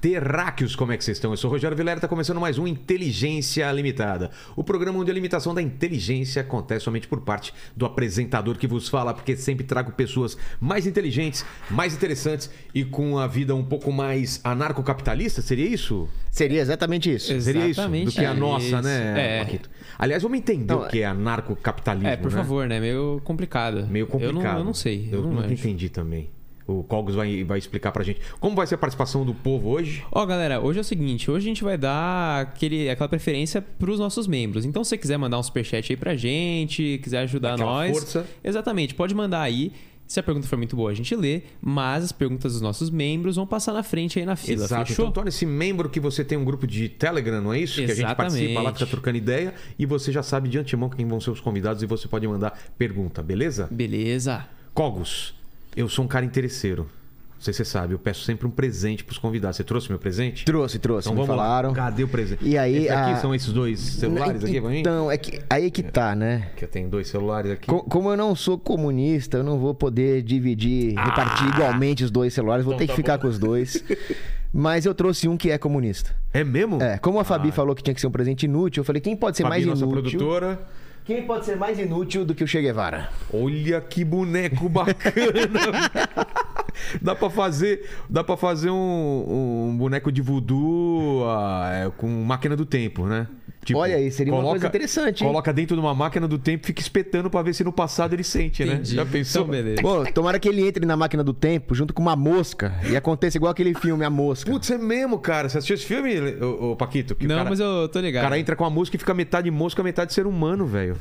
Terráqueos, como é que vocês estão? Eu sou o Rogério Vilera, está começando mais um Inteligência Limitada. O programa onde a limitação da inteligência acontece somente por parte do apresentador que vos fala, porque sempre trago pessoas mais inteligentes, mais interessantes e com a vida um pouco mais anarcocapitalista, seria isso? Seria exatamente isso. Seria isso? Exatamente Do que a isso. nossa, né, É. Paquito? Aliás, vamos entender Não, o que é anarcocapitalismo, É, por né? favor, né? Meio complicado. Meio complicado. Eu não, eu não sei. Eu, Eu, não manjo. entendi também. O Cogos vai, vai explicar pra gente. Como vai ser a participação do povo hoje? Ó, galera, hoje é o seguinte, hoje a gente vai dar aquele, aquela preferência pros nossos membros. Então, se você quiser mandar um superchat aí pra gente, quiser ajudar Aquela nós. força. Exatamente, pode mandar aí. Se a pergunta for muito boa, a gente lê, mas as perguntas dos nossos membros vão passar na frente aí na fila, Exato. fechou? Então torne-se membro que você tem um grupo de Telegram, não é isso? Que a gente Exatamente. participa lá, fica trocando ideia e você já sabe de antemão quem vão ser os convidados e você pode mandar pergunta, beleza? Beleza. Cogos, eu sou um cara interesseiro. Não sei se você sabe, eu peço sempre um presente pros convidados. Você trouxe meu presente? Trouxe, trouxe. Então me vamos falaram. lá. Cadê o presente? E aí, Esse aqui a- são esses dois celulares aqui pra mim? Então, é que, aí que tá, né? Que eu tenho dois celulares aqui. Co- Como eu não sou comunista, eu não vou poder dividir, repartir igualmente os dois celulares, vou Então ter que tá ficar bom. com os dois. Mas eu trouxe um que é comunista. É mesmo? É, como a Fabi falou que tinha que ser um presente inútil, eu falei, quem pode ser Fabi, mais nossa inútil? produtora. Quem pode ser mais inútil do que o Che Guevara? Olha que boneco bacana. dá pra fazer, dá para fazer um, um boneco de voodoo é, com máquina do tempo, né? Tipo, Olha aí, seria uma coisa interessante, hein? Coloca dentro de uma máquina do tempo, e fica espetando pra ver se no passado ele sente, Entendi. né? Já pensou? Então, beleza. Pô, tomara que ele entre na máquina do tempo junto com uma mosca e aconteça igual aquele filme A Mosca. Putz, é mesmo, cara. Você assistiu esse filme, ô, ô, Paquito? Que o Não, cara, mas eu tô o ligado. cara entra com a mosca e fica metade mosca, metade ser humano, velho.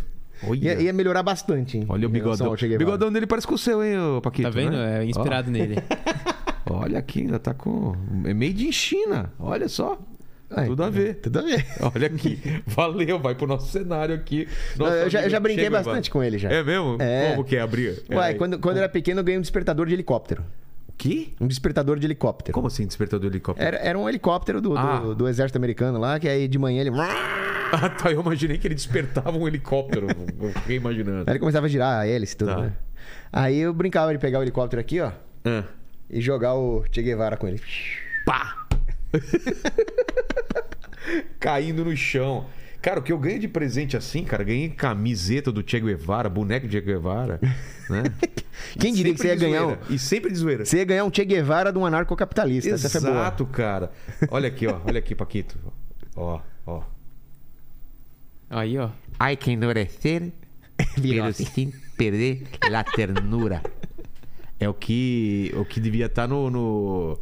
Ia, ia melhorar bastante, hein? Olha o bigodão. O bigodão dele parece com o seu, hein, ô, Paquito? Tá vendo? né? É inspirado nele. Ó, olha aqui, ainda tá com. É made in China. Olha só. Ai, Tudo a ver. Tudo a ver. Olha aqui. Valeu, vai pro nosso cenário aqui. Não, Nosso eu já- eu já brinquei bastante com ele já. É mesmo? É. Como que é abrir? Uai, É, quando, quando eu era pequeno, eu ganhei um despertador de helicóptero. O quê? Um despertador de helicóptero. Como assim, despertador do helicóptero? Era, era um helicóptero do, do- Ah. do exército americano lá, que aí de manhã ele. Ah, tá. Eu imaginei que ele despertava um helicóptero. Eu fiquei imaginando. Aí ele começava a girar a hélice e tudo, Tá. né? Aí eu brincava de pegar o helicóptero aqui, ó, Ah. e jogar o Che Guevara com ele. Pá! Caindo no chão. Cara, o que eu ganho de presente assim, cara, ganhei camiseta do Che Guevara, boneco de Che Guevara, né? Quem diria que você ia ganhar um. E sempre de zoeira. você ia ganhar um Che Guevara de um anarcocapitalista. Essa foi boa. Exato, cara. Olha aqui, ó. Olha aqui, Paquito. Ó, ó. Aí, ó. Hay que endurecer, pero assim. sin perder la ternura. É o que, o que devia estar no, no,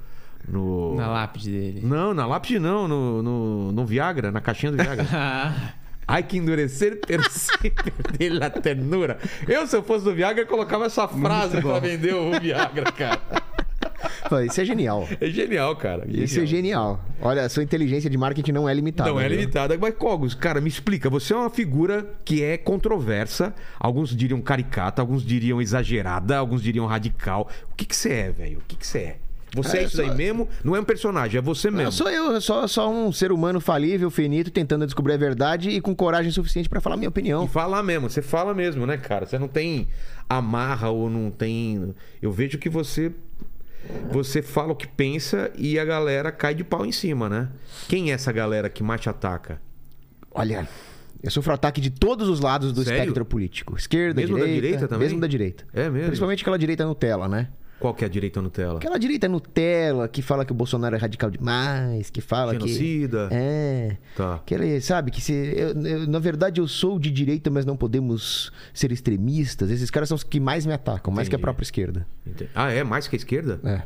no- Na lápide dele. Não, na lápide não, no, no, no Viagra, na caixinha do Viagra. Ai que endurecer, sem perder la ternura. Eu, se eu fosse do Viagra, colocava essa frase pra vender o Viagra, cara. Pô, Isso é genial. É genial, cara. Isso é genial. Olha, a sua inteligência de marketing não é limitada. Não é viu? limitada. Mas, Cogos, cara, me explica. Você é uma figura que é controversa. Alguns diriam caricata, alguns diriam exagerada, alguns diriam radical. O que, que você é, velho? O que, que você é? Você é eu isso aí mesmo? Não é um personagem, é você mesmo. Não, sou eu, sou só um ser humano falível, finito, tentando descobrir a verdade e com coragem suficiente pra falar minha E opinião. falar mesmo, você fala mesmo, né, cara? Você não tem amarra ou não tem. Eu vejo que você. Você fala o que pensa e a galera cai de pau em cima, né? Quem é essa galera que mais te ataca? Olha, eu sofro ataque de todos os lados do Sério? espectro político. Esquerda, Mesmo da direita. direita também? Mesmo da direita. É mesmo? Principalmente aquela direita Nutella, né? Qual que é a direita Nutella? Aquela direita Nutella que fala que o Bolsonaro é radical demais, que fala Genocida. que... É. Tá. Que ele, sabe, que se... eu- eu- na verdade eu sou de direita, mas não podemos ser extremistas. Esses caras são os que mais me atacam, mais que a própria esquerda. Entendi. Ah, é? Mais que a esquerda? É.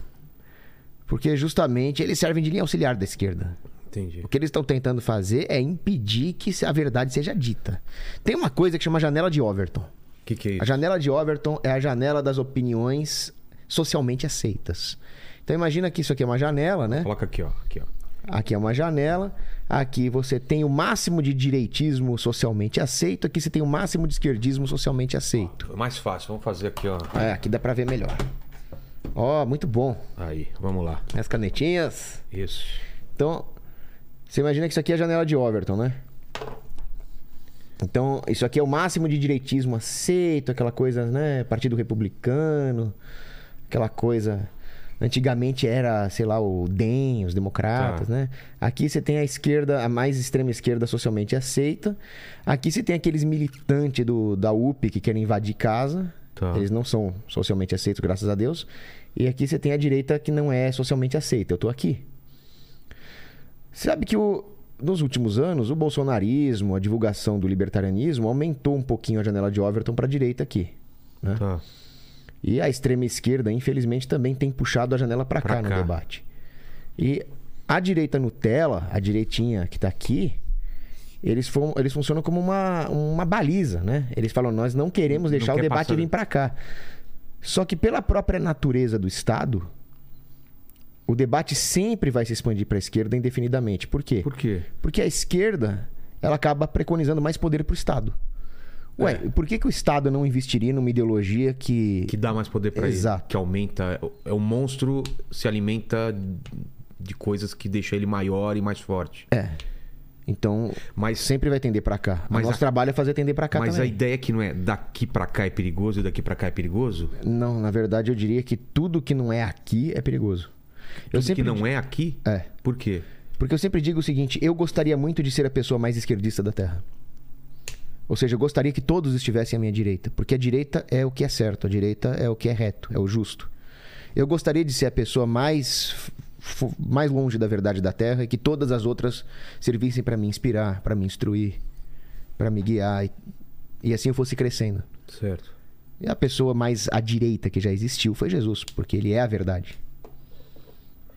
Porque justamente eles servem de linha auxiliar da esquerda. Entendi. O que eles estão tentando fazer é impedir que a verdade seja dita. Tem uma coisa que chama janela de Overton. O que, que é A isso? janela de Overton é a janela das opiniões socialmente aceitas. Então imagina que isso aqui é uma janela, né? Coloca aqui, ó. Aqui, ó. Aqui é uma janela. Aqui você tem o máximo de direitismo socialmente aceito. Aqui você tem o máximo de esquerdismo socialmente aceito. É mais fácil, vamos fazer aqui, ó. É, aqui dá pra ver melhor. Ó, muito bom. Aí, vamos lá. As canetinhas. Isso. Então, você imagina que isso aqui é a janela de Overton, né? Então, isso aqui é o máximo de direitismo aceito, aquela coisa, né? Partido Republicano, aquela coisa Antigamente era, sei lá, o DEM, os democratas, Tá. né? Aqui você tem a esquerda, a mais extrema esquerda socialmente aceita. Aqui você tem aqueles militantes do, da UP que querem invadir casa. Tá. Eles não são socialmente aceitos, graças a Deus. E aqui você tem a direita que não é socialmente aceita. Eu tô aqui. Sabe que o- nos últimos anos o bolsonarismo, a divulgação do libertarianismo aumentou um pouquinho a janela de Overton para a direita aqui. Né? Tá. E a extrema esquerda, infelizmente, também tem puxado a janela para Pra cá, no cá. debate. E a direita Nutella, a direitinha que tá aqui, eles, fun- eles funcionam como uma, uma baliza, né? Eles falam, nós não queremos Não deixar o debate passar- vir para cá. Só que pela própria natureza do Estado, o debate sempre vai se expandir para a esquerda indefinidamente. Por quê? Por quê? Porque a esquerda, ela acaba preconizando mais poder para o Estado. Ué, por que, que o Estado não investiria numa ideologia que... Que dá mais poder pra ele. Exato. Que aumenta. É o monstro se alimenta de coisas que deixam ele maior e mais forte. É. Então, Mas, sempre vai tender pra cá. Mas o nosso a- trabalho é fazer tender pra cá mas a também. ideia é que não é daqui pra cá é perigoso e daqui pra cá é perigoso? Não, na verdade eu diria que tudo que não é aqui é perigoso. Eu Tudo sempre que não di- é aqui? É. Por quê? Porque eu sempre digo o seguinte, eu gostaria muito de ser a pessoa mais esquerdista da Terra. Ou seja, eu gostaria que todos estivessem à minha direita, porque a direita é o que é certo, a direita é o que é reto, é o justo. Eu gostaria de ser a pessoa mais mais longe da verdade da Terra e que todas as outras servissem para me inspirar, para me instruir, para me guiar e, e assim eu fosse crescendo. Certo. E a pessoa mais à direita que já existiu foi Jesus, porque ele é a verdade.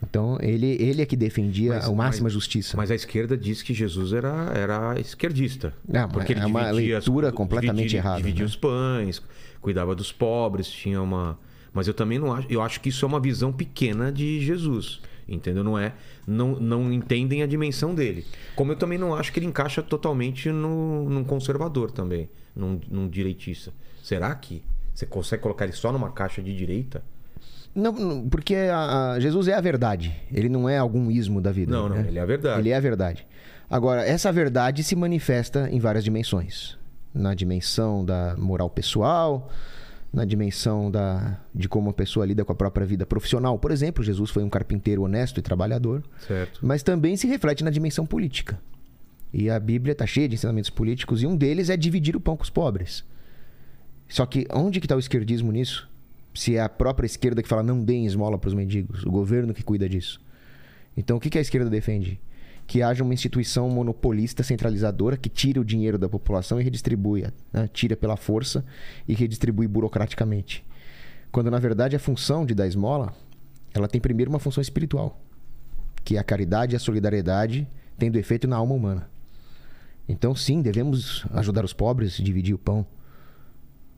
Então, ele, ele é que defendia Mas- a máxima mas- justiça. Mas a esquerda diz que Jesus era, era esquerdista. Não, porque ele é uma dividia as- leitura completamente dividia, errada, Dividia né? os pães, cuidava dos pobres, tinha uma. Mas eu também não acho. Eu acho que isso é uma visão pequena de Jesus. Entendeu? Não é. Não, não entendem a dimensão dele. Como eu também não acho que ele encaixa totalmente no, num conservador também, num, num direitista. Será que você consegue colocar ele só numa caixa de direita? Não, não, porque a- a- Jesus é a verdade. Ele não é algum ismo da vida. Não, não, né? ele é a verdade. Ele é a verdade. Agora, essa verdade se manifesta em várias dimensões. Na dimensão da moral pessoal, na dimensão da, de como a pessoa lida com a própria vida profissional. Por exemplo, Jesus foi um carpinteiro honesto e trabalhador. Certo. mas também se reflete na dimensão política. E a Bíblia está cheia de ensinamentos políticos e um deles é dividir o pão com os pobres. Só que onde que está o esquerdismo nisso? Se é a própria esquerda que fala não deem esmola para os mendigos, o governo que cuida disso. Então o que que a esquerda defende? Que haja uma instituição monopolista centralizadora que tira o dinheiro da população e redistribui, né? tira pela força e redistribui burocraticamente. Quando na verdade a função de dar esmola, ela tem primeiro uma função espiritual que é a caridade e a solidariedade tendo efeito na alma humana. Então, sim, devemos ajudar os pobres, dividir o pão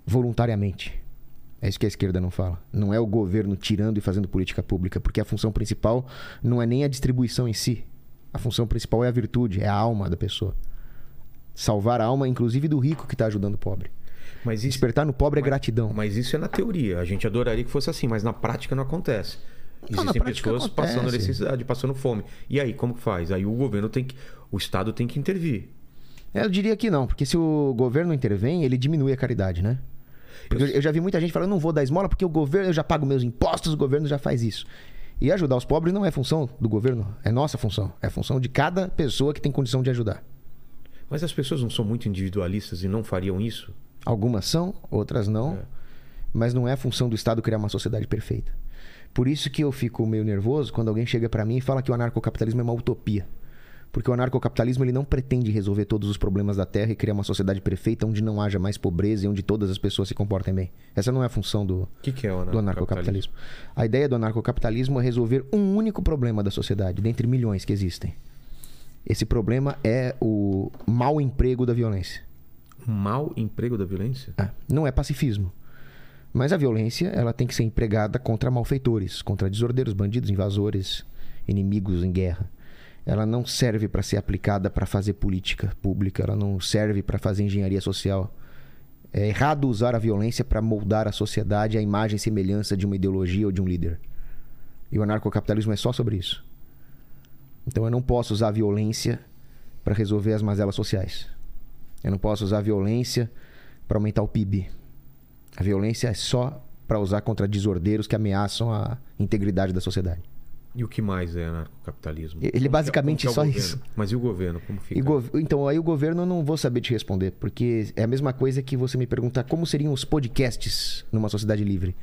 voluntariamente. É isso que a esquerda não fala. Não é o governo tirando e fazendo política pública, porque a função principal não é nem a distribuição em si. A função principal é a virtude, é a alma da pessoa. Salvar a alma, inclusive do rico que está ajudando o pobre. Mas isso, Despertar no pobre é gratidão. Mas isso é na teoria. A gente adoraria que fosse assim, mas na prática não acontece. Não, Existem pessoas passando acontece. necessidade, passando fome. E aí, como que faz? Aí o governo tem que. O Estado tem que intervir. É, Eu diria que não, porque se o governo intervém, ele diminui a caridade, né? Porque eu, eu já vi muita gente falando, eu não vou dar esmola porque o governo, eu já pago meus impostos, o governo já faz isso. E ajudar os pobres não é função do governo, é nossa função. É função de cada pessoa que tem condição de ajudar. Mas as pessoas não são muito individualistas e não fariam isso? Algumas são, outras não. Mas não é a função do Estado criar uma sociedade perfeita. Por isso que eu fico meio nervoso quando alguém chega pra mim e fala que o anarcocapitalismo é uma utopia. Porque o anarcocapitalismo ele não pretende resolver todos os problemas da Terra e criar uma sociedade perfeita onde não haja mais pobreza e onde todas as pessoas se comportem bem. Essa não é a função do, que, que é o do anarcocapitalismo. A ideia do anarcocapitalismo é resolver um único problema da sociedade, dentre milhões que existem. Esse problema é o mau emprego da violência. Mau emprego da violência? É, não é pacifismo. Mas a violência ela tem que ser empregada contra malfeitores, contra desordeiros, bandidos, invasores, inimigos em guerra. Ela não serve para ser aplicada para fazer política pública, ela não serve para fazer engenharia social. É errado usar a violência para moldar a sociedade à imagem e semelhança de uma ideologia ou de um líder. E o anarcocapitalismo é só sobre isso. Então eu não posso usar a violência para resolver as mazelas sociais. Eu não posso usar a violência para aumentar o PIB. A violência é só para usar contra desordeiros que ameaçam a integridade da sociedade. E o que mais é anarcocapitalismo? Ele Como é- basicamente é só governo? isso. Mas e o governo? Como fica? Então, aí o governo eu não vou saber te responder, porque é a mesma coisa que você me perguntar como seriam os podcasts numa sociedade livre.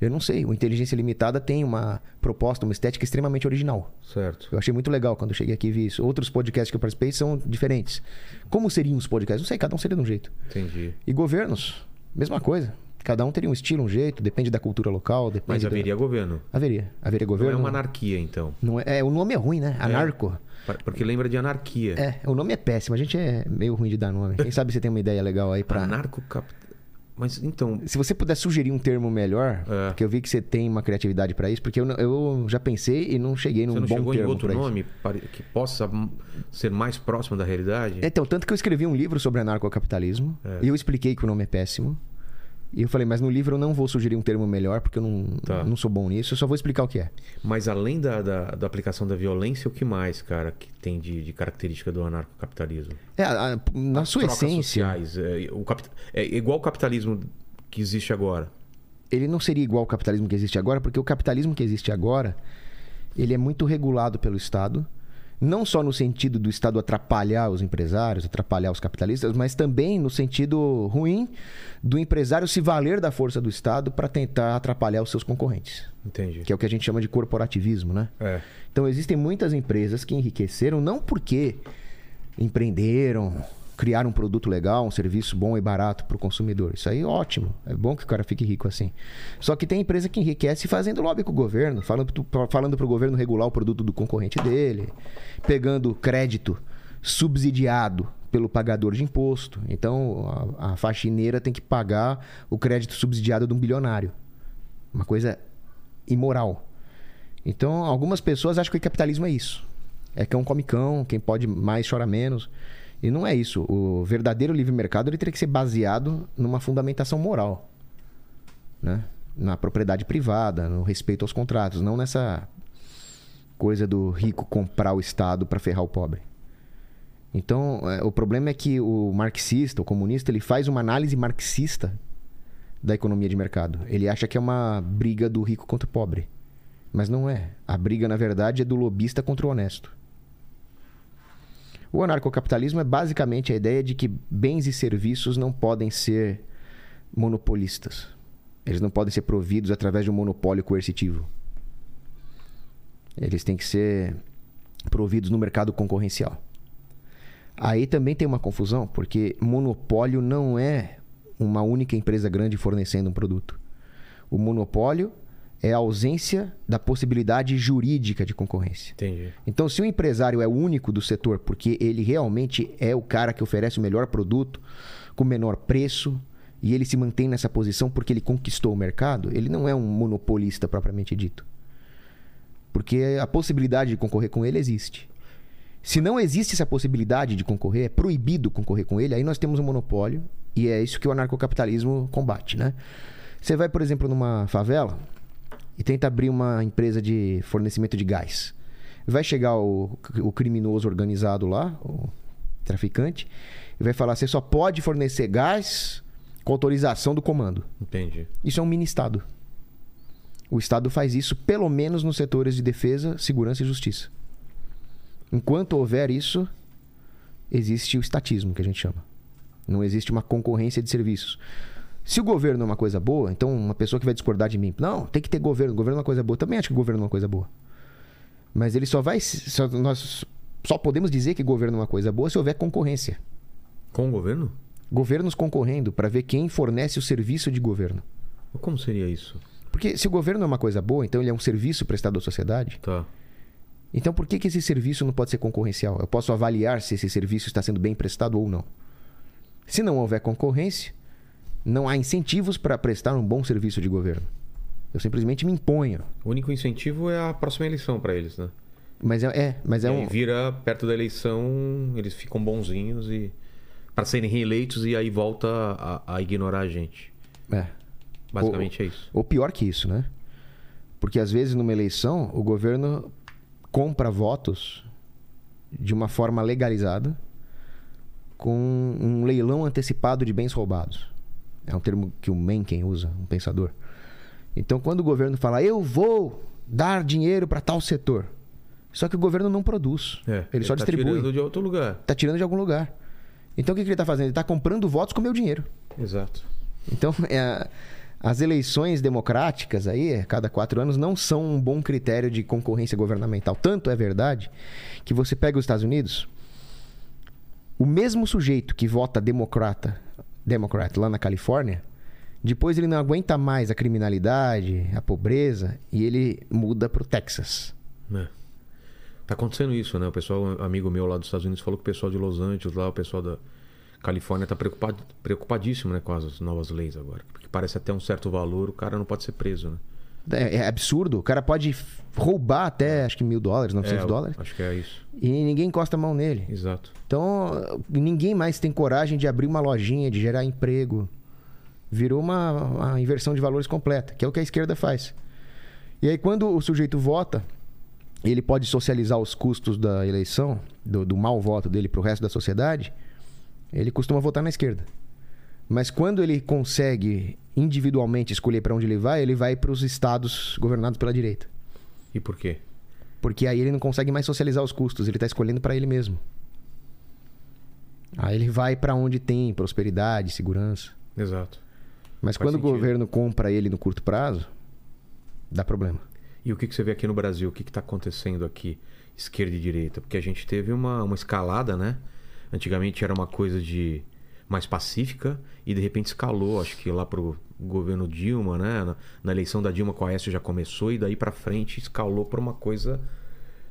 Eu não sei. O Inteligência Limitada tem uma proposta, uma estética extremamente original. Certo. Eu achei muito legal quando eu cheguei aqui e vi isso. Outros podcasts que eu participei são diferentes. Como seriam os podcasts? Não sei, cada um seria de um jeito. Entendi. E governos, mesma coisa. Cada um teria um estilo, um jeito, depende da cultura local, depende Mas haveria governo. Haveria. Haveria Não governo. é uma anarquia, então. Não é, é, o nome é ruim, né? Anarco. Pa- Porque lembra de anarquia. É, o nome é péssimo. A gente é meio ruim de dar nome. Quem sabe você tem uma ideia legal aí pra. Anarcocapitalismo. Mas então. Se você puder sugerir um termo melhor, É. que eu vi que você tem uma criatividade pra isso, porque eu, não- eu já pensei e não cheguei num Você não bom chegou em termo outro pra isso. nome que possa ser mais próximo da realidade? Então, tanto que eu escrevi um livro sobre anarcocapitalismo É. e eu expliquei que o nome é péssimo. E eu falei, mas no livro eu não vou sugerir um termo melhor, porque eu não, Tá. não sou bom nisso, eu só vou explicar o que é. Mas além da, da, da aplicação da violência, o que mais, cara, que tem de, de característica do anarcocapitalismo? É, a- a- na As sua essência, Sociais, é, o capi- é igual o capitalismo que existe agora. ele não seria igual ao capitalismo que existe agora, porque o capitalismo que existe agora, ele é muito regulado pelo Estado, não só no sentido do Estado atrapalhar os empresários, atrapalhar os capitalistas, mas também no sentido ruim do empresário se valer da força do Estado para tentar atrapalhar os seus concorrentes, Entendi. que é o que a gente chama de corporativismo, né? É. Então existem muitas empresas que enriqueceram não porque empreenderam, criaram um produto legal, um serviço bom e barato para o consumidor. Isso aí é ótimo. É bom que o cara fique rico assim. Só que tem empresa que enriquece fazendo lobby com o governo, falando, falando para o governo regular o produto do concorrente dele, pegando crédito subsidiado pelo pagador de imposto. Então a, a faxineira tem que pagar o crédito subsidiado de um bilionário. Uma coisa imoral. Então, algumas pessoas acham que o capitalismo é isso. É cão come cão, quem pode mais chora menos. E não é isso. O verdadeiro livre mercado ele teria que ser baseado numa fundamentação moral. Né? Na propriedade privada, no respeito aos contratos, não nessa coisa do rico comprar o Estado para ferrar o pobre. Então, é, o problema é que o marxista, o comunista, ele faz uma análise marxista da economia de mercado. Ele acha que é uma briga do rico contra o pobre. Mas não é. A briga, na verdade, é do lobista contra o honesto. O anarcocapitalismo é basicamente a ideia de que bens e serviços não podem ser monopolistas. Eles não podem ser providos através de um monopólio coercitivo. Eles têm que ser providos no mercado concorrencial. Aí também tem uma confusão, porque monopólio não é uma única empresa grande fornecendo um produto. O monopólio é a ausência da possibilidade jurídica de concorrência. Entendi. Então, se o empresário é o único do setor, porque ele realmente é o cara que oferece o melhor produto, com o menor preço, e ele se mantém nessa posição porque ele conquistou o mercado, ele não é um monopolista propriamente dito. Porque a possibilidade de concorrer com ele existe. Se não existe essa possibilidade de concorrer, é proibido concorrer com ele, aí nós temos um monopólio, e é isso que o anarcocapitalismo combate, né? Você vai, por exemplo, numa favela e tenta abrir uma empresa de fornecimento de gás. Vai chegar o, o criminoso organizado lá, o traficante, e vai falar: você só pode fornecer gás com autorização do comando. Entendi. Isso é um mini-estado. O Estado faz isso pelo menos nos setores de defesa, segurança e justiça. Enquanto houver isso, existe o estatismo, que a gente chama. Não existe uma concorrência de serviços. Se o governo é uma coisa boa, então uma pessoa que vai discordar de mim, não, tem que ter governo, governo é uma coisa boa. Também acho que governo é uma coisa boa. Mas ele só vai. Só, nós só podemos dizer que governo é uma coisa boa se houver concorrência. Com o governo? Governos concorrendo para ver quem fornece o serviço de governo. Como seria isso? Porque se o governo é uma coisa boa, então ele é um serviço prestado à sociedade. Tá. Então por que, que esse serviço não pode ser concorrencial? Eu posso avaliar se esse serviço está sendo bem prestado ou não. Se não houver concorrência, não há incentivos para prestar um bom serviço de governo. Eu simplesmente me imponho. O único incentivo é a próxima eleição para eles, né? Mas é, é mas é um. vira perto da eleição, eles ficam bonzinhos e para serem reeleitos e aí volta a, a ignorar a gente. É. Basicamente é isso. Ou pior que isso, né? Porque às vezes numa eleição o governo compra votos de uma forma legalizada com um leilão antecipado de bens roubados. É um termo que o Mencken usa, um pensador. Então, quando o governo fala, eu vou dar dinheiro para tal setor, só que o governo não produz, É, ele, só tá distribui, tirando de outro lugar. tá tirando de algum lugar. Então, o que, que ele tá fazendo? Ele tá comprando votos com meu dinheiro. Exato. Então, é, as eleições democráticas aí, a cada quatro anos, não são um bom critério de concorrência governamental. Tanto é verdade que você pega os Estados Unidos, o mesmo sujeito que vota democrata, democrat lá na Califórnia, depois ele não aguenta mais a criminalidade, a pobreza, e ele muda pro Texas. É. Tá acontecendo isso, né? O pessoal, um amigo meu lá dos Estados Unidos, falou que o pessoal de Los Angeles, lá, o pessoal da Califórnia, tá preocupado, preocupadíssimo né, com as novas leis agora. Porque parece até um certo valor, o cara não pode ser preso, né? É, é absurdo. O cara pode roubar até, acho que mil dólares, 900 É, dólares, Acho que é isso. e ninguém encosta a mão nele. Exato. Então, ninguém mais tem coragem de abrir uma lojinha, de gerar emprego. Virou uma, uma inversão de valores completa, que é o que a esquerda faz. E aí, quando o sujeito vota, ele pode socializar os custos da eleição, do, do mau voto dele para o resto da sociedade, ele costuma votar na esquerda. Mas quando ele consegue individualmente escolher para onde ele vai, ele vai para os estados governados pela direita. E por quê? Porque aí ele não consegue mais socializar os custos, ele está escolhendo para ele mesmo. Aí ele vai para onde tem prosperidade, segurança. Exato. Mas Faz quando o sentido. governo compra ele no curto prazo, dá problema. E o que, que você vê aqui no Brasil? O que está acontecendo aqui, esquerda e direita? Porque a gente teve uma, uma escalada, né? Antigamente era uma coisa de mais pacífica e de repente escalou, acho que lá pro governo Dilma, né? Na, na eleição da Dilma com a Aécio já começou e daí para frente escalou para uma coisa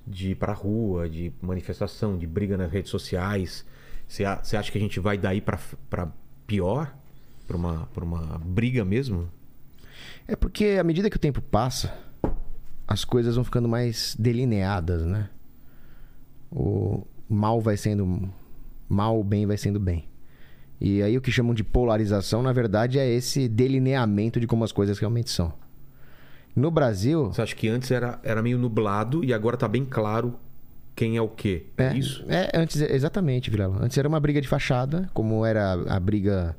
de ir rua, de manifestação, de briga nas redes sociais. Você acha que a gente vai daí para pior? Para uma, pra uma briga mesmo? É porque à medida que o tempo passa, as coisas vão ficando mais delineadas, né? O mal vai sendo mal, o bem vai sendo bem. E aí o que chamam de polarização, na verdade, é esse delineamento de como as coisas realmente são. No Brasil, Você acha que antes era, era meio nublado e agora tá bem claro quem é o quê? É, Isso? É, antes, exatamente, Vilela. Antes era uma briga de fachada, como era a, briga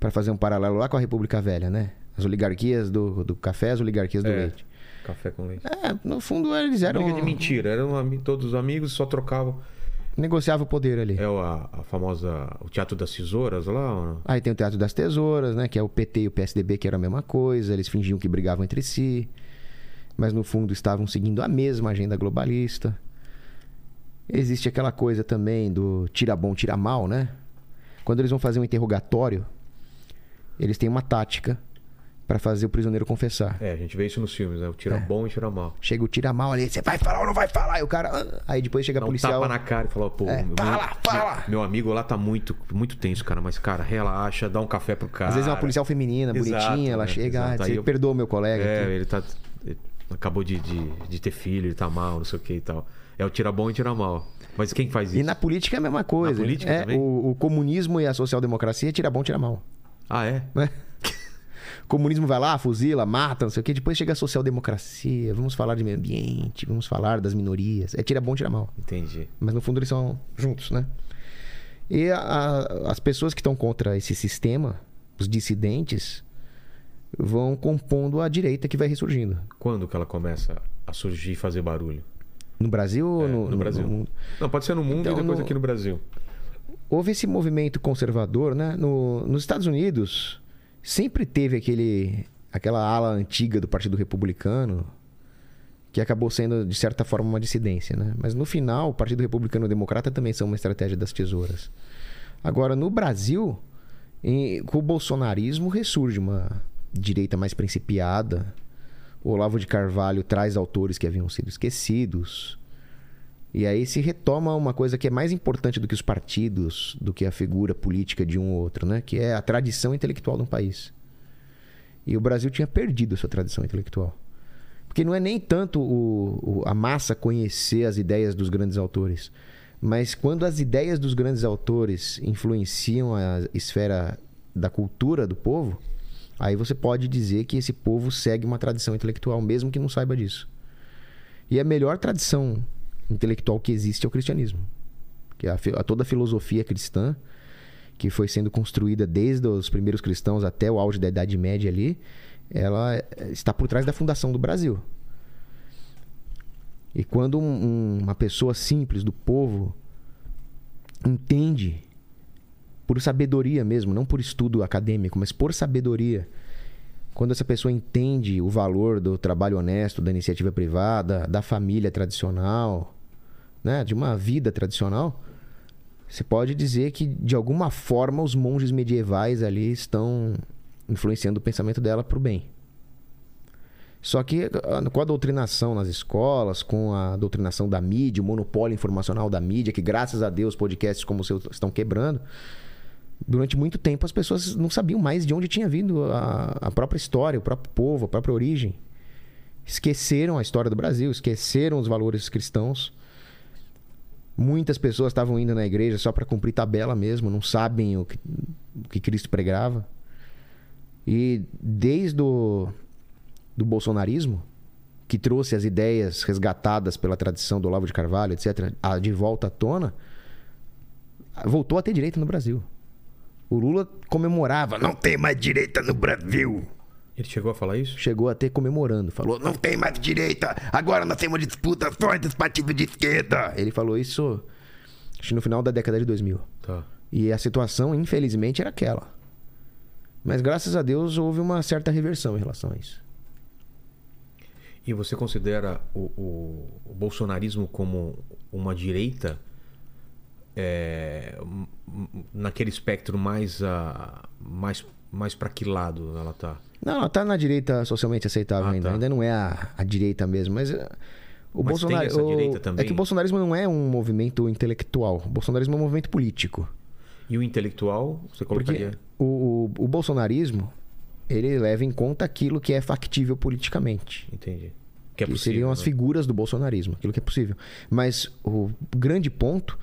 para fazer um paralelo lá com a República Velha, né? As oligarquias do, do café, as oligarquias do É. leite. Café com leite. É, no fundo eles eram. Briga de mentira. Eram todos os amigos só trocavam. Negociava o poder ali. É o- a, a famosa. O Teatro das Tesouras lá? ou não? Aí tem o Teatro das Tesouras, né? Que é o PT e o PSDB, que era a mesma coisa. Eles fingiam que brigavam entre si. Mas no fundo estavam seguindo a mesma agenda globalista. Existe aquela coisa também do tira bom, tira mal, né? Quando eles vão fazer um interrogatório, eles têm uma tática para fazer o prisioneiro confessar. É, a gente vê isso nos filmes, né? O tira É. bom e tira mal. Chega o tira mal ali, você vai falar ou não vai falar? E o cara. "Ah". Aí depois chega a Dá um policial. tapa na cara e fala, pô, É, meu, fala, fala. Meu, amigo lá tá muito, muito tenso, cara. Mas, cara, relaxa, dá um café pro cara. Às vezes é uma policial feminina, Exato, bonitinha, ela né? chega, ah, Exato. Você eu- perdoa o meu colega. É, aqui." ele tá. ele acabou de, de, de ter filho, ele tá mal, não sei o que e tal. É o tira bom e tira mal. Mas quem faz isso? E na política é a mesma coisa. Na política é, também? o, o comunismo e a social-democracia tira bom, tira mal. Ah, é? né? Comunismo vai lá, fuzila, mata, não sei o quê. Depois chega a social-democracia. Vamos falar de meio ambiente, vamos falar das minorias. É tira bom, tira mal. Entendi. Mas no fundo eles são juntos, né? E a- a- as pessoas que estão contra esse sistema, os dissidentes, vão compondo a direita que vai ressurgindo. Quando que ela começa a surgir e fazer barulho? No Brasil ou É, no, no Brasil. mundo? Não, pode ser no mundo Então, e depois no- aqui no Brasil. houve esse movimento conservador, né? No- nos Estados Unidos sempre teve aquele, aquela ala antiga do Partido Republicano que acabou sendo de certa forma uma dissidência, né? Mas no final o Partido Republicano e o Democrata também são uma estratégia das tesouras. Agora no Brasil, em- com o bolsonarismo ressurge uma direita mais principiada. O Olavo de Carvalho traz autores que haviam sido esquecidos. E aí se retoma uma coisa que é mais importante do que os partidos, do que a figura política de um ou outro, né? Que é a tradição intelectual de um país. E o Brasil tinha perdido sua tradição intelectual. Porque não é nem tanto o- o- a massa conhecer as ideias dos grandes autores, mas quando as ideias dos grandes autores influenciam a esfera da cultura do povo, aí você pode dizer que esse povo segue uma tradição intelectual, mesmo que não saiba disso. E a melhor tradição intelectual que existe é o cristianismo. Que é a, a toda a filosofia cristã, que foi sendo construída desde os primeiros cristãos até o auge da Idade Média ali, ela é- está por trás da fundação do Brasil. E quando um- uma pessoa simples do povo entende, por sabedoria mesmo, não por estudo acadêmico, mas por sabedoria, quando essa pessoa entende o valor do trabalho honesto, da iniciativa privada, da família tradicional, né, de uma vida tradicional, você pode dizer que de alguma forma os monges medievais ali estão influenciando o pensamento dela para o bem. Só que ah, com a doutrinação nas escolas, com a doutrinação da mídia, o monopólio informacional da mídia, que graças a Deus podcasts como o seu estão quebrando, durante muito tempo as pessoas não sabiam mais de onde tinha vindo a, a própria história, o próprio povo, a própria origem. Esqueceram a história do Brasil, esqueceram os valores cristãos. Muitas pessoas estavam indo na igreja só para cumprir tabela mesmo, não sabem o que, o que Cristo pregava. E desde o do bolsonarismo, que trouxe as ideias resgatadas pela tradição do Olavo de Carvalho, etc., de volta à tona, voltou a ter direita no Brasil. O Lula comemorava, não tem mais direita no Brasil. Ele chegou a falar isso? Chegou até comemorando, falou, não tem mais direita, agora nós temos disputa só entre os partidos de esquerda. Ele falou isso no final da década de 2000. Tá. E a situação, infelizmente, era aquela. Mas graças a Deus houve uma certa reversão em relação a isso. E você considera o, o- o bolsonarismo como uma direita é, naquele espectro mais, ah, mais, mais para que lado ela tá? Não, ela tá na direita socialmente aceitável Ah, ainda. tá. Ainda não é a, a direita mesmo, mas. eh, O Mas tem Bolsonaro, essa o- direita também? É que o bolsonarismo não é um movimento intelectual. O bolsonarismo é um movimento político. E o intelectual, você Porque colocaria? o, o, o bolsonarismo, ele leva em conta aquilo que é factível politicamente. Entendi. Que é que possível. seriam as né? figuras do bolsonarismo, aquilo que é possível. Mas o grande ponto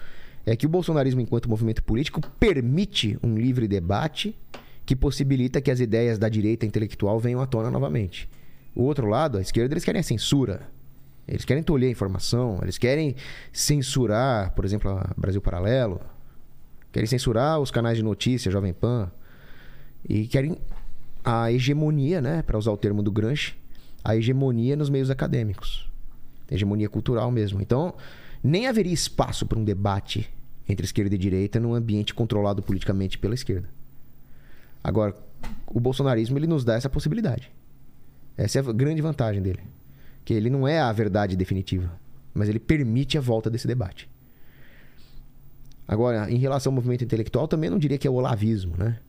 é que o bolsonarismo, enquanto movimento político, permite um livre debate que possibilita que as ideias da direita intelectual venham à tona novamente. O outro lado, a esquerda, eles querem a censura. Eles querem tolher a informação, eles querem censurar, por exemplo, a Brasil Paralelo, querem censurar os canais de notícia, Jovem Pan, e querem a hegemonia, né, para usar o termo do Gramsci, a hegemonia nos meios acadêmicos. Hegemonia cultural mesmo. Então, nem haveria espaço para um debate entre esquerda e direita num ambiente controlado politicamente pela esquerda. Agora, o bolsonarismo ele nos dá essa possibilidade. Essa é a grande vantagem dele. Que ele não é a verdade definitiva, mas ele permite a volta desse debate. Agora, em relação ao movimento intelectual, também não diria que é o olavismo, né?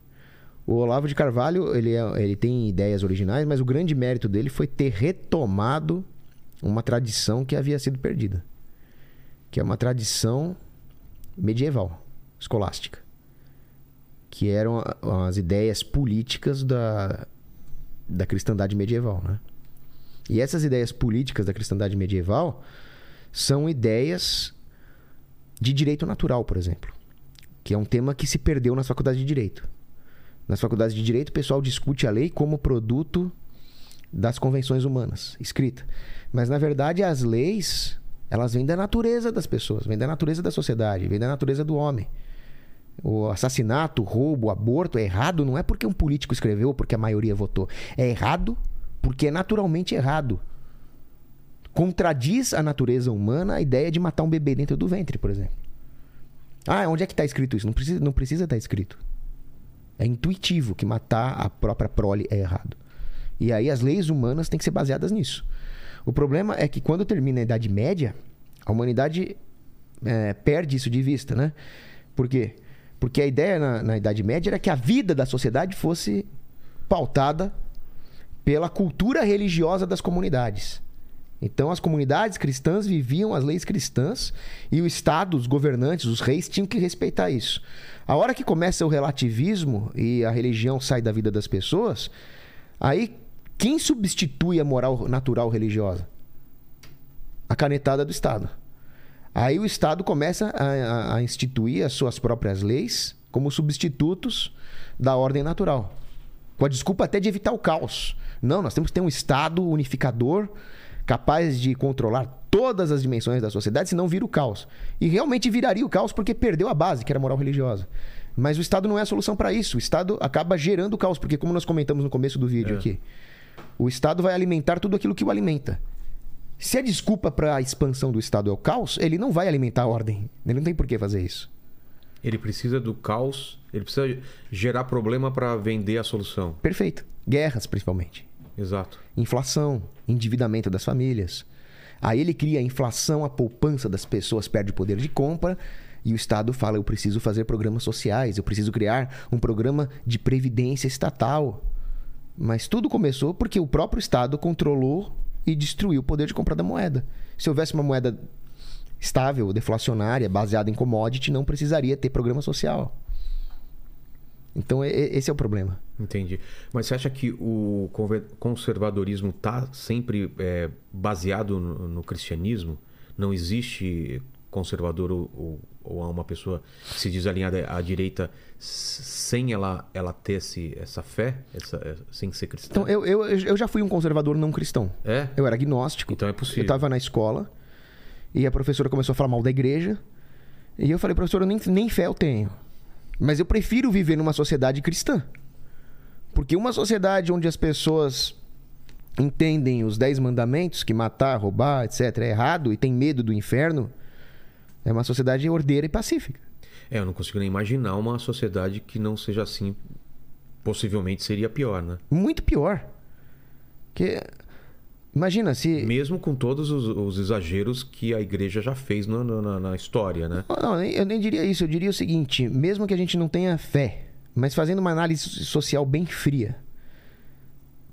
O Olavo de Carvalho, ele, é- ele tem ideias originais, mas o grande mérito dele foi ter retomado uma tradição que havia sido perdida. Que é uma tradição medieval, escolástica. Que eram as ideias políticas da, da cristandade medieval, né? E essas ideias políticas da cristandade medieval são ideias de direito natural, por exemplo. Que é um tema que se perdeu nas faculdades de direito. Nas faculdades de direito, o pessoal discute a lei como produto das convenções humanas, escrita. Mas na verdade, as leis, elas vêm da natureza das pessoas, vêm da natureza da sociedade, vêm da natureza do homem. O assassinato, o roubo, o aborto é errado não é porque um político escreveu ou porque a maioria votou. É errado porque é naturalmente errado. Contradiz a natureza humana a ideia de matar um bebê dentro do ventre, por exemplo. Ah, onde é que está escrito isso? Não precisa, não precisa estar escrito. É intuitivo que matar a própria prole é errado. E aí as leis humanas têm que ser baseadas nisso. O problema é que quando termina a Idade Média, a humanidade é, perde isso de vista, né? Por quê? Porque a ideia na, na Idade Média era que a vida da sociedade fosse pautada pela cultura religiosa das comunidades. Então, as comunidades cristãs viviam as leis cristãs e o Estado, os governantes, os reis tinham que respeitar isso. A hora que começa o relativismo e a religião sai da vida das pessoas, aí quem substitui a moral natural religiosa? A canetada do Estado. Aí o Estado começa a, a- a instituir as suas próprias leis como substitutos da ordem natural. Com a desculpa até de evitar o caos. Não, nós temos que ter um Estado unificador capaz de controlar todas as dimensões da sociedade, senão vira o caos. E realmente viraria o caos porque perdeu a base, que era a moral religiosa. Mas o Estado não é a solução para isso. O Estado acaba gerando o caos, porque como nós comentamos no começo do vídeo É. aqui, O Estado vai alimentar tudo aquilo que o alimenta. Se a desculpa para a expansão do Estado é o caos, ele não vai alimentar a ordem. Ele não tem por que fazer isso. Ele precisa do caos, ele precisa gerar problema para vender a solução. Perfeito. Guerras, principalmente. Exato. Inflação, endividamento das famílias. Aí ele cria a inflação, a poupança das pessoas perde o poder de compra e o Estado fala: eu preciso fazer programas sociais, eu preciso criar um programa de previdência estatal. Mas tudo começou porque o próprio Estado controlou e destruiu o poder de compra da moeda. Se houvesse uma moeda estável, deflacionária, baseada em commodity, não precisaria ter programa social. Então, esse é o problema. Entendi. Mas você acha que o conservadorismo está sempre é, baseado no, no cristianismo? Não existe conservador ou, ou uma pessoa que se diz alinhada à direita sem ela, ela ter esse, essa fé, essa, é, sem ser cristã? Então, eu, eu, eu já fui um conservador não cristão. É? Eu era agnóstico. Então é possível. Eu estava na escola e a professora começou a falar mal da igreja. E eu falei, professora, nem, nem fé eu tenho. Mas eu prefiro viver numa sociedade cristã. Porque uma sociedade onde as pessoas entendem os dez mandamentos, que matar, roubar, etc., é errado e tem medo do inferno, é uma sociedade ordeira e pacífica. É, eu não consigo nem imaginar uma sociedade que não seja assim. Possivelmente seria pior, né? Muito pior. Que, imagina se. Mesmo com todos os, os exageros que a igreja já fez na, na- na história, né? Não, não, eu nem diria isso. Eu diria o seguinte: mesmo que a gente não tenha fé, mas fazendo uma análise social bem fria,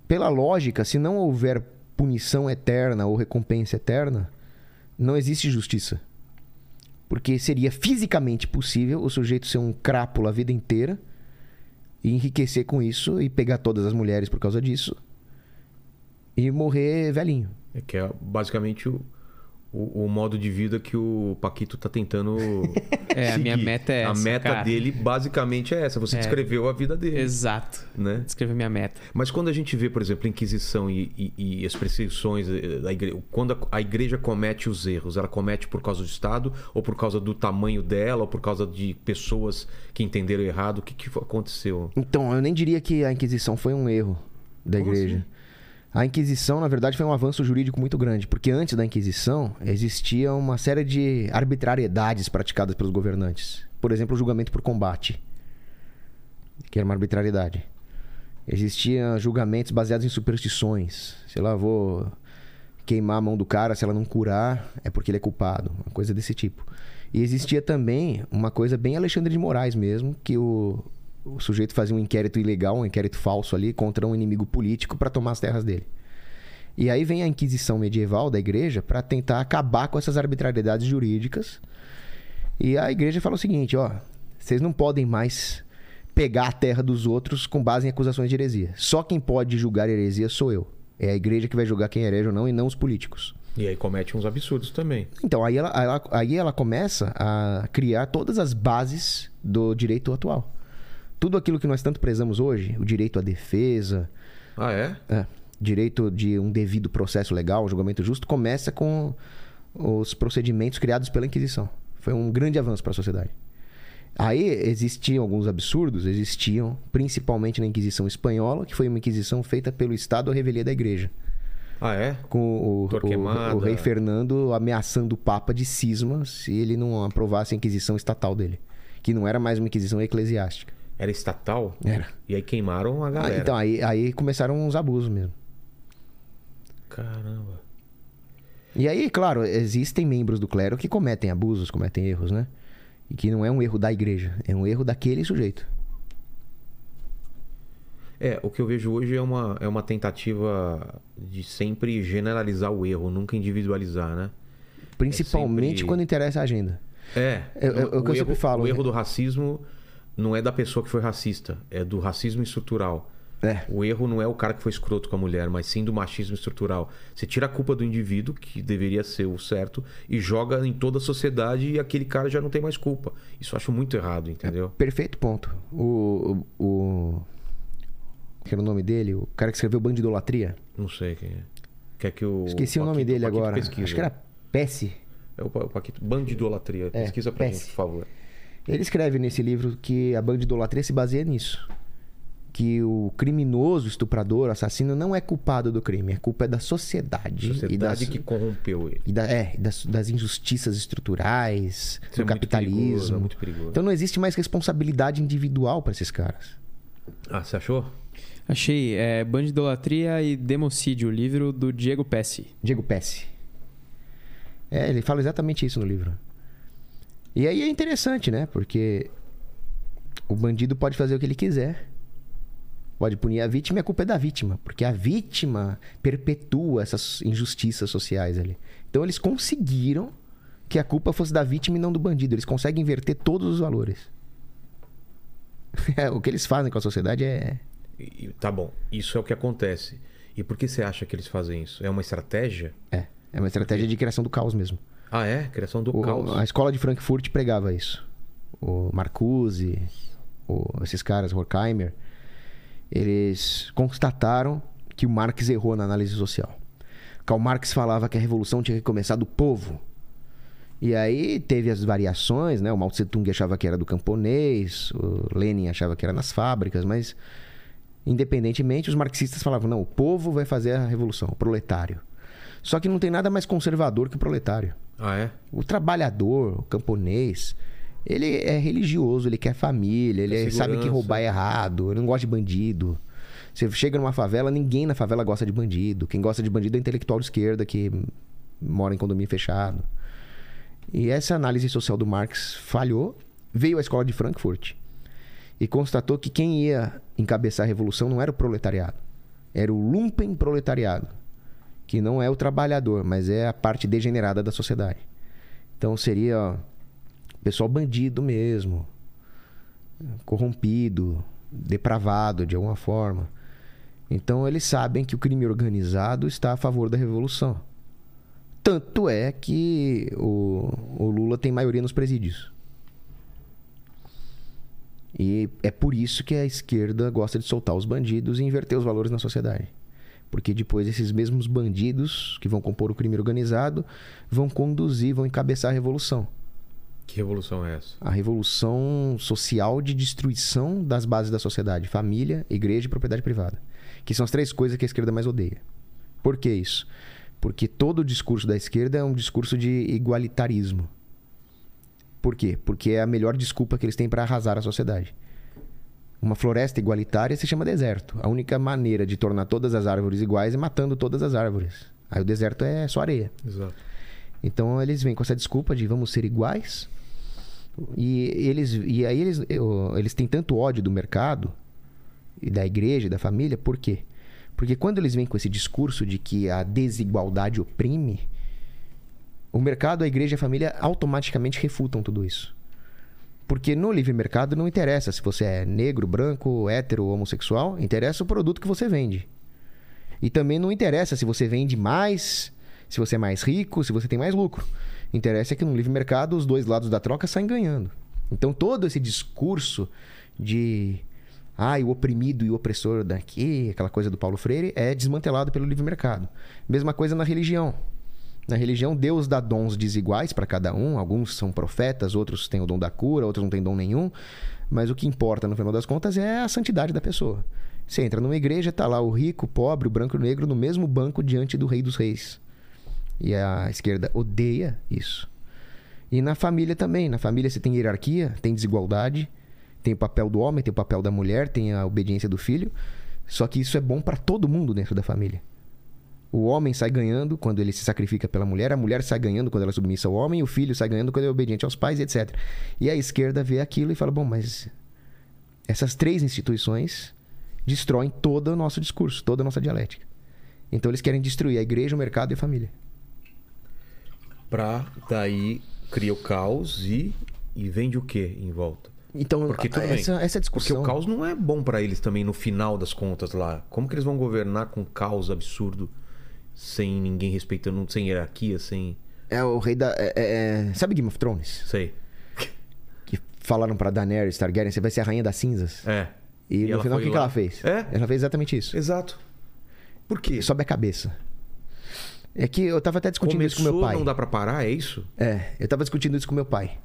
pela lógica, se não houver punição eterna ou recompensa eterna, não existe justiça. Porque seria fisicamente possível o sujeito ser um crápula a vida inteira e enriquecer com isso e pegar todas as mulheres por causa disso e morrer velhinho. É que é basicamente o, o, o modo de vida que o Paquito tá tentando. É, a minha seguir. meta é A essa, meta cara. dele basicamente é essa. Você É. descreveu a vida dele. Exato. Né? Descreve a minha meta. Mas quando a gente vê, por exemplo, a Inquisição e, e- e as perseguições eh, da igreja, quando a, a igreja comete os erros, ela comete por causa do Estado, ou por causa do tamanho dela, ou por causa de pessoas que entenderam errado? O que, que aconteceu? Então, eu nem diria que a Inquisição foi um erro da Como igreja. assim? A Inquisição, na verdade, foi um avanço jurídico muito grande, porque antes da Inquisição existia uma série de arbitrariedades praticadas pelos governantes. Por exemplo, o julgamento por combate, que era uma arbitrariedade. Existiam julgamentos baseados em superstições. Sei lá, vou queimar a mão do cara, se ela não curar, é porque ele é culpado. Uma coisa desse tipo. E existia também uma coisa bem Alexandre de Moraes mesmo, que o, o sujeito fazia um inquérito ilegal, um inquérito falso ali contra um inimigo político para tomar as terras dele. E aí vem a Inquisição medieval da igreja para tentar acabar com essas arbitrariedades jurídicas. E a igreja fala o seguinte, ó, vocês não podem mais pegar a terra dos outros com base em acusações de heresia. Só quem pode julgar heresia sou eu. É a igreja que vai julgar quem é herege ou não e não os políticos. E aí comete uns absurdos também. Então, aí ela, ela- aí ela começa a criar todas as bases do direito atual. Tudo aquilo que nós tanto prezamos hoje, o direito à defesa, Ah, é? é, direito de um devido processo legal, um julgamento justo, começa com os procedimentos criados pela Inquisição. Foi um grande avanço para a sociedade. Aí existiam alguns absurdos, existiam, principalmente na Inquisição Espanhola, que foi uma Inquisição feita pelo Estado à revelia da Igreja Ah, é? com o, o, o rei Fernando ameaçando o Papa de cisma se ele não aprovasse a Inquisição estatal dele. Que não era mais uma Inquisição eclesiástica. Era estatal? Era. E aí queimaram a Ah, galera. então, aí, aí começaram uns abusos mesmo. Caramba. E aí, claro, existem membros do clero que cometem abusos, cometem erros, né? E que não é um erro da igreja, é um erro daquele sujeito. É, o que eu vejo hoje é uma, é uma tentativa de sempre generalizar o erro, nunca individualizar, né? Principalmente sempre- quando interessa a agenda. É. É- é o que eu sempre falo, O erro do racismo não é da pessoa que foi racista, é do racismo estrutural. É. O erro não é o cara que foi escroto com a mulher, mas sim do machismo estrutural. Você tira a culpa do indivíduo, que deveria ser o certo, e joga em toda a sociedade e aquele cara já não tem mais culpa. Isso eu acho muito errado, entendeu? Perfeito ponto. O. O. o... Que era o nome dele? O cara que escreveu Bando de Idolatria? Não sei quem é. Quer que o. Esqueci o nome dele agora. pesquisa. Acho que era Pesce. É o Pa- o Paquito. Bando de idolatria. É, Pesquisa pra Pesce. gente, por favor. Ele escreve nesse livro que a banda de idolatria se baseia nisso. que o criminoso, estuprador, assassino não é culpado do crime, a culpa é da sociedade. e Sociedade das, que corrompeu ele. e da- é, das, das injustiças estruturais, Isso é do muito perigoso, é capitalismo. muito perigoso. Então não existe mais responsabilidade individual para esses caras. Ah, você achou? Achei. É Bandidolatria e Democídio, o livro do Diego Pesce. Diego Pesce. É, ele fala exatamente isso no livro. E aí é interessante, né? Porque o bandido pode fazer o que ele quiser. Pode punir a vítima e a culpa é da vítima. Porque a vítima perpetua essas injustiças sociais ali. Então eles conseguiram que a culpa fosse da vítima e não do bandido. Eles conseguem inverter todos os valores. É, o que eles fazem com a sociedade é. Tá bom, isso é o que acontece. E por que você acha que eles fazem isso? É uma estratégia? É, é uma estratégia de criação do caos mesmo. Ah, é? Criação do O- caos. A escola de Frankfurt pregava isso. O Marcuse, o- esses caras, Horkheimer, eles constataram que o Marx errou na análise social. Karl Marx falava que a revolução tinha que começar do povo. E aí teve as variações, né? O Mao Tse Tung achava que era do camponês, o Lenin achava que era nas fábricas, mas independentemente, os marxistas falavam: não, o povo vai fazer a revolução, o proletário. Só que não tem nada mais conservador que o proletário. Ah, é? O trabalhador, o camponês, ele é religioso, ele quer família, ele é- sabe que roubar é errado, ele não gosta de bandido. Você chega numa favela, ninguém na favela gosta de bandido. Quem gosta de bandido é intelectual de esquerda que mora em condomínio fechado. E essa análise social do Marx falhou, veio à escola de Frankfurt e constatou que quem ia encabeçar a revolução não era o proletariado, era o lumpen proletariado, que não é o trabalhador, mas é a parte degenerada da sociedade. Então seria pessoal bandido mesmo, corrompido, depravado de alguma forma. Então eles sabem que o crime organizado está a favor da revolução. Tanto é que o, o Lula tem maioria nos presídios. E é por isso que a esquerda gosta de soltar os bandidos e inverter os valores na sociedade. Porque depois esses mesmos bandidos que vão compor o crime organizado vão conduzir, vão encabeçar a revolução. Que revolução é essa? A revolução social de destruição das bases da sociedade: família, igreja e propriedade privada. Que são as três coisas que a esquerda mais odeia. Por que isso? Porque todo o discurso da esquerda é um discurso de igualitarismo. Por quê? Porque é a melhor desculpa que eles têm para arrasar a sociedade. Uma floresta igualitária se chama deserto. A única maneira de tornar todas as árvores iguais é matando todas as árvores. Aí o deserto é só areia. Exato. Então eles vêm com essa desculpa de vamos ser iguais. E eles e aí eles eles têm tanto ódio do mercado e da igreja, e da família, por quê? Porque quando eles vêm com esse discurso de que a desigualdade oprime, o mercado, a igreja e a família automaticamente refutam tudo isso. Porque no livre mercado não interessa se você é negro, branco, hétero homossexual, interessa o produto que você vende. E também não interessa se você vende mais, se você é mais rico, se você tem mais lucro. Interessa é que no livre mercado os dois lados da troca saem ganhando. Então todo esse discurso de ah, o oprimido e o opressor daqui, aquela coisa do Paulo Freire, é desmantelado pelo livre mercado. Mesma coisa na religião. Na religião, Deus dá dons desiguais para cada um. Alguns são profetas, outros têm o dom da cura, outros não têm dom nenhum. Mas o que importa, no final das contas, é a santidade da pessoa. Você entra numa igreja, tá lá o rico, o pobre, o branco e o negro no mesmo banco diante do rei dos reis. E a esquerda odeia isso. E na família também. Na família você tem hierarquia, tem desigualdade, tem o papel do homem, tem o papel da mulher, tem a obediência do filho. Só que isso é bom para todo mundo dentro da família. O homem sai ganhando quando ele se sacrifica pela mulher, a mulher sai ganhando quando ela é submissa ao homem, o filho sai ganhando quando ele é obediente aos pais, etc. E a esquerda vê aquilo e fala: bom, mas essas três instituições destroem todo o nosso discurso, toda a nossa dialética. Então eles querem destruir a igreja, o mercado e a família. Pra daí cria o caos e, e vende o que em volta? Então, Porque tudo bem. essa, essa Porque discussão. o caos não é bom pra eles também no final das contas lá. Como que eles vão governar com caos absurdo, sem ninguém respeitando, sem hierarquia, sem. É o rei da. é- é- é- sabe Game of Thrones? Sei. Que falaram pra Daenerys Targaryen: você vai ser a rainha das cinzas. É. E, no ela final, o foi que, que ela fez? É? Ela fez exatamente isso. Exato. Por quê? Sobe a cabeça. É que eu tava até discutindo isso com Começou, meu pai. não dá pra parar, é isso? É, eu tava discutindo isso com meu pai.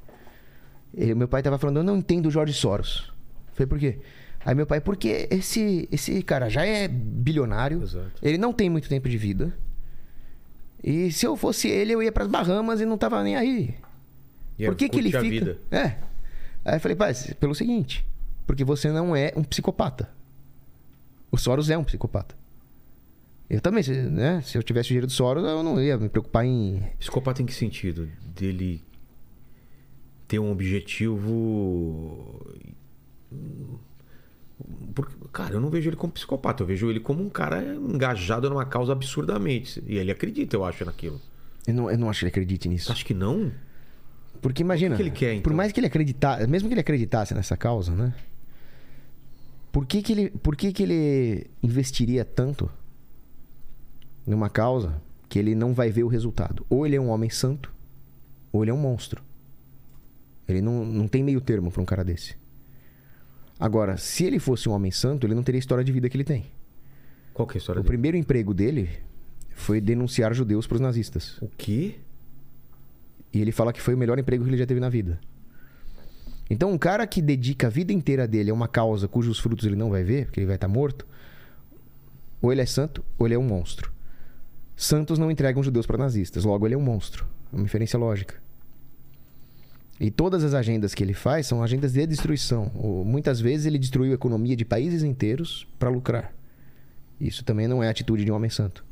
E meu pai tava falando, eu não entendo o Jorge Soros. Eu falei, por quê? Aí meu pai, porque esse, esse cara já é bilionário, Exato. ele não tem muito tempo de vida. E se eu fosse ele, eu ia pras Bahamas e não tava nem aí. E era Por que, que ele fica. vida. É. Aí eu falei, pai, pelo seguinte, porque você não é um psicopata. O Soros é um psicopata. Eu também, né? Se eu tivesse o dinheiro do Soros, eu não ia me preocupar em. Psicopata em que sentido? Dele ter um objetivo. Porque, cara, eu não vejo ele como psicopata, eu vejo ele como um cara engajado numa causa absurdamente. E ele acredita, eu acho, naquilo. Eu não, eu não acho que ele acredite nisso. acha que não? Porque imagina. que ele quer, Por então? mais que ele acreditasse, mesmo que ele acreditasse nessa causa, né? Por que, que, ele, por que, que ele investiria tanto numa causa que ele não vai ver o resultado? Ou ele é um homem santo, ou ele é um monstro. Ele não, não tem meio termo pra um cara desse. Agora, se ele fosse um homem santo, ele não teria a história de vida que ele tem. Qual que é a história O dele? primeiro emprego dele foi denunciar judeus pros nazistas. O quê? E ele fala que foi o melhor emprego que ele já teve na vida. Então, um cara que dedica a vida inteira dele a uma causa cujos frutos ele não vai ver, porque ele vai estar morto, ou ele é santo, ou ele é um monstro. Santos não entregam judeus para nazistas, logo ele é um monstro. É uma inferência lógica. E todas as agendas que ele faz são agendas de destruição. Ou, muitas vezes ele destruiu a economia de países inteiros para lucrar. Isso também não é a atitude de um homem santo.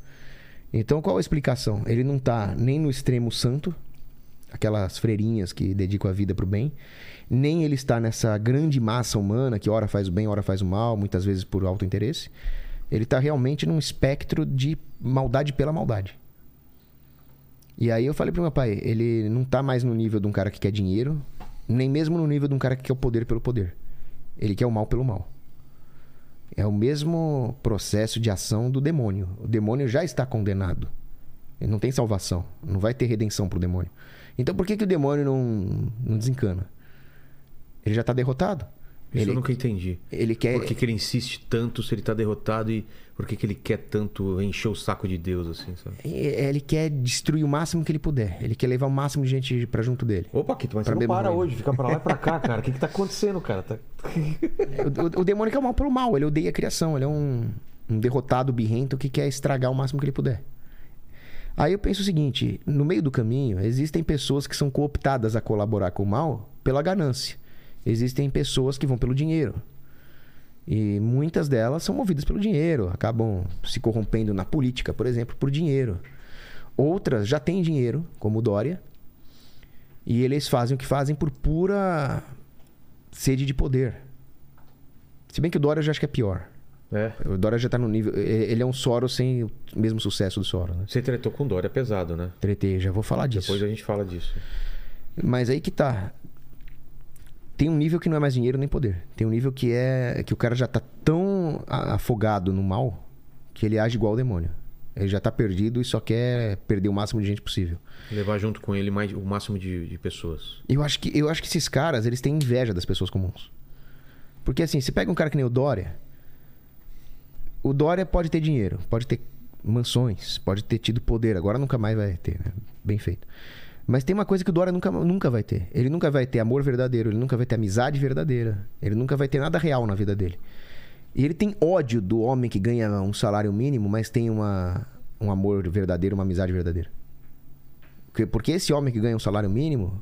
Então, qual a explicação? Ele não está nem no extremo santo, aquelas freirinhas que dedicam a vida para o bem, nem ele está nessa grande massa humana que ora faz o bem, ora faz o mal, muitas vezes por alto interesse. Ele está realmente num espectro de maldade pela maldade. E aí eu falei pro meu pai, ele não tá mais no nível de um cara que quer dinheiro, nem mesmo no nível de um cara que quer o poder pelo poder. Ele quer o mal pelo mal. É o mesmo processo de ação do demônio. O demônio já está condenado. Ele não tem salvação. Não vai ter redenção pro demônio. Então por que, que o demônio não, não desencana? Ele já está derrotado. Isso ele, eu nunca entendi. ele quer. Por que, que ele insiste tanto se ele tá derrotado e por que, que ele quer tanto encher o saco de Deus, assim, sabe? É, Ele quer destruir o máximo que ele puder. Ele quer levar o máximo de gente pra junto dele. Opa, Kito, mas Pra você não para hoje, fica pra lá e pra cá, cara. O que que tá acontecendo, cara? Tá- O, o- o demônio quer o mal pelo mal. Ele odeia a criação. Ele é um, um derrotado birrento que quer estragar o máximo que ele puder. Aí eu penso o seguinte: no meio do caminho, existem pessoas que são cooptadas a colaborar com o mal pela ganância. Existem pessoas que vão pelo dinheiro. E muitas delas são movidas pelo dinheiro, acabam se corrompendo na política, por exemplo, por dinheiro. Outras já têm dinheiro, como o Dória, e eles fazem o que fazem por pura sede de poder. Se bem que o Dória eu já acho que é pior. É. O Dória já tá no nível. Ele é um Soros sem o mesmo sucesso do Soros, né? Você tretou com Dória, é pesado, né? Tretei, já vou falar disso. Depois a gente fala disso. Mas aí que tá. Tem um nível que não é mais dinheiro nem poder. Tem um nível que é que o cara já tá tão afogado no mal que ele age igual ao demônio. Ele já tá perdido e só quer perder o máximo de gente possível. Levar junto com ele mais, o máximo de, de pessoas. Eu acho que eu acho que esses caras, eles têm inveja das pessoas comuns. Porque assim, você pega um cara que nem o Dória, o Dória pode ter dinheiro, pode ter mansões, pode ter tido poder, agora nunca mais vai ter, né? Bem feito. Mas tem uma coisa que o Dória nunca, nunca vai ter. Ele nunca vai ter amor verdadeiro, ele nunca vai ter amizade verdadeira, ele nunca vai ter nada real na vida dele. E ele tem ódio do homem que ganha um salário mínimo, mas tem uma, um amor verdadeiro, uma amizade verdadeira. Porque- Porque esse homem que ganha um salário mínimo,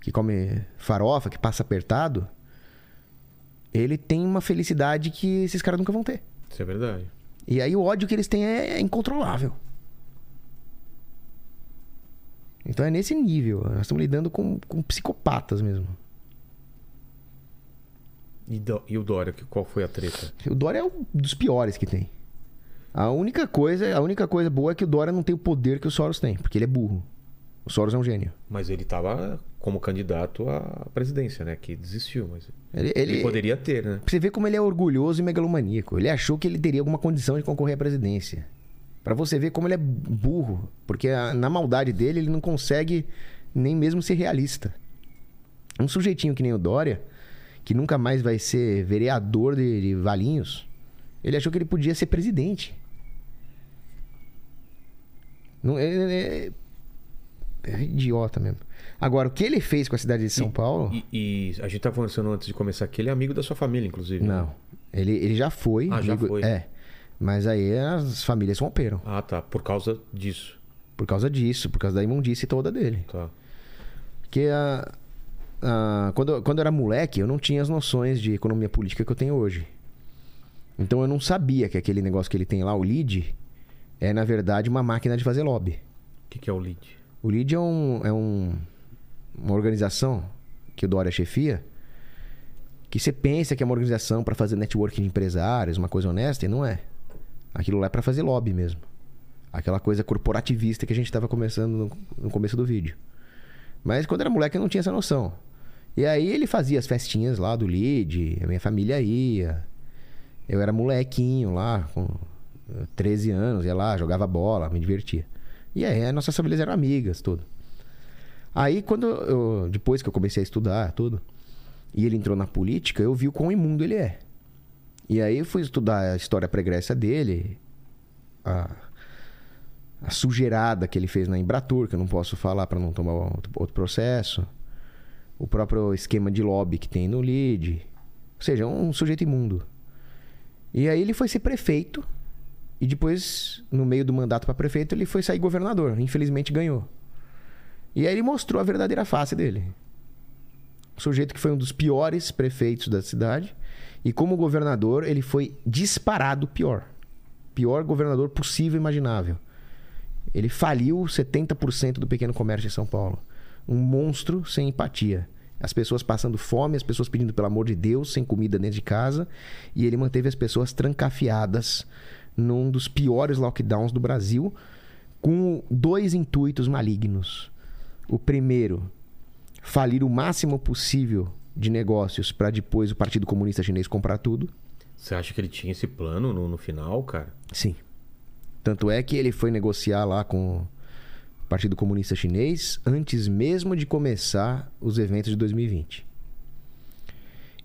que come farofa, que passa apertado, ele tem uma felicidade que esses caras nunca vão ter. Isso é verdade. E aí o ódio que eles têm é incontrolável. Então é nesse nível. Nós estamos lidando com, com psicopatas mesmo. E, Dó- e o Dória, qual foi a treta? O Dória é um dos piores que tem. A única coisa, a única coisa boa é que o Dória não tem o poder que o Soros tem, porque ele é burro. O Soros é um gênio. Mas ele tava como candidato à presidência, né? Que desistiu, mas Ele, ele, ele- poderia ter, né? Pra você ver como ele é orgulhoso e megalomaníaco. Ele achou que ele teria alguma condição de concorrer à presidência. Pra você ver como ele é burro. Porque a- na maldade dele, ele não consegue nem mesmo ser realista. Um sujeitinho que nem o Dória, que nunca mais vai ser vereador de, de Valinhos, ele achou que ele podia ser presidente. Não, é- é- é idiota mesmo. Agora, o que ele fez com a cidade de São Paulo... E, e a gente tá conversando antes de começar aqui, ele é amigo da sua família, inclusive. né? Não. Ele, ele já foi. Ah, já foi. É. Mas aí as famílias romperam. Ah, tá. Por causa disso. Por causa disso, por causa da imundície toda dele. Tá. Porque a, a- quando, quando eu era moleque, eu não tinha as noções de economia política que eu tenho hoje. Então eu não sabia que aquele negócio que ele tem lá, o LEAD, é na verdade uma máquina de fazer lobby. O que, que é o lead? O LEAD é, um, é um- uma organização que o Dória chefia, que você pensa que é uma organização para fazer networking de empresários, uma coisa honesta, e não é. Aquilo lá é para fazer lobby mesmo. Aquela coisa corporativista que a gente estava começando no, no começo do vídeo. Mas quando era moleque eu não tinha essa noção. E aí ele fazia as festinhas lá do LEAD, a minha família ia. Eu era molequinho lá, com eh, 13 anos, ia lá, jogava bola, me divertia. E aí as nossas famílias eram amigas, tudo. Aí quando eu, depois que eu comecei a estudar, tudo, e ele entrou na política, eu vi o quão imundo ele é. E aí fui estudar a história pregressa dele, a, a sujeirada que ele fez na Embratur, que eu não posso falar para não tomar outro, outro processo. O próprio esquema de lobby que tem no LEAD. Ou seja, um sujeito imundo. E aí ele foi ser prefeito. E depois, no meio do mandato para prefeito, ele foi sair governador. Infelizmente ganhou. E aí ele mostrou a verdadeira face dele. Um sujeito que foi um dos piores prefeitos da cidade. E como governador, ele foi disparado pior. Pior governador possível e imaginável. Ele faliu 70% do pequeno comércio em São Paulo. Um monstro sem empatia. As pessoas passando fome, as pessoas pedindo pelo amor de Deus, sem comida dentro de casa. E ele manteve as pessoas trancafiadas num dos piores lockdowns do Brasil, com dois intuitos malignos. O primeiro, falir o máximo possível de negócios para depois o Partido Comunista Chinês comprar tudo. Você acha que ele tinha esse plano no, no final, cara? Sim. Tanto é que ele foi negociar lá com o Partido Comunista Chinês antes mesmo de começar os eventos de 2020.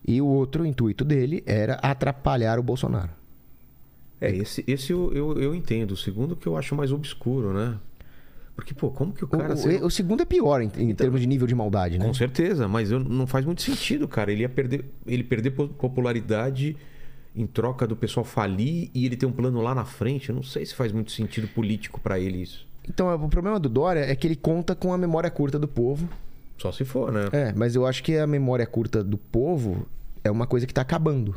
E o outro intuito dele era atrapalhar o Bolsonaro. É, esse, esse eu, eu, eu entendo. O segundo que eu acho mais obscuro, né? Porque, pô, como que o cara... o- o segundo é pior em, em termos de nível de maldade, né? Com certeza, mas eu- não faz muito sentido, cara. Ele ia perder, ele perder po- popularidade em troca do pessoal falir e ele ter um plano lá na frente. Eu não sei se faz muito sentido político pra ele isso. Então, o problema do Dória é que ele conta com a memória curta do povo. Só se for, né? É, mas eu acho que a memória curta do povo é uma coisa que tá acabando.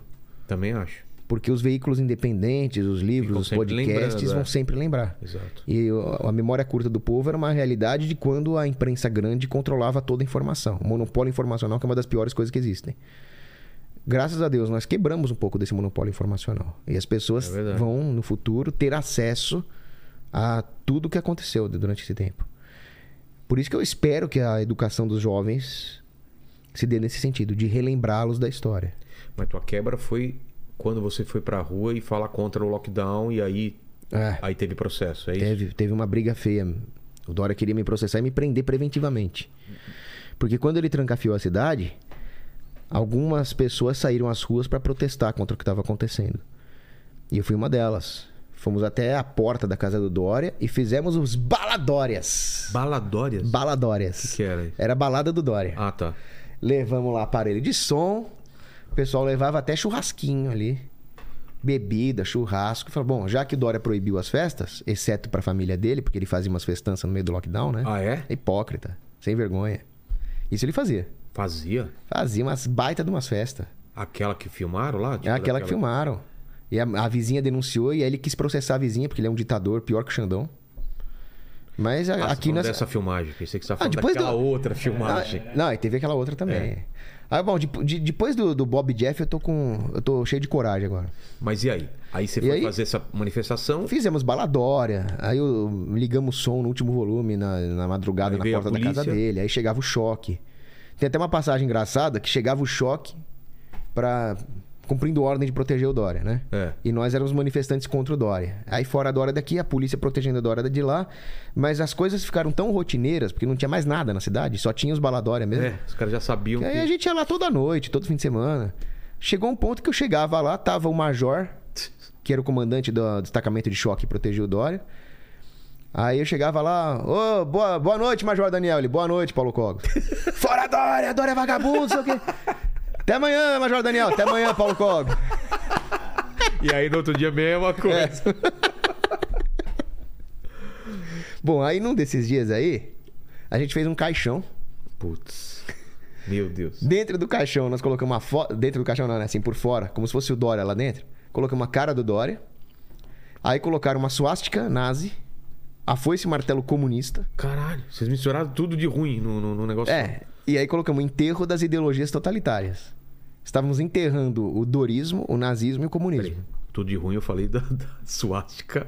Também acho. Porque os veículos independentes, os livros, os podcasts lembrando, vão é. sempre lembrar. Exato. E o- a memória curta do povo era uma realidade de quando a imprensa grande controlava toda a informação. O monopólio informacional, que é uma das piores coisas que existem. Graças a Deus, nós quebramos um pouco desse monopólio informacional. E as pessoas É vão, no futuro, ter acesso a tudo que aconteceu durante esse tempo. Por isso que eu espero que a educação dos jovens se dê nesse sentido, de relembrá-los da história. Mas tua quebra foi quando você foi pra rua e falar contra o lockdown e aí, É. aí teve processo, é isso? Teve, teve uma briga feia. O Dória queria me processar e me prender preventivamente. Porque quando ele trancafiou a cidade, algumas pessoas saíram às ruas para protestar contra o que estava acontecendo. E eu fui uma delas. Fomos até a porta da casa do Dória e fizemos os baladórias. Baladórias? O Baladórias. que, que era isso? Era a balada do Dória. Ah, tá. Levamos lá aparelho de som. O pessoal levava até churrasquinho ali. Bebida, churrasco. Falou, bom, já que o Dória proibiu as festas, exceto pra família dele, porque ele fazia umas festanças no meio do lockdown, né? Ah, é? Hipócrita, sem vergonha. Isso ele fazia. Fazia? Fazia umas baita de umas festas. Aquela que filmaram lá? Tipo é aquela que daquela- filmaram. E a, a vizinha denunciou e aí ele quis processar a vizinha, porque ele é um ditador pior que o Xandão. Mas a- Ah, aqui nós. dessa filmagem. Pensei que você estava Ah, falando daquela do- outra filmagem. Ah, não, e teve aquela outra também. É. Ah, bom, de- de- depois do, do Bob Jeff, eu tô com. Eu tô cheio de coragem agora. Mas e aí? Aí você E foi aí? fazer essa manifestação. Fizemos baladória, aí eu ligamos o som no último volume na, na madrugada Aí na porta da casa dele, aí chegava o choque. Tem até uma passagem engraçada que chegava o choque pra. Cumprindo ordem de proteger o Dória, né? É. E nós éramos manifestantes contra o Dória. Aí fora a Dória daqui, a polícia protegendo a Dória de lá. Mas as coisas ficaram tão rotineiras, porque não tinha mais nada na cidade, só tinha os baladória mesmo. É, os caras já sabiam E aí que. a gente ia lá toda noite, todo fim de semana. Chegou um ponto que eu chegava lá, tava o major, que era o comandante do destacamento de choque e protegeu o Dória. Aí eu chegava lá, ô, boa, boa noite, Major Daniel. Ele, boa noite, Paulo Cogos. Fora Dória, Dória é vagabundo, sei o quê. Até amanhã, Major Daniel. Até amanhã, Paulo Cogos. E aí no outro dia mesma coisa. Bom, aí num desses dias aí, a gente fez um caixão. Putz. Meu Deus. Dentro do caixão, nós colocamos uma foto. Dentro do caixão, não, né? Assim, por fora, como se fosse o Dória lá dentro. Colocamos uma cara do Dória. Aí colocaram uma suástica nazi, a foice martelo comunista. Caralho, vocês misturaram tudo de ruim no, no, no negócio. É, e aí colocamos o enterro das ideologias totalitárias. Estávamos enterrando o dorismo, o nazismo e o comunismo. Peraí, tudo de ruim eu falei da, da suástica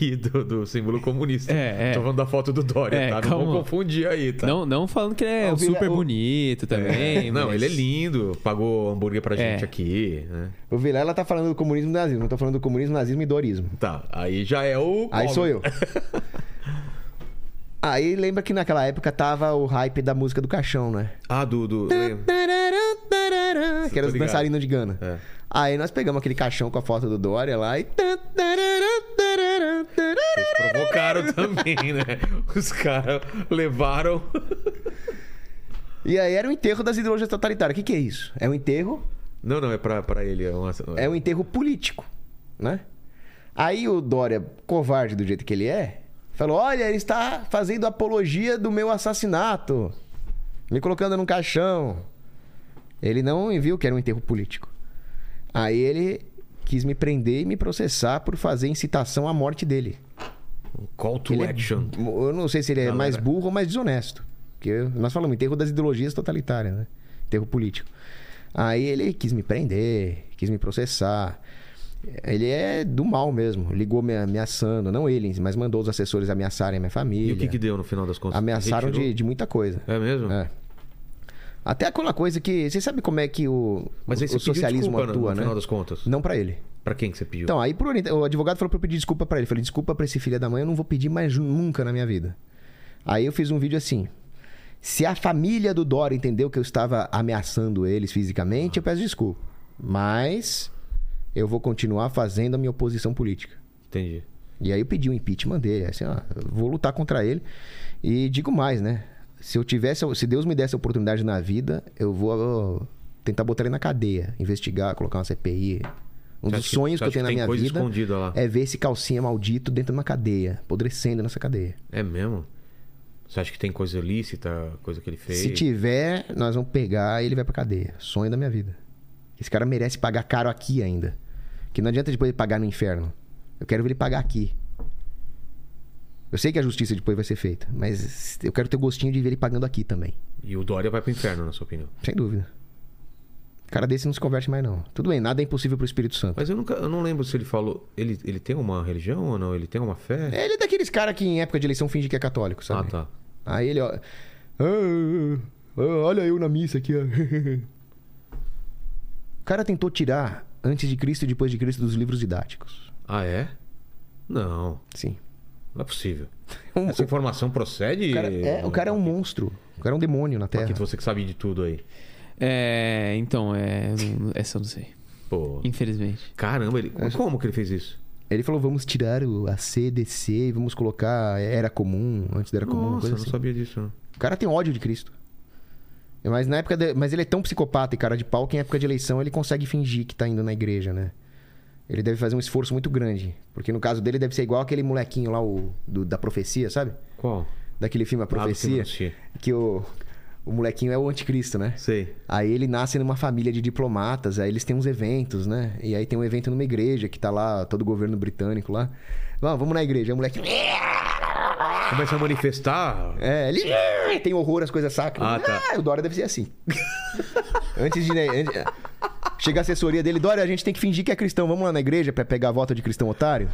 e do, do símbolo comunista. É, é. Tô falando da foto do Dória, É, tá? Não vamos confundir aí, tá? Não, não falando que ele é Ah, o Vila- super o- bonito também. Não, mas- ele é lindo, pagou hambúrguer pra gente É. aqui, né? O Vilela tá falando do comunismo e do nazismo, não tô falando do comunismo, nazismo e dorismo. Tá, aí já é o. Aí sou eu. Aí lembra que naquela época tava o hype da música do caixão, né? Ah, do. do... Que era Tô os dançarinos de Gana. É. Aí nós pegamos aquele caixão com a foto do Dória lá e. Vocês provocaram também, né? Os caras levaram. E aí era o enterro das ideologias totalitárias. O que, que é isso? É um enterro, Não, não, é pra, pra ele. É, uma... é um enterro político, né? Aí o Dória, covarde do jeito que ele é, falou: Olha, ele está fazendo apologia do meu assassinato, me colocando num caixão. Ele não viu que era um enterro político. Aí ele quis me prender e me processar por fazer incitação à morte dele. Call to Ele é- action. eu não sei se ele é Galera. mais burro ou mais desonesto. Porque nós falamos enterro das ideologias totalitárias, né? Enterro político. Aí ele quis me prender, quis me processar. Ele é do mal mesmo. Ligou me ameaçando. Não ele, mas mandou os assessores ameaçarem a minha família. E o que, que deu no final das contas? Ameaçaram de, de muita coisa. É mesmo? É. Até aquela coisa que. Você sabe como é que o, Mas o pediu socialismo desculpa no- atua, no né? final das contas. Não pra ele. Pra quem que você pediu? Então, aí orienta- o advogado falou pra eu pedir desculpa pra ele. Eu falei, desculpa pra esse filho da mãe, eu não vou pedir mais nunca na minha vida. Aí eu fiz um vídeo assim. Se a família do Dória entendeu que eu estava ameaçando eles fisicamente, eu peço desculpa. Mas eu vou continuar fazendo a minha oposição política. Entendi. E aí eu pedi o impeachment dele, assim, ó, eu vou lutar contra ele. E digo mais, né? Se eu tivesse, se Deus me desse a oportunidade na vida, eu vou tentar botar ele na cadeia, investigar, colocar uma CPI. Um Você dos que- sonhos você que eu tenho na que tem minha vida é ver esse calcinha maldito dentro de uma cadeia, apodrecendo nessa cadeia. É mesmo? Você acha que tem coisa ilícita, coisa que ele fez? Se tiver, nós vamos pegar e ele vai pra cadeia. Sonho da minha vida. Esse cara merece pagar caro aqui ainda. Que não adianta depois ele pagar no inferno. Eu quero ver ele pagar aqui. Eu sei que a justiça depois vai ser feita, mas eu quero ter o gostinho de ver ele pagando aqui também. E o Dória vai pro inferno, na sua opinião. Sem dúvida. Cara desse não se converte mais, não. Tudo bem, nada é impossível pro Espírito Santo. Mas eu nunca, eu não lembro se ele falou. Ele, ele tem uma religião ou não? Ele tem uma fé? Ele é daqueles caras que em época de eleição finge que é católico, ah, sabe? tá. Aí ele, ó. "Ah, ah, ah, olha eu na missa aqui, ó. o cara tentou tirar antes de Cristo e depois de Cristo dos livros didáticos. Ah, é? Não, Sim. não é possível. Um- Essa informação procede? O cara é, o cara é um monstro. O cara é um demônio na Terra. Paquito, você que sabe de tudo aí. É, então, é. não- Essa eu não sei. Pô. Infelizmente. Caramba, ele... como que ele fez isso? Ele falou: vamos tirar o a C, DC e vamos colocar era comum, antes da era comum, Nossa, coisa eu não assim. sabia disso. Não. O cara tem ódio de Cristo. Mas na época de- mas ele é tão psicopata e cara de pau que em época de eleição ele consegue fingir que tá indo na igreja, né? Ele deve fazer um esforço muito grande. Porque no caso dele deve ser igual aquele molequinho lá, o, do- da profecia, sabe? Qual? Daquele filme A Ah, Profecia. assisti. que o, o molequinho é o anticristo, né? Sei. Aí ele nasce numa família de diplomatas, aí eles têm uns eventos, né? E aí tem um evento numa igreja que tá lá, todo o governo britânico lá. Vamos, vamos na igreja. O moleque. Começa a manifestar. É, ele tem horror às coisas sacras. Ah, tá. o Dória deve ser assim. antes de. Né, antes- Chega a assessoria dele, Dória, a gente tem que fingir que é cristão. Vamos lá na igreja pra pegar a volta de cristão otário?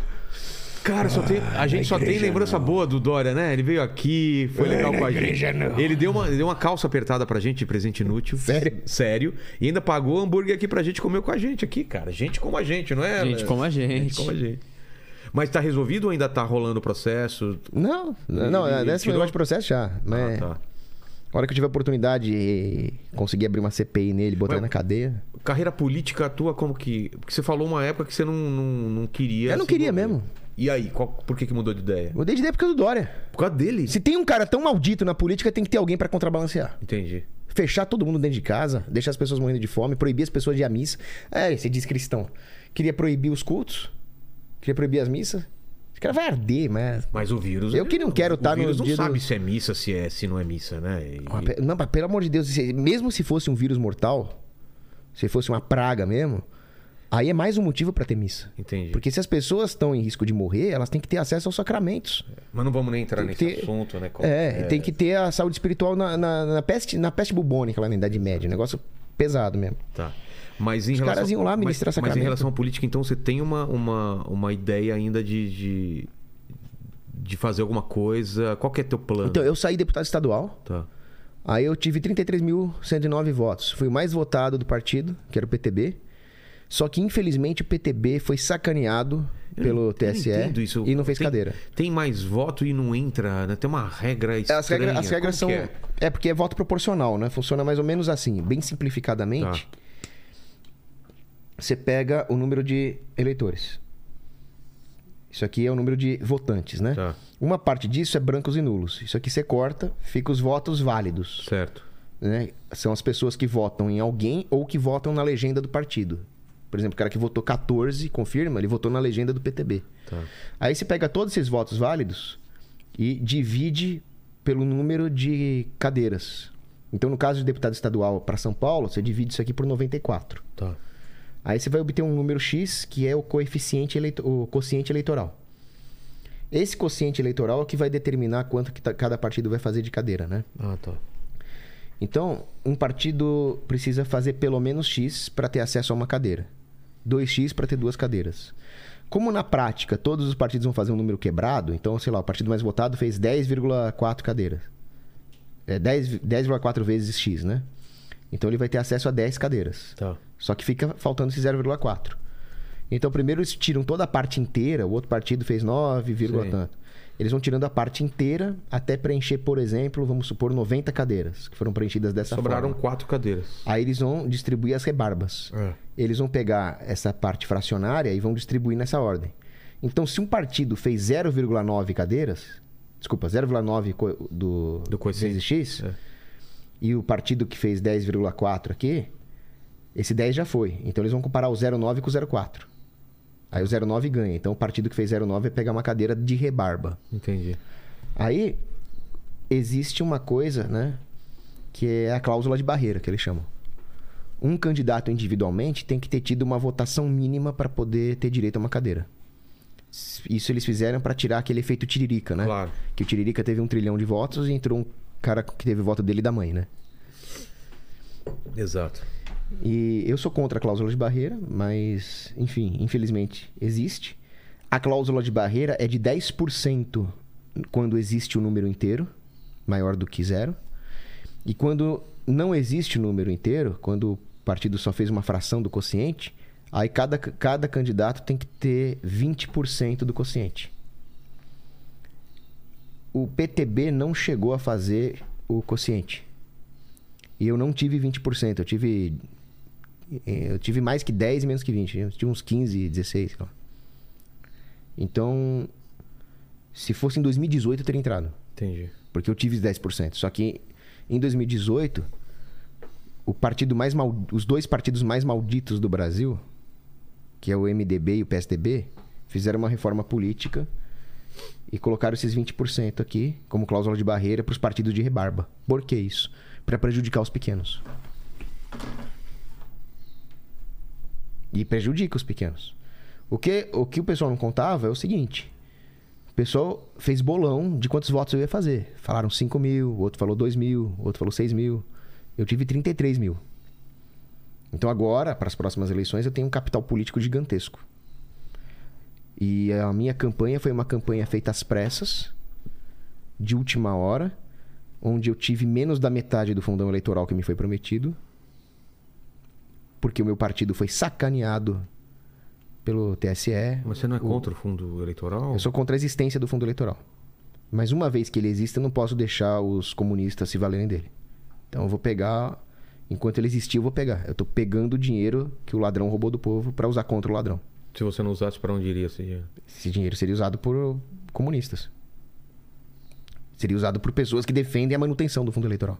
Cara, só tem, a gente só tem lembrança boa do Dória, né? Ele veio aqui, foi legal com a gente. Ele deu uma, deu uma calça apertada pra gente de presente inútil. Sério? Sério. E ainda pagou hambúrguer aqui pra gente comer com a gente aqui, cara. Gente como a gente, não é? Gente como a gente. Gente como a gente. Mas tá resolvido ou ainda tá rolando o processo? Não, não, ele desse tirou- de processo já. Mas Ah, tá. a hora que eu tiver oportunidade de conseguir abrir uma CPI nele, botar Mas- na cadeia. Carreira política atua como que. Porque você falou uma época que você não, não, não queria. Eu não queria mesmo. E aí, qual- por que, que mudou de ideia? Mudei de ideia por causa do Dória. Por causa dele? Se tem um cara tão maldito na política, tem que ter alguém pra contrabalancear. Entendi. Fechar todo mundo dentro de casa, deixar as pessoas morrendo de fome, proibir as pessoas de ir à missa. É, você diz cristão. Queria proibir os cultos, queria proibir as missas. Esse cara vai arder, mas. Mas o vírus. Eu que não quero o tá no vírus não dia do- sabe se é missa, se, é, se não é missa, né? E- Ah, Não, mas pelo amor de Deus, mesmo se fosse um vírus mortal, se fosse uma praga mesmo, aí é mais um motivo pra ter missa. Entendi. Porque se as pessoas estão em risco de morrer, elas têm que ter acesso aos sacramentos. Mas não vamos nem entrar nesse ter- assunto, né? Qual- É, tem que ter a saúde espiritual na, na, na peste, na peste bubônica lá na Idade Média. Negócio pesado mesmo. Tá. Mas em Os relação, caras iam lá ministrar mas, mas em sacramento. relação à política, então você tem uma, uma, uma ideia ainda de, de, de fazer alguma coisa? Qual que é teu plano? Então, eu saí deputado estadual. Tá. Aí eu tive 33.109 votos. Fui o mais votado do partido, que era o PTB. Só que, infelizmente, o PTB foi sacaneado Eu pelo não- TSE isso. e não fez Tem- cadeira. Tem mais voto e não entra, né? Tem uma regra estranha. As regras, as regras são. Que É? porque é voto proporcional, né? Funciona mais ou menos assim. Bem simplificadamente, Tá. Você pega o número de eleitores. Isso aqui é o número de votantes, né? Tá. Uma parte disso é brancos e nulos. Isso aqui você corta, fica os votos válidos. Certo. né? São as pessoas que votam em alguém ou que votam na legenda do partido. Por exemplo, o cara que votou 14, confirma, ele votou na legenda do PTB. Tá. Aí você pega todos esses votos válidos e divide pelo número de cadeiras. Então, no caso de deputado estadual para São Paulo, você divide isso aqui por 94. Tá. Aí você vai obter um número X, que é o coeficiente eleito- o quociente eleitoral. Esse quociente eleitoral é o que vai determinar quanto que tá- cada partido vai fazer de cadeira, né? Ah, tá. Então, um partido precisa fazer pelo menos X para ter acesso a uma cadeira. 2X para ter duas cadeiras. Como na prática todos os partidos vão fazer um número quebrado, então, sei lá, o partido mais votado fez 10,4 cadeiras. É 10 10,4 vezes X, né? Então ele vai ter acesso a 10 cadeiras. Tá. Só que fica faltando esse 0,4. Então, primeiro eles tiram toda a parte inteira, o outro partido fez 9, vírgula Sim. tanto. Eles vão tirando a parte inteira até preencher, por exemplo, vamos supor, 90 cadeiras, que foram preenchidas dessa Sobraram forma. quatro cadeiras. Aí eles vão distribuir as rebarbas. É. Eles vão pegar essa parte fracionária e vão distribuir nessa ordem. Então, se um partido fez 0,9 cadeiras, desculpa, 0,9 co- do, Do vezes X, É. e o partido que fez 10,4 aqui, esse 10 já foi. Então eles vão comparar o 0,9 com o 0,4. Aí o 0,9 ganha. Então o partido que fez 0,9 vai pegar uma cadeira de rebarba. Entendi. Aí existe uma coisa, né? Que é a cláusula de barreira, que eles chamam. Um candidato individualmente tem que ter tido uma votação mínima para poder ter direito a uma cadeira. Isso eles fizeram para tirar aquele efeito tiririca, né? Claro. Que o tiririca teve um trilhão de votos e entrou um cara que teve voto dele e da mãe, né? Exato. E eu sou contra a cláusula de barreira, mas, enfim, infelizmente existe. A cláusula de barreira é de 10% quando existe o número inteiro, maior do que zero. E quando não existe o número inteiro, quando o partido só fez uma fração do quociente, aí cada, cada candidato tem que ter 20% do quociente. O PTB não chegou a fazer o quociente. E eu não tive 20%, eu tive eu tive mais que 10 e menos que 20. Eu tive uns 15, 16. sei lá. Então, se fosse em 2018, eu teria entrado. Entendi. Porque eu tive 10%. Só que em 2018, o partido mais mal... os dois partidos mais malditos do Brasil, que é o MDB e o PSDB, fizeram uma reforma política e colocaram esses 20% aqui como cláusula de barreira para os partidos de rebarba. Por que isso? Para prejudicar os pequenos. E prejudica os pequenos. O que, o que o pessoal não contava é o seguinte: o pessoal fez bolão de quantos votos eu ia fazer. Falaram 5 mil, outro falou 2 mil, outro falou 6 mil. Eu tive 33 mil. Então agora, para as próximas eleições, eu tenho um capital político gigantesco. E a minha campanha foi uma campanha feita às pressas, de última hora, onde eu tive menos da metade do fundão eleitoral que me foi prometido, porque o meu partido foi sacaneado pelo TSE. Mas você não é O- contra o fundo eleitoral? eu sou contra a existência do fundo eleitoral. Mas uma vez que ele existe, eu não posso deixar os comunistas se valerem dele. Então eu vou pegar. Enquanto ele existir, eu vou pegar. Eu tô pegando o dinheiro que o ladrão roubou do povo para usar contra o ladrão. Se você não usasse, pra onde iria esse dinheiro? Esse dinheiro seria usado por comunistas. Seria usado por pessoas que defendem a manutenção do fundo eleitoral.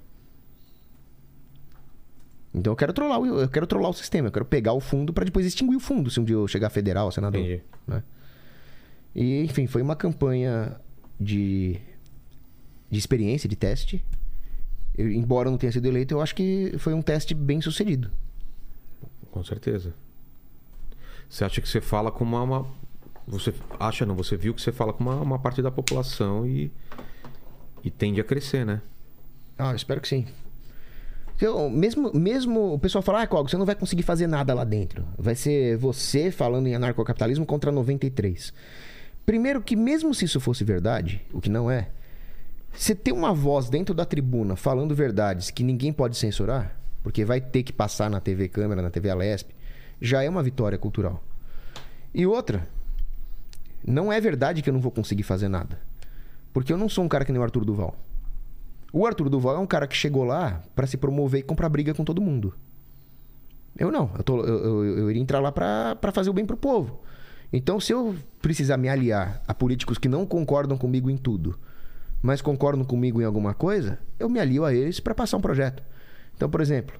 Então eu quero trollar, o- eu quero trollar o sistema, eu quero pegar o fundo para depois extinguir o fundo se um dia eu chegar federal, senador. Entendi. né? E, enfim, foi uma campanha de, de experiência, de teste. Eu, embora eu não tenha sido eleito, eu acho que foi um teste bem sucedido. Com certeza. Você acha que você fala com uma. uma- Você acha, não? Você viu que você fala com uma, uma parte da população e. E tende a crescer, né? Ah, eu espero que sim. Eu- mesmo, mesmo o pessoal fala, ah, Cog, você não vai conseguir fazer nada lá dentro. Vai ser você falando em anarcocapitalismo contra 93. Primeiro que mesmo se isso fosse verdade, o que não é, você ter uma voz dentro da tribuna falando verdades que ninguém pode censurar, porque vai ter que passar na TV Câmara, na TV Alesp, já é uma vitória cultural. E outra, não é verdade que eu não vou conseguir fazer nada. Porque eu não sou um cara que nem o Arthur Duval. O Arthur Duval é um cara que chegou lá pra se promover e comprar briga com todo mundo. Eu não. Eu, tô- eu- eu- eu iria entrar lá pra fazer o bem pro povo. Então, se eu precisar me aliar a políticos que não concordam comigo em tudo, mas concordam comigo em alguma coisa, eu me alio a eles pra passar um projeto. Então, por exemplo,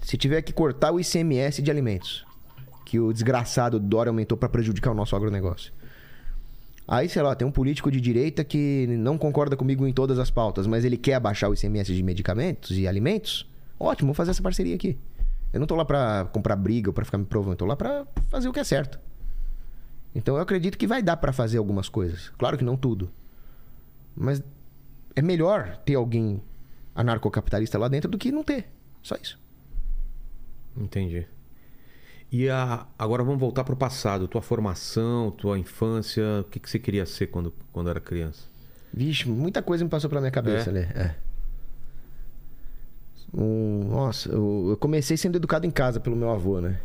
se tiver que cortar o ICMS de alimentos, que o desgraçado Dória aumentou pra prejudicar o nosso agronegócio. Aí, sei lá, tem um político de direita que não concorda comigo em todas as pautas, mas ele quer abaixar o ICMS de medicamentos e alimentos. Ótimo, vou fazer essa parceria aqui. Eu não tô lá pra comprar briga ou pra ficar me provando, eu tô lá pra fazer o que é certo. Então eu acredito que vai dar pra fazer algumas coisas. Claro que não tudo. Mas é melhor ter alguém anarcocapitalista lá dentro do que não ter. Só isso. Entendi. E a... agora vamos voltar pro passado. Tua formação, tua infância. O que, que você queria ser quando, quando era criança? Vixe, muita coisa me passou pela minha cabeça, É? né? É. Um, nossa, eu, eu comecei sendo educado em casa pelo meu avô, né?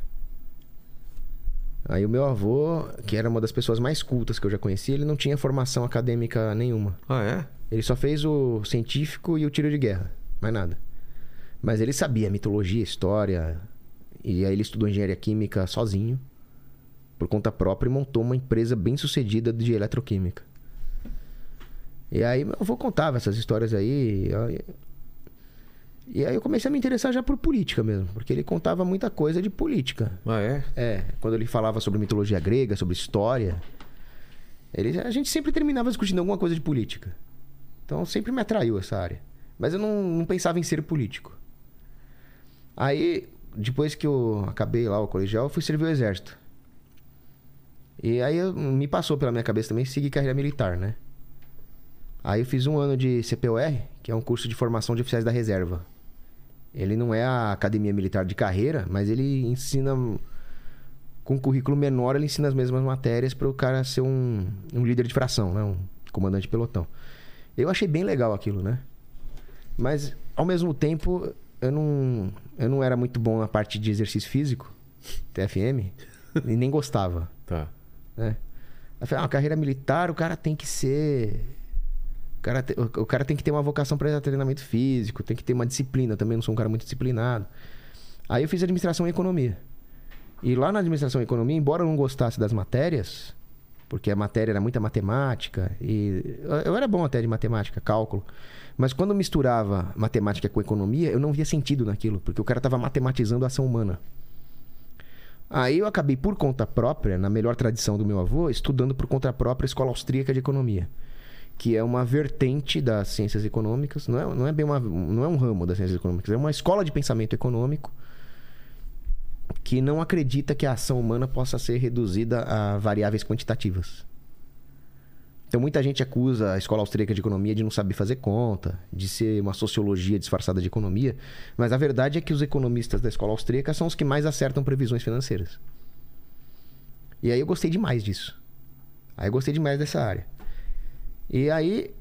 Aí o meu avô, que era uma das pessoas mais cultas que eu já conheci, ele não tinha formação acadêmica nenhuma. Ah, é? Ele só fez o científico e o tiro de guerra, mais nada. Mas ele sabia mitologia, história, e aí ele estudou engenharia química sozinho, por conta própria, e montou uma empresa bem sucedida de eletroquímica. E aí meu avô contava essas histórias aí. e aí- E aí eu comecei a me interessar já por política mesmo, porque ele contava muita coisa de política. Ah, é? É, quando ele falava sobre mitologia grega, sobre história, ele, a gente sempre terminava discutindo alguma coisa de política. Então sempre me atraiu essa área. Mas eu não, não pensava em ser político. Aí, depois que eu acabei lá o colegial, eu fui servir o exército. E aí me passou pela minha cabeça também seguir carreira militar, né? Aí eu fiz um ano de CPOR, que é um curso de formação de oficiais da reserva. Ele não é a academia militar de carreira, mas ele ensina com um currículo menor, ele ensina as mesmas matérias para o cara ser um, um líder de fração, né? um comandante de pelotão. Eu achei bem legal aquilo, né? Mas ao mesmo tempo, eu não, eu não era muito bom na parte de exercício físico, TFM, e nem gostava Tá. né? Eu falei, ah, uma carreira militar, o cara tem que ser. O cara, te- o o cara tem que ter uma vocação para treinamento físico, tem que ter uma disciplina. Eu também não sou um cara muito disciplinado. Aí eu fiz administração e economia. E lá na administração e economia, embora eu não gostasse das matérias, porque a matéria era muita matemática, e eu- era bom até de matemática, cálculo, mas quando misturava matemática com economia, eu não via sentido naquilo, porque o cara estava matematizando a ação humana. Aí eu acabei por conta própria, na melhor tradição do meu avô, estudando por conta própria a Escola Austríaca de Economia, que é uma vertente das ciências econômicas, não é, não é bem uma, não é um ramo das ciências econômicas, é uma escola de pensamento econômico que não acredita que a ação humana possa ser reduzida a variáveis quantitativas. Então muita gente acusa a escola austríaca de economia de não saber fazer conta, de ser uma sociologia disfarçada de economia, mas a verdade é que os economistas da escola austríaca são os que mais acertam previsões financeiras. E aí eu gostei demais disso. Aí eu gostei demais dessa área. E aí,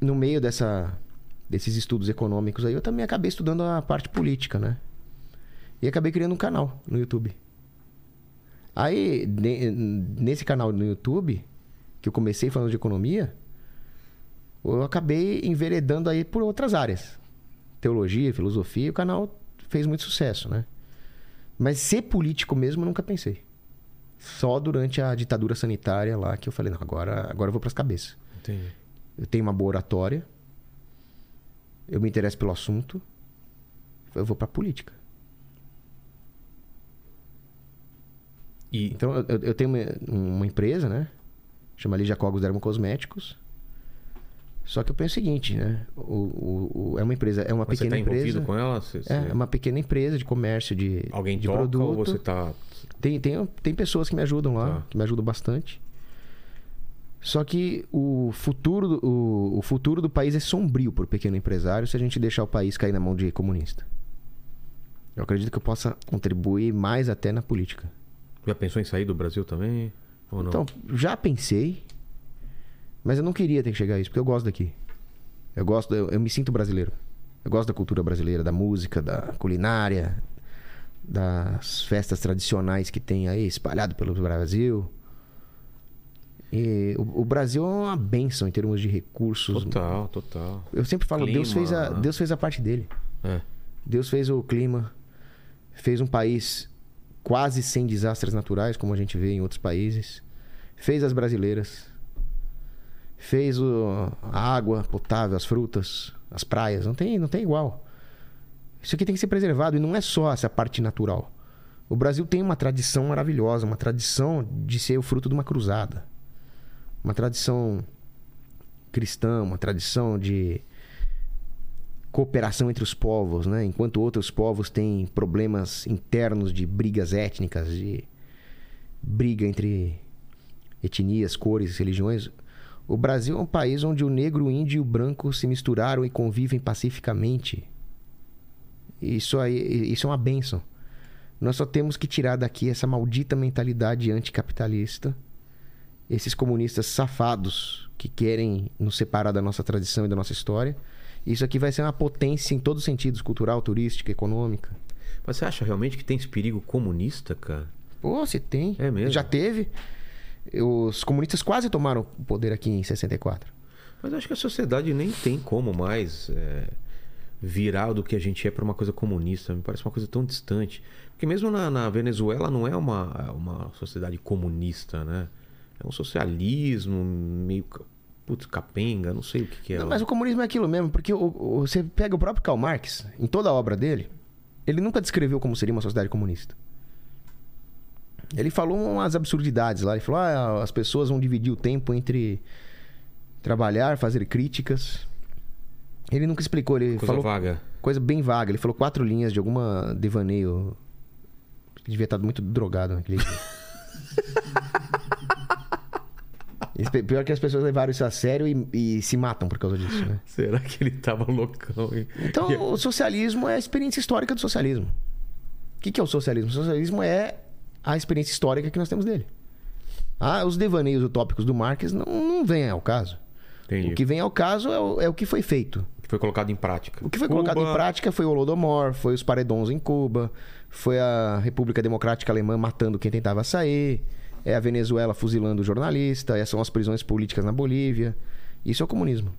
no meio dessa, desses estudos econômicos aí, eu também acabei estudando a parte política, né? E acabei criando um canal no YouTube. Aí, ne- nesse canal no YouTube, que eu comecei falando de economia, eu acabei enveredando aí por outras áreas. Teologia, filosofia, o canal fez muito sucesso, né? Mas ser político mesmo eu nunca pensei. Só durante a ditadura sanitária lá que eu falei, não, agora, agora eu vou pras cabeças. Entendi. Eu tenho uma boa oratória. Eu me interesso pelo assunto. Eu vou pra política. E Então, eu, eu tenho uma, uma empresa, né? Chama Lígia Cogos Dermocosméticos. Só que eu penso o seguinte, né? O, o- o- é uma empresa, é uma mas você pequena tá envolvido empresa. com ela? Você- você- É, é uma pequena empresa de comércio de, Alguém de toca produto. ou você tá... Tem, tem, tem pessoas que me ajudam lá, Tá. que me ajudam bastante. Só que o futuro, do- o, o futuro do país é sombrio por pequeno empresário se a gente deixar o país cair na mão de comunista. Eu acredito que eu possa contribuir mais até na política. Já pensou em sair do Brasil também? Ou não? Então, já pensei, mas eu não queria ter que chegar a isso, porque eu gosto daqui. Eu gosto, eu, eu me sinto brasileiro. Eu gosto da cultura brasileira, da música, da culinária, das festas tradicionais que tem aí espalhado pelo Brasil. E o, o Brasil é uma benção em termos de recursos. Total, total. Eu sempre falo, Deus Clima, fez, a, né? Deus fez a parte dele. É. Deus fez o clima, fez um país quase sem desastres naturais, como a gente vê em outros países. Fez as brasileiras. Fez o- a água potável, as frutas, as praias. Não tem, não tem igual. Isso aqui tem que ser preservado e não é só essa parte natural. O Brasil tem uma tradição maravilhosa, uma tradição de ser o fruto de uma cruzada. Uma tradição cristã, uma tradição de cooperação entre os povos, né? Enquanto outros povos têm problemas internos de brigas étnicas, de briga entre etnias, cores, religiões, o Brasil é um país onde o negro, o índio e o branco se misturaram e convivem pacificamente. Isso aí, isso é uma benção. Nós só temos que tirar daqui essa maldita mentalidade anticapitalista, esses comunistas safados que querem nos separar da nossa tradição e da nossa história. Isso aqui vai ser uma potência em todos os sentidos, cultural, turística, econômica. Mas você acha realmente que tem esse perigo comunista, cara? Pô, você tem. É mesmo? Já teve. Os comunistas quase tomaram o poder aqui em 64. Mas eu acho que a sociedade nem tem como mais é, virar do que a gente é para uma coisa comunista. Me parece uma coisa tão distante. Porque mesmo na, na Venezuela não é uma, uma sociedade comunista, né? É um socialismo meio putz, capenga, não sei o que, que é. Não, mas o comunismo é aquilo mesmo, porque o- o- você pega o próprio Karl Marx, em toda a obra dele, ele nunca descreveu como seria uma sociedade comunista. Ele falou umas absurdidades lá. Ele falou: ah, as pessoas vão dividir o tempo entre trabalhar, fazer críticas. Ele nunca explicou. Ele Coisa falou vaga. coisa bem vaga. Ele falou quatro linhas de alguma devaneio. Ele devia estar muito drogado naquele dia. E Pior que as pessoas levaram isso a sério e, e se matam por causa disso, né? Será que ele tava loucão? Então, o socialismo é a experiência histórica do socialismo. O que, que é o socialismo? O socialismo é a experiência histórica que nós temos dele. Ah, os devaneios utópicos do Marx não, não vêm ao caso. Entendi. O que vem ao caso é o, é o que foi feito. Foi colocado em prática. O que foi Cuba, colocado em prática foi o Holodomor, foi os paredões em Cuba, foi a República Democrática Alemã matando quem tentava sair, é a Venezuela fuzilando o jornalista, essas são as prisões políticas na Bolívia. Isso é o comunismo.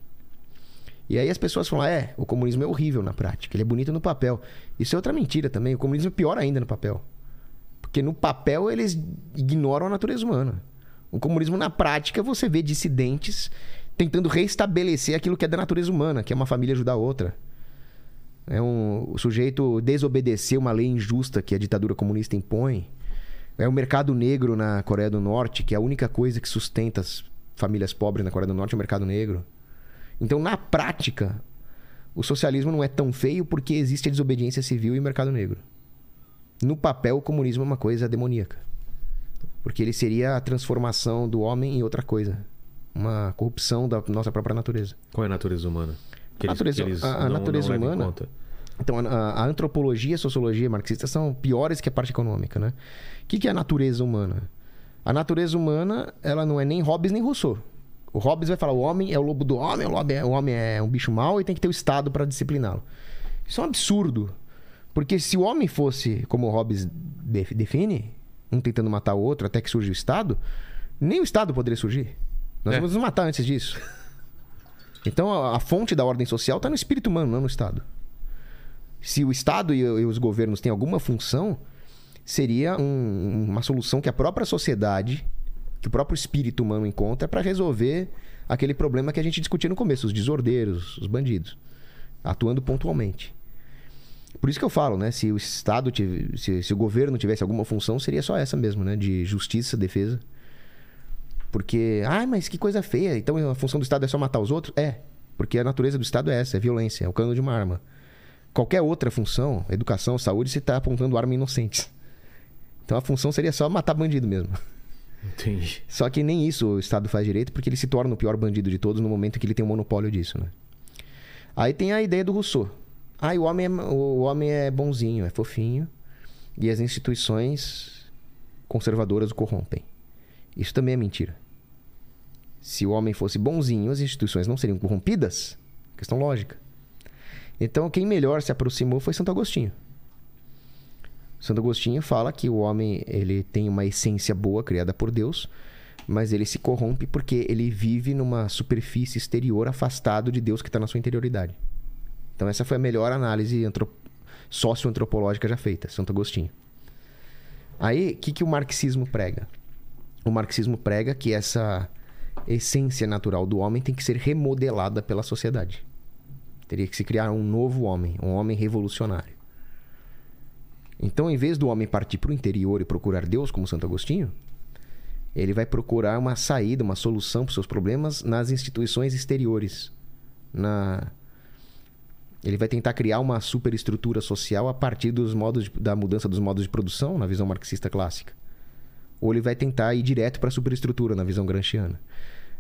E aí as pessoas falam, é, o comunismo é horrível na prática, ele é bonito no papel. Isso é outra mentira também, o comunismo é pior ainda no papel. Porque no papel eles ignoram a natureza humana. O comunismo na prática você vê dissidentes tentando reestabelecer aquilo que é da natureza humana, que é uma família ajudar a outra. É um, o sujeito desobedecer uma lei injusta que a ditadura comunista impõe. É o mercado negro na Coreia do Norte, que é a única coisa que sustenta as famílias pobres na Coreia do Norte, é o mercado negro. Então, na prática, o socialismo não é tão feio porque existe a desobediência civil e o mercado negro. No papel, o comunismo é uma coisa demoníaca. Porque ele seria a transformação do homem em outra coisa. Uma corrupção da nossa própria natureza. Qual é a natureza humana? Que A natureza- a- a não- natureza não humana-. Então, a, a antropologia e a sociologia marxista são piores que a parte econômica, né? O que, que é a natureza humana? A natureza humana, ela não é nem Hobbes nem Rousseau. O Hobbes vai falar, o homem é o lobo do homem, o homem é, o homem é um bicho mau e tem que ter o Estado para discipliná-lo. Isso é um absurdo. Porque se o homem fosse, como o Hobbes def- define, um tentando matar o outro até que surge o Estado, nem o Estado poderia surgir. Nós É. vamos nos matar antes disso. Então, a, a fonte da ordem social está no espírito humano, não no Estado. Se o Estado e, e os governos têm alguma função, seria um- uma solução que a própria sociedade, que o próprio espírito humano encontra para resolver aquele problema que a gente discutia no começo, os desordeiros, os bandidos, atuando pontualmente. Por isso que eu falo, né? Se o Estado, tive- se, se o governo tivesse alguma função, seria só essa mesmo, né? De justiça, defesa. Porque, ah, mas que coisa feia. Então a função do Estado é só matar os outros? É. Porque a natureza do Estado é essa, é violência, é o cano de uma arma. Qualquer outra função, educação, saúde, você está apontando arma inocentes. Então a função seria só matar bandido mesmo. Entendi. Só que nem isso o Estado faz direito, porque ele se torna o pior bandido de todos no momento que ele tem o monopólio disso, né? Aí tem a ideia do Rousseau. Ah, o homem, é, o homem é bonzinho, é fofinho, e as instituições conservadoras o corrompem. Isso também é mentira. Se o homem fosse bonzinho, as instituições não seriam corrompidas? Questão lógica. Então, quem melhor se aproximou foi Santo Agostinho. Santo Agostinho fala que o homem ele tem uma essência boa criada por Deus, mas ele se corrompe porque ele vive numa superfície exterior afastado de Deus que está na sua interioridade. Então essa foi a melhor análise antro... socioantropológica já feita, Santo Agostinho. Aí, o que, que o marxismo prega? O marxismo prega que essa essência natural do homem tem que ser remodelada pela sociedade. Teria que se criar um novo homem, um homem revolucionário. Então, em vez do homem partir para o interior e procurar Deus, como Santo Agostinho, ele vai procurar uma saída, uma solução para os seus problemas nas instituições exteriores. Na... Ele vai tentar criar uma superestrutura social a partir dos modos de- da mudança dos modos de produção, na visão marxista clássica. Ou ele vai tentar ir direto para a superestrutura, na visão gramsciana.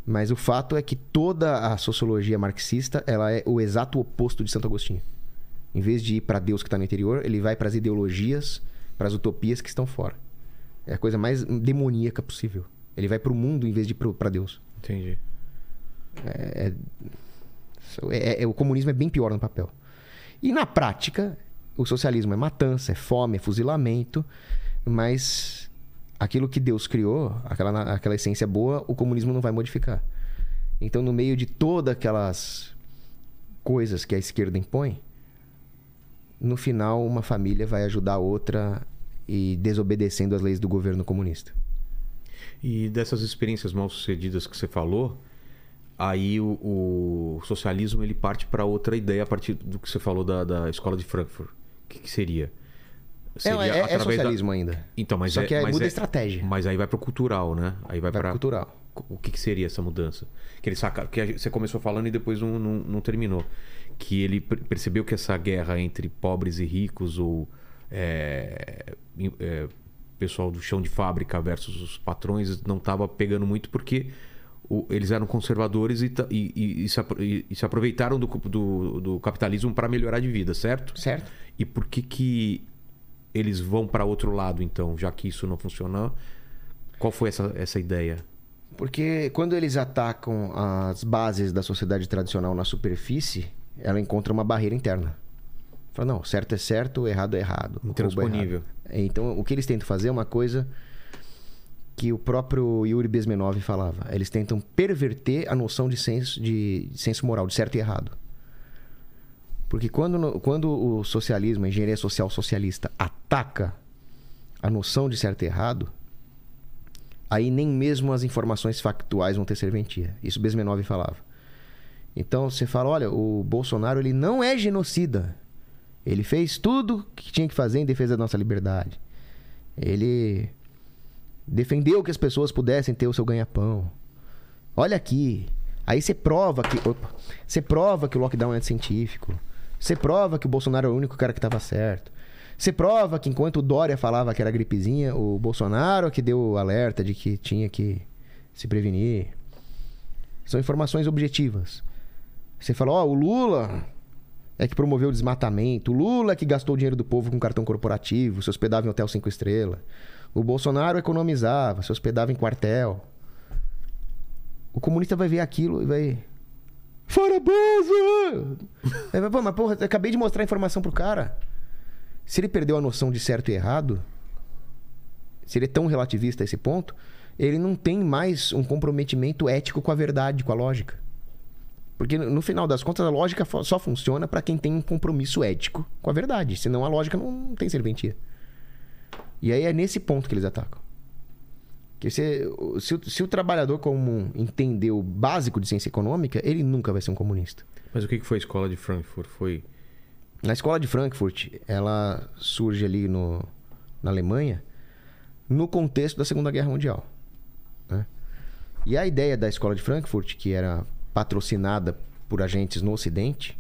Mas o fato é que toda a sociologia marxista ela é o exato oposto de Santo Agostinho. Em vez de ir para Deus que está no interior, ele vai para as ideologias, para as utopias que estão fora. É a coisa mais demoníaca possível. Ele vai para o mundo em vez de para Deus. Entendi. É, é- é- o comunismo é bem pior no papel. E na prática, o socialismo é matança, é fome, é fuzilamento, mas aquilo que Deus criou, aquela, aquela essência boa, o comunismo não vai modificar. Então, no meio de todas aquelas coisas que a esquerda impõe, no final, uma família vai ajudar a outra e desobedecendo as leis do governo comunista. E dessas experiências mal sucedidas que você falou, aí o, o socialismo ele parte para outra ideia a partir do que você falou da, da escola de Frankfurt. O que, que seria? É, é- é através da- socialismo ainda. Então, mas Só é, que aí muda é- a estratégia. Mas aí vai para o cultural, né? Aí vai, Vai para cultural. O que, que seria essa mudança? Que ele saca, que você começou falando e depois não, não, não terminou. Que ele per- percebeu que essa guerra entre pobres e ricos ou é, é, pessoal do chão de fábrica versus os patrões não estava pegando muito porque o- eles eram conservadores e, e- e- se, e- se aproveitaram do, do, do capitalismo para melhorar de vida, certo? Certo? E por que que eles vão para outro lado então, já que isso não funcionou? Qual foi essa, essa ideia? Porque quando eles atacam as bases da sociedade tradicional na superfície, ela encontra uma barreira interna. Fala, não, certo é certo, errado é errado. é Intransponível. errado. Então, o que eles tentam fazer é uma coisa que o próprio Yuri Bezmenov falava. Eles tentam perverter a noção de senso, de senso moral, de certo e errado. Porque quando, quando o socialismo, a engenharia social socialista, ataca a noção de certo e errado, aí nem mesmo as informações factuais vão ter serventia. Isso Bezmenov falava. Então você fala, olha, o Bolsonaro ele não é genocida. Ele fez tudo que tinha que fazer em defesa da nossa liberdade. Ele defendeu que as pessoas pudessem ter o seu ganha-pão. Olha aqui. Aí você prova que opa, você prova que o lockdown é científico. Você prova que o Bolsonaro é o único cara que estava certo. Você prova que enquanto o Dória falava que era gripezinha, o Bolsonaro que deu o alerta de que tinha que se prevenir. São informações objetivas. Você fala, ó, o Lula é que promoveu o desmatamento, o Lula é que gastou o dinheiro do povo com cartão corporativo, se hospedava em hotel cinco estrelas. O Bolsonaro economizava, se hospedava em quartel. O comunista vai ver aquilo e vai. Fora Bozo! Pô, mas porra, acabei de mostrar a informação pro cara. Se ele perdeu a noção de certo e errado, se ele é tão relativista a esse ponto, ele não tem mais um comprometimento ético com a verdade, com a lógica. Porque no final das contas a lógica só funciona para quem tem um compromisso ético com a verdade, senão a lógica não tem serventia. E aí é nesse ponto que eles atacam. Que se, se, o, se o trabalhador comum entender o básico de ciência econômica, ele nunca vai ser um comunista. Mas o que que foi a escola de Frankfurt? Foi. Na escola de Frankfurt, ela surge ali no, na Alemanha no contexto da Segunda Guerra Mundial. né? E a ideia da escola de Frankfurt, que era patrocinada por agentes no Ocidente,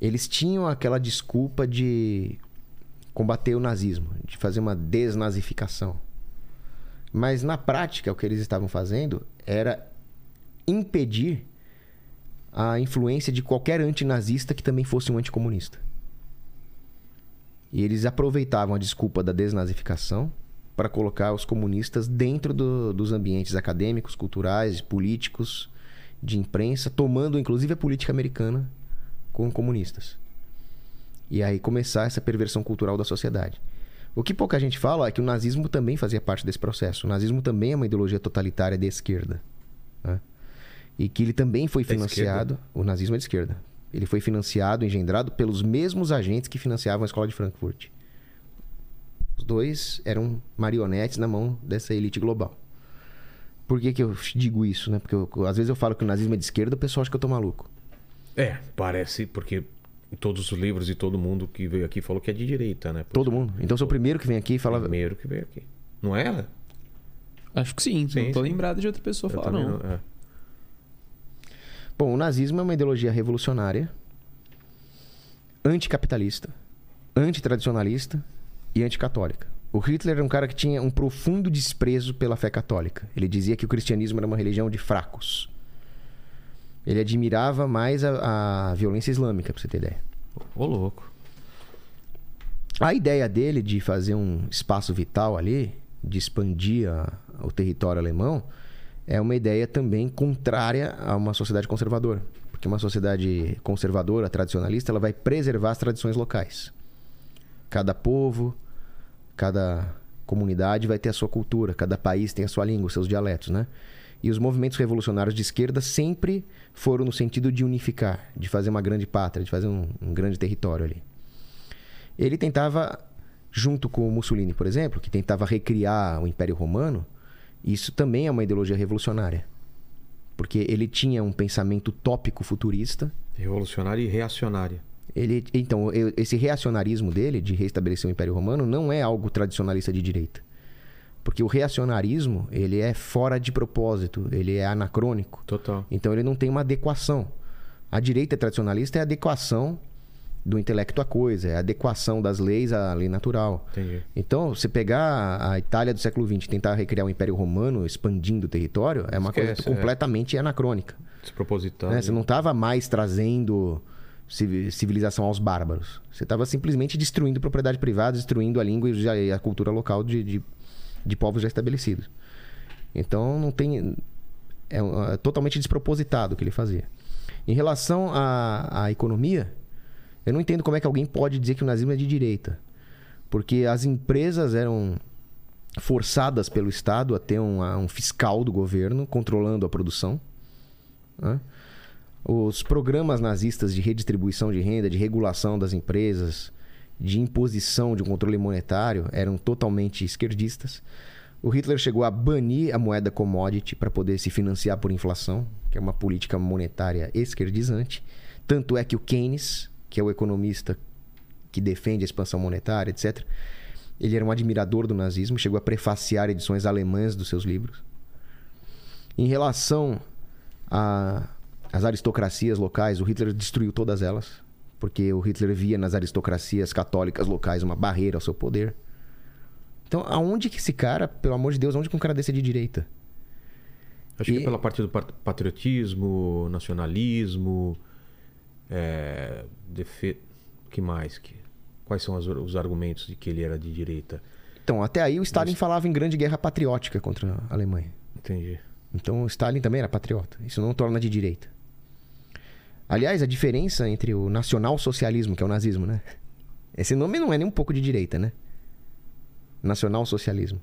eles tinham aquela desculpa de combater o nazismo, de fazer uma desnazificação. Mas na prática, o que eles estavam fazendo era impedir a influência de qualquer antinazista que também fosse um anticomunista. E eles aproveitavam a desculpa da desnazificação para colocar os comunistas dentro do- dos ambientes acadêmicos, culturais, políticos, de imprensa, tomando inclusive a política americana com comunistas. E aí começar essa perversão cultural da sociedade. O que pouca gente fala é que o nazismo também fazia parte desse processo. O nazismo também é uma ideologia totalitária de esquerda. né? E que ele também foi financiado. O nazismo é de esquerda. Ele foi financiado, engendrado pelos mesmos agentes que financiavam a escola de Frankfurt. Os dois eram marionetes na mão dessa elite global. Por que, que eu digo isso, né? Porque eu- às vezes eu falo que o nazismo é de esquerda, o pessoal acha que eu tô maluco. É, parece, porque todos os livros e todo mundo que veio aqui falou que é de direita, né? Todo mundo. Então eu sou o primeiro que vem aqui e fala. Primeiro que veio aqui. Não é ela? Acho que sim. Sim, não tô sim. lembrado de outra pessoa Eu falar, também não. é. Bom, o nazismo é uma ideologia revolucionária, anticapitalista, antitradicionalista e anticatólica. O Hitler era um cara que tinha um profundo desprezo pela fé católica. Ele dizia que o cristianismo era uma religião de fracos. Ele admirava mais a, a violência islâmica, pra você ter ideia. Ô, louco. A ideia dele de fazer um espaço vital ali, de expandir a- o território alemão, é uma ideia também contrária a uma sociedade conservadora. Porque uma sociedade conservadora, tradicionalista, ela vai preservar as tradições locais. Cada povo, cada comunidade vai ter a sua cultura, cada país tem a sua língua, seus dialetos, né? E os movimentos revolucionários de esquerda sempre foram no sentido de unificar, de fazer uma grande pátria, de fazer um- um grande território ali. Ele tentava, junto com o Mussolini, por exemplo, que tentava recriar o Império Romano, isso também é uma ideologia revolucionária. Porque ele tinha um pensamento tópico futurista. Revolucionária e reacionária. Ele, então, eu- esse reacionarismo dele, de restabelecer o Império Romano, não é algo tradicionalista de direita. Porque o reacionarismo, ele é fora de propósito, ele é anacrônico. Total. Então ele não tem uma adequação. A direita tradicionalista é a adequação do intelecto à coisa, é a adequação das leis à lei natural. Entendi. Então, você pegar a Itália do século XX e tentar recriar o Império Romano expandindo o território, é uma Esquece, coisa completamente anacrônica. Despropositado. né? Você não estava mais trazendo civilização aos bárbaros. Você estava simplesmente destruindo propriedade privada, destruindo a língua e a cultura local de, de, de povos já estabelecidos. Então, não tem... É, é totalmente despropositado o que ele fazia. Em relação à, à economia, eu não entendo como é que alguém pode dizer que o nazismo é de direita. Porque as empresas eram forçadas pelo Estado a ter um, um fiscal do governo controlando a produção. né? Os programas nazistas de redistribuição de renda, de regulação das empresas, de imposição de um controle monetário eram totalmente esquerdistas. O Hitler chegou a banir a moeda commodity para poder se financiar por inflação, que é uma política monetária esquerdizante. Tanto é que o Keynes, que é o economista que defende a expansão monetária, etc., ele era um admirador do nazismo, chegou a prefaciar edições alemãs dos seus livros. Em relação a- às aristocracias locais, o Hitler destruiu todas elas, porque o Hitler via nas aristocracias católicas locais uma barreira ao seu poder. Então, aonde que esse cara, pelo amor de Deus, aonde que um cara desse é de direita? Acho que E- é pela parte do pat- patriotismo, nacionalismo, é, defe... que mais? Que... Quais são as- os argumentos de que ele era de direita? Então, até aí o Stalin falava em grande guerra patriótica contra a Alemanha. Entendi. Então, o Stalin também era patriota. Isso não torna de direita. Aliás, a diferença entre o nacional-socialismo, que é o nazismo, né? Esse nome não é nem um pouco de direita, né? Nacional-socialismo.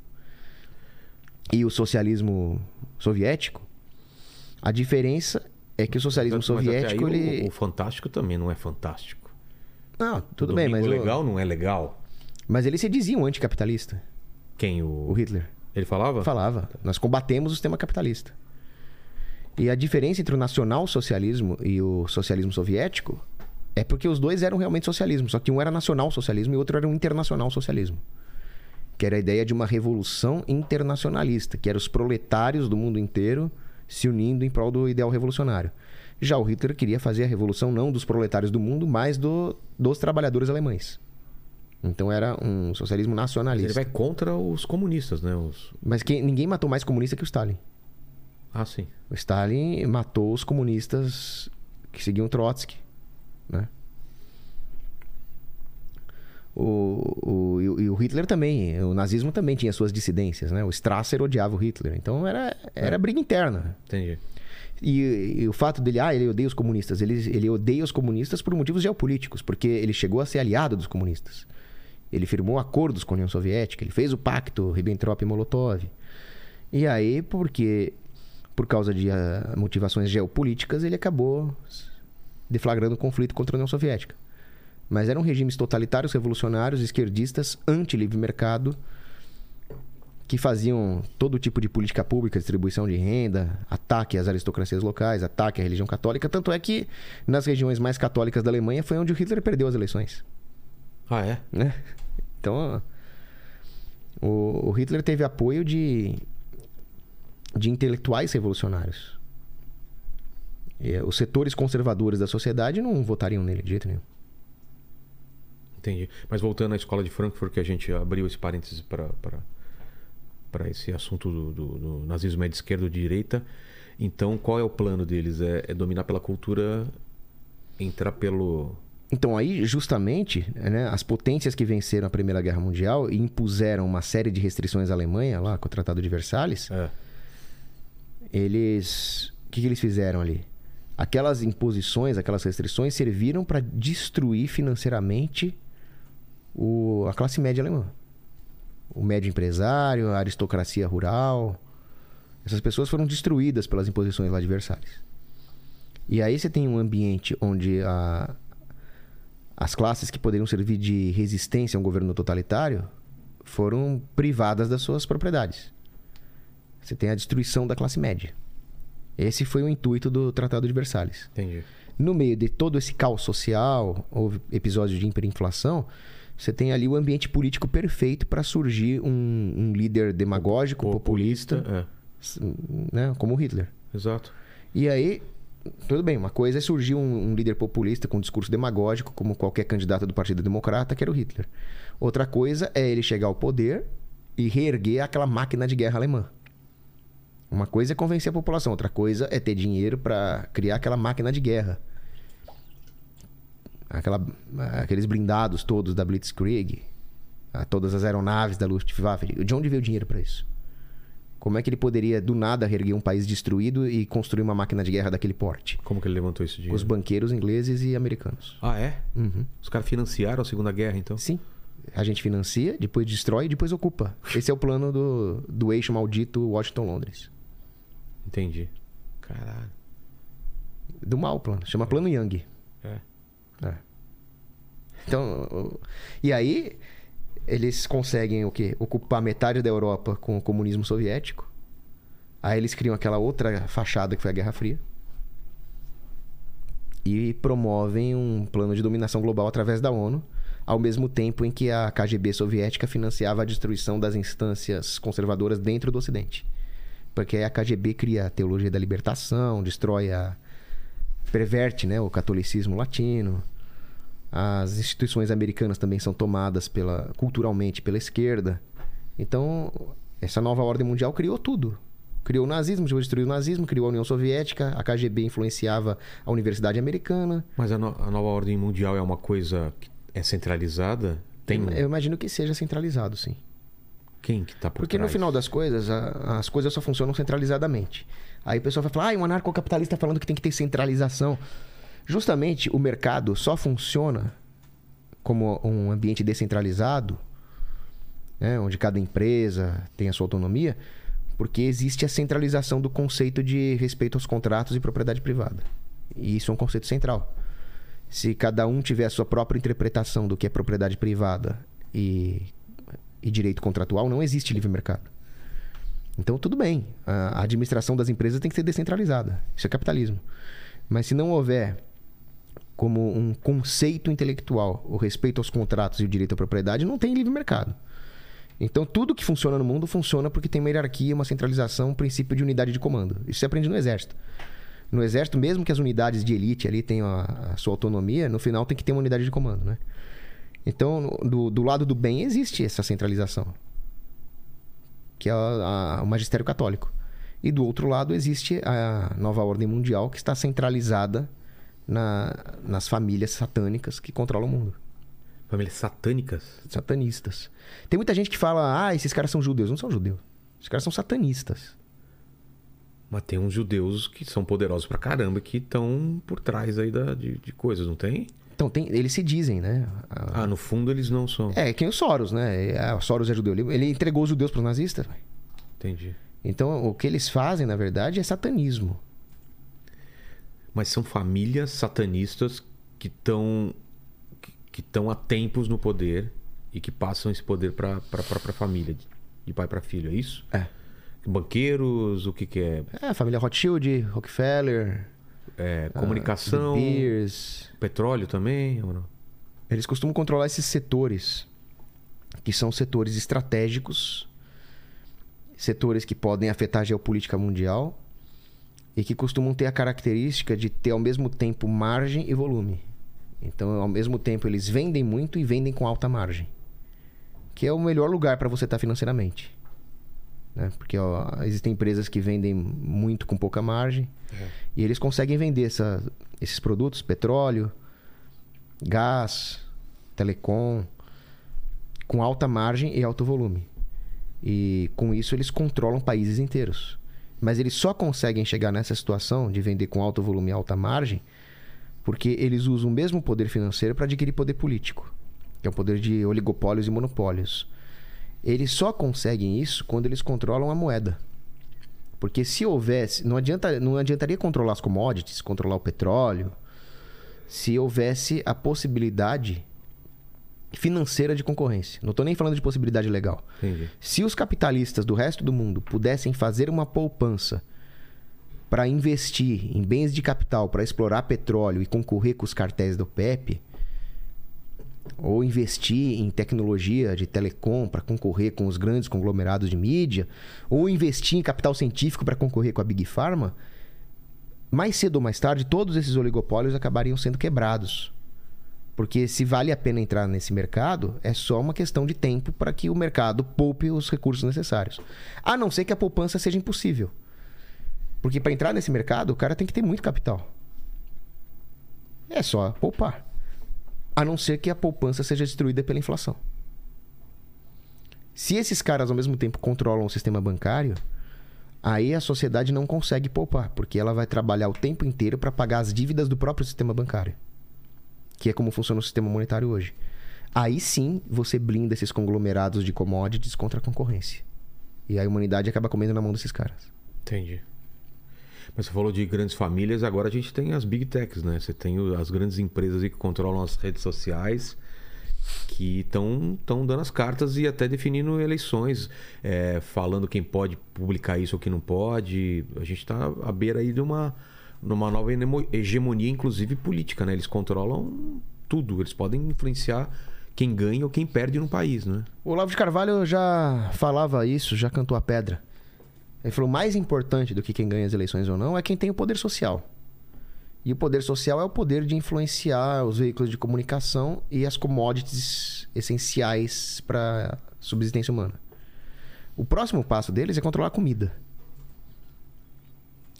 E o socialismo soviético, a diferença é que o socialismo Mas soviético, o- ele... o, fantástico também não é fantástico. Não, tudo O bem, mas... domingo o- legal não é legal. Mas ele se dizia um anticapitalista, Quem? o O... Hitler. Ele falava? Falava. Nós combatemos o sistema capitalista. E a diferença entre o nacional-socialismo e o socialismo soviético é porque os dois eram realmente socialismo, só que um era nacional-socialismo e o outro era um internacional-socialismo. Que era a ideia de uma revolução internacionalista, que eram os proletários do mundo inteiro se unindo em prol do ideal revolucionário. Já o Hitler queria fazer a revolução não dos proletários do mundo, mas do- dos trabalhadores alemães. Então era um socialismo Mas nacionalista. Ele vai contra os comunistas, né? Os... Mas quem- ninguém matou mais comunista que o Stalin. Ah, sim. O Stalin matou os comunistas que seguiam Trotsky, né? O, o, e o- Hitler também, o nazismo também tinha suas dissidências, né? O Strasser odiava o Hitler, então era, era briga interna. Entendi. E, e o fato dele, ah, ele odeia os comunistas, ele, ele odeia os comunistas por motivos geopolíticos, porque ele chegou a ser aliado dos comunistas. Ele firmou acordos com a União Soviética, ele fez o pacto Ribbentrop-Molotov. E aí, porque por causa de ah, motivações geopolíticas, ele acabou deflagrando um conflito contra a União Soviética. Mas eram regimes totalitários, revolucionários, esquerdistas, anti-livre mercado, que faziam todo tipo de política pública, distribuição de renda, ataque às aristocracias locais, ataque à religião católica. Tanto é que nas regiões mais católicas da Alemanha foi onde o Hitler perdeu as eleições. Ah, é? Né? Então, o, o Hitler teve apoio de, de intelectuais revolucionários. E, eh, os setores conservadores da sociedade não votariam nele de jeito nenhum. Entendi. Mas voltando à escola de Frankfurt, que a gente abriu esse parênteses para para esse assunto do, do- do nazismo é de esquerda ou de direita. Então, qual é o plano deles? É, é dominar pela cultura, entrar pelo. Então aí, justamente, né, as potências que venceram a Primeira Guerra Mundial e impuseram uma série de restrições à Alemanha, lá com o Tratado de Versalhes, É, eles... O que, que eles fizeram ali? Aquelas imposições, aquelas restrições serviram para destruir financeiramente o... a classe média alemã. O médio empresário, a aristocracia rural. Essas pessoas foram destruídas pelas imposições lá Versalhes. E aí você tem um ambiente onde a... as classes que poderiam servir de resistência a um governo totalitário foram privadas das suas propriedades. Você tem a destruição da classe média. Esse foi o intuito do Tratado de Versalhes. entendi. No meio de todo esse caos social, houve episódios de hiperinflação, você tem ali o ambiente político perfeito para surgir um, um líder demagógico, populista, É, s- né, como o Hitler. exato. E aí, tudo bem, uma coisa é surgir um, um líder populista com um discurso demagógico, como qualquer candidato do Partido Democrata, que era o Hitler. Outra coisa é ele chegar ao poder e reerguer aquela máquina de guerra alemã. Uma coisa é convencer a população, outra coisa é ter dinheiro para criar aquela máquina de guerra. Aquela, aqueles blindados todos da Blitzkrieg, todas as aeronaves da Luftwaffe. De onde veio o dinheiro para isso? Como é que ele poderia, do nada, reerguer um país destruído e construir uma máquina de guerra daquele porte? Como que ele levantou esse dinheiro? Os banqueiros ingleses e americanos. Ah, é? Uhum. Os caras financiaram a Segunda Guerra, então? Sim. A gente financia, depois destrói e depois ocupa. Esse é o plano do, do eixo maldito Washington-Londres. Entendi. Caralho. Do mal plano. Chama Plano Young. É. É. Então, e aí eles conseguem o quê? Ocupar metade da Europa com o comunismo soviético. Aí eles criam aquela outra fachada que foi a Guerra Fria. E promovem um plano de dominação global através da ONU, ao mesmo tempo em que a KGB soviética financiava a destruição das instâncias conservadoras dentro do Ocidente. Porque aí a KGB cria a teologia da libertação, destrói a perverte, né, o catolicismo latino. As instituições americanas também são tomadas pela, culturalmente pela esquerda. Então, essa nova ordem mundial criou tudo. Criou o nazismo, destruiu o nazismo, criou a União Soviética, a KGB influenciava a Universidade Americana. Mas a, no- a nova ordem mundial é uma coisa que é centralizada? Tem Eu imagino que seja centralizado, sim. Quem que tá por Porque no trás? final das coisas, a- as coisas só funcionam centralizadamente. Aí o pessoal vai falar, ah, um anarcocapitalista falando que tem que ter centralização. Justamente o mercado só funciona como um ambiente descentralizado, né, onde cada empresa tem a sua autonomia, porque existe a centralização do conceito de respeito aos contratos e propriedade privada. E isso é um conceito central. Se cada um tiver a sua própria interpretação do que é propriedade privada e, e direito contratual, não existe livre mercado. Então, tudo bem. A administração das empresas tem que ser descentralizada. Isso é capitalismo. Mas se não houver como um conceito intelectual o respeito aos contratos e o direito à propriedade, não tem livre mercado. Então, tudo que funciona no mundo funciona porque tem uma hierarquia, uma centralização, um princípio de unidade de comando. Isso se aprende no exército. No exército, mesmo que as unidades de elite ali tenham a, a sua autonomia, no final tem que ter uma unidade de comando, né? Então, do, do lado do bem existe essa centralização, que é a- a- o magistério católico. E do outro lado existe a nova ordem mundial que está centralizada na- nas famílias satânicas que controlam o mundo. Famílias satânicas. Satanistas. Tem muita gente que fala, ah, esses caras são judeus. Não são judeus. Esses caras são satanistas. Mas tem uns judeus que são poderosos pra caramba que estão por trás aí da, de, de coisas, não tem? Então, tem, eles se dizem, né? Ah, Ah, no fundo eles não são. É, que nem o Soros, né? Ah, o Soros é judeu. Ele, ele entregou os judeus para os nazistas. Entendi. Então, o que eles fazem, na verdade, é satanismo. Mas são famílias satanistas que estão que estão há tempos no poder e que passam esse poder para a própria família, de, pai para filho, é isso? É. Banqueiros, o que que é? É, a família Rothschild, Rockefeller, É, ah, comunicação, Beers. petróleo também? Eles costumam controlar esses setores, que são setores estratégicos, setores que podem afetar a geopolítica mundial e que costumam ter a característica de ter ao mesmo tempo margem e volume. Então, ao mesmo tempo, eles vendem muito e vendem com alta margem, que é o melhor lugar para você estar financeiramente. Né? Porque ó, existem empresas que vendem muito com pouca margem e eles conseguem vender essa- esses produtos, petróleo, gás, telecom, com alta margem e alto volume. E com isso eles controlam países inteiros. Mas eles só conseguem chegar nessa situação de vender com alto volume e alta margem porque eles usam o mesmo poder financeiro para adquirir poder político, que é o poder de oligopólios e monopólios. Eles só conseguem isso quando eles controlam a moeda. Porque se houvesse, não adianta, não adiantaria controlar as commodities, controlar o petróleo, se houvesse a possibilidade financeira de concorrência. Não estou nem falando de possibilidade legal. Entendi. Se os capitalistas do resto do mundo pudessem fazer uma poupança para investir em bens de capital para explorar petróleo e concorrer com os cartéis do PEP, ou investir em tecnologia de telecom para concorrer com os grandes conglomerados de mídia, ou investir em capital científico para concorrer com a Big Pharma, mais cedo ou mais tarde todos esses oligopólios acabariam sendo quebrados. Porque se vale a pena entrar nesse mercado, é só uma questão de tempo para que o mercado poupe os recursos necessários. A não ser que a poupança seja impossível. Porque para entrar nesse mercado, o cara tem que ter muito capital. É só poupar. A não ser que a poupança seja destruída pela inflação. Se esses caras ao mesmo tempo controlam o sistema bancário, aí a sociedade não consegue poupar, porque ela vai trabalhar o tempo inteiro para pagar as dívidas do próprio sistema bancário que é como funciona o sistema monetário hoje. Aí sim você blinda esses conglomerados de commodities contra a concorrência. E a humanidade acaba comendo na mão desses caras. Entendi. Mas você falou de grandes famílias, agora a gente tem as big techs, né? Você tem as grandes empresas que controlam as redes sociais que estão dando as cartas e até definindo eleições, é, falando quem pode publicar isso ou quem não pode. A gente está à beira aí de uma, numa nova hegemonia, inclusive política, né? Eles controlam tudo, eles podem influenciar quem ganha ou quem perde no país, né? O Olavo de Carvalho já falava isso, já cantou a pedra. Ele falou: mais importante do que quem ganha as eleições ou não é quem tem o poder social. E o poder social é o poder de influenciar os veículos de comunicação e as commodities essenciais para a subsistência humana. O próximo passo deles é controlar a comida.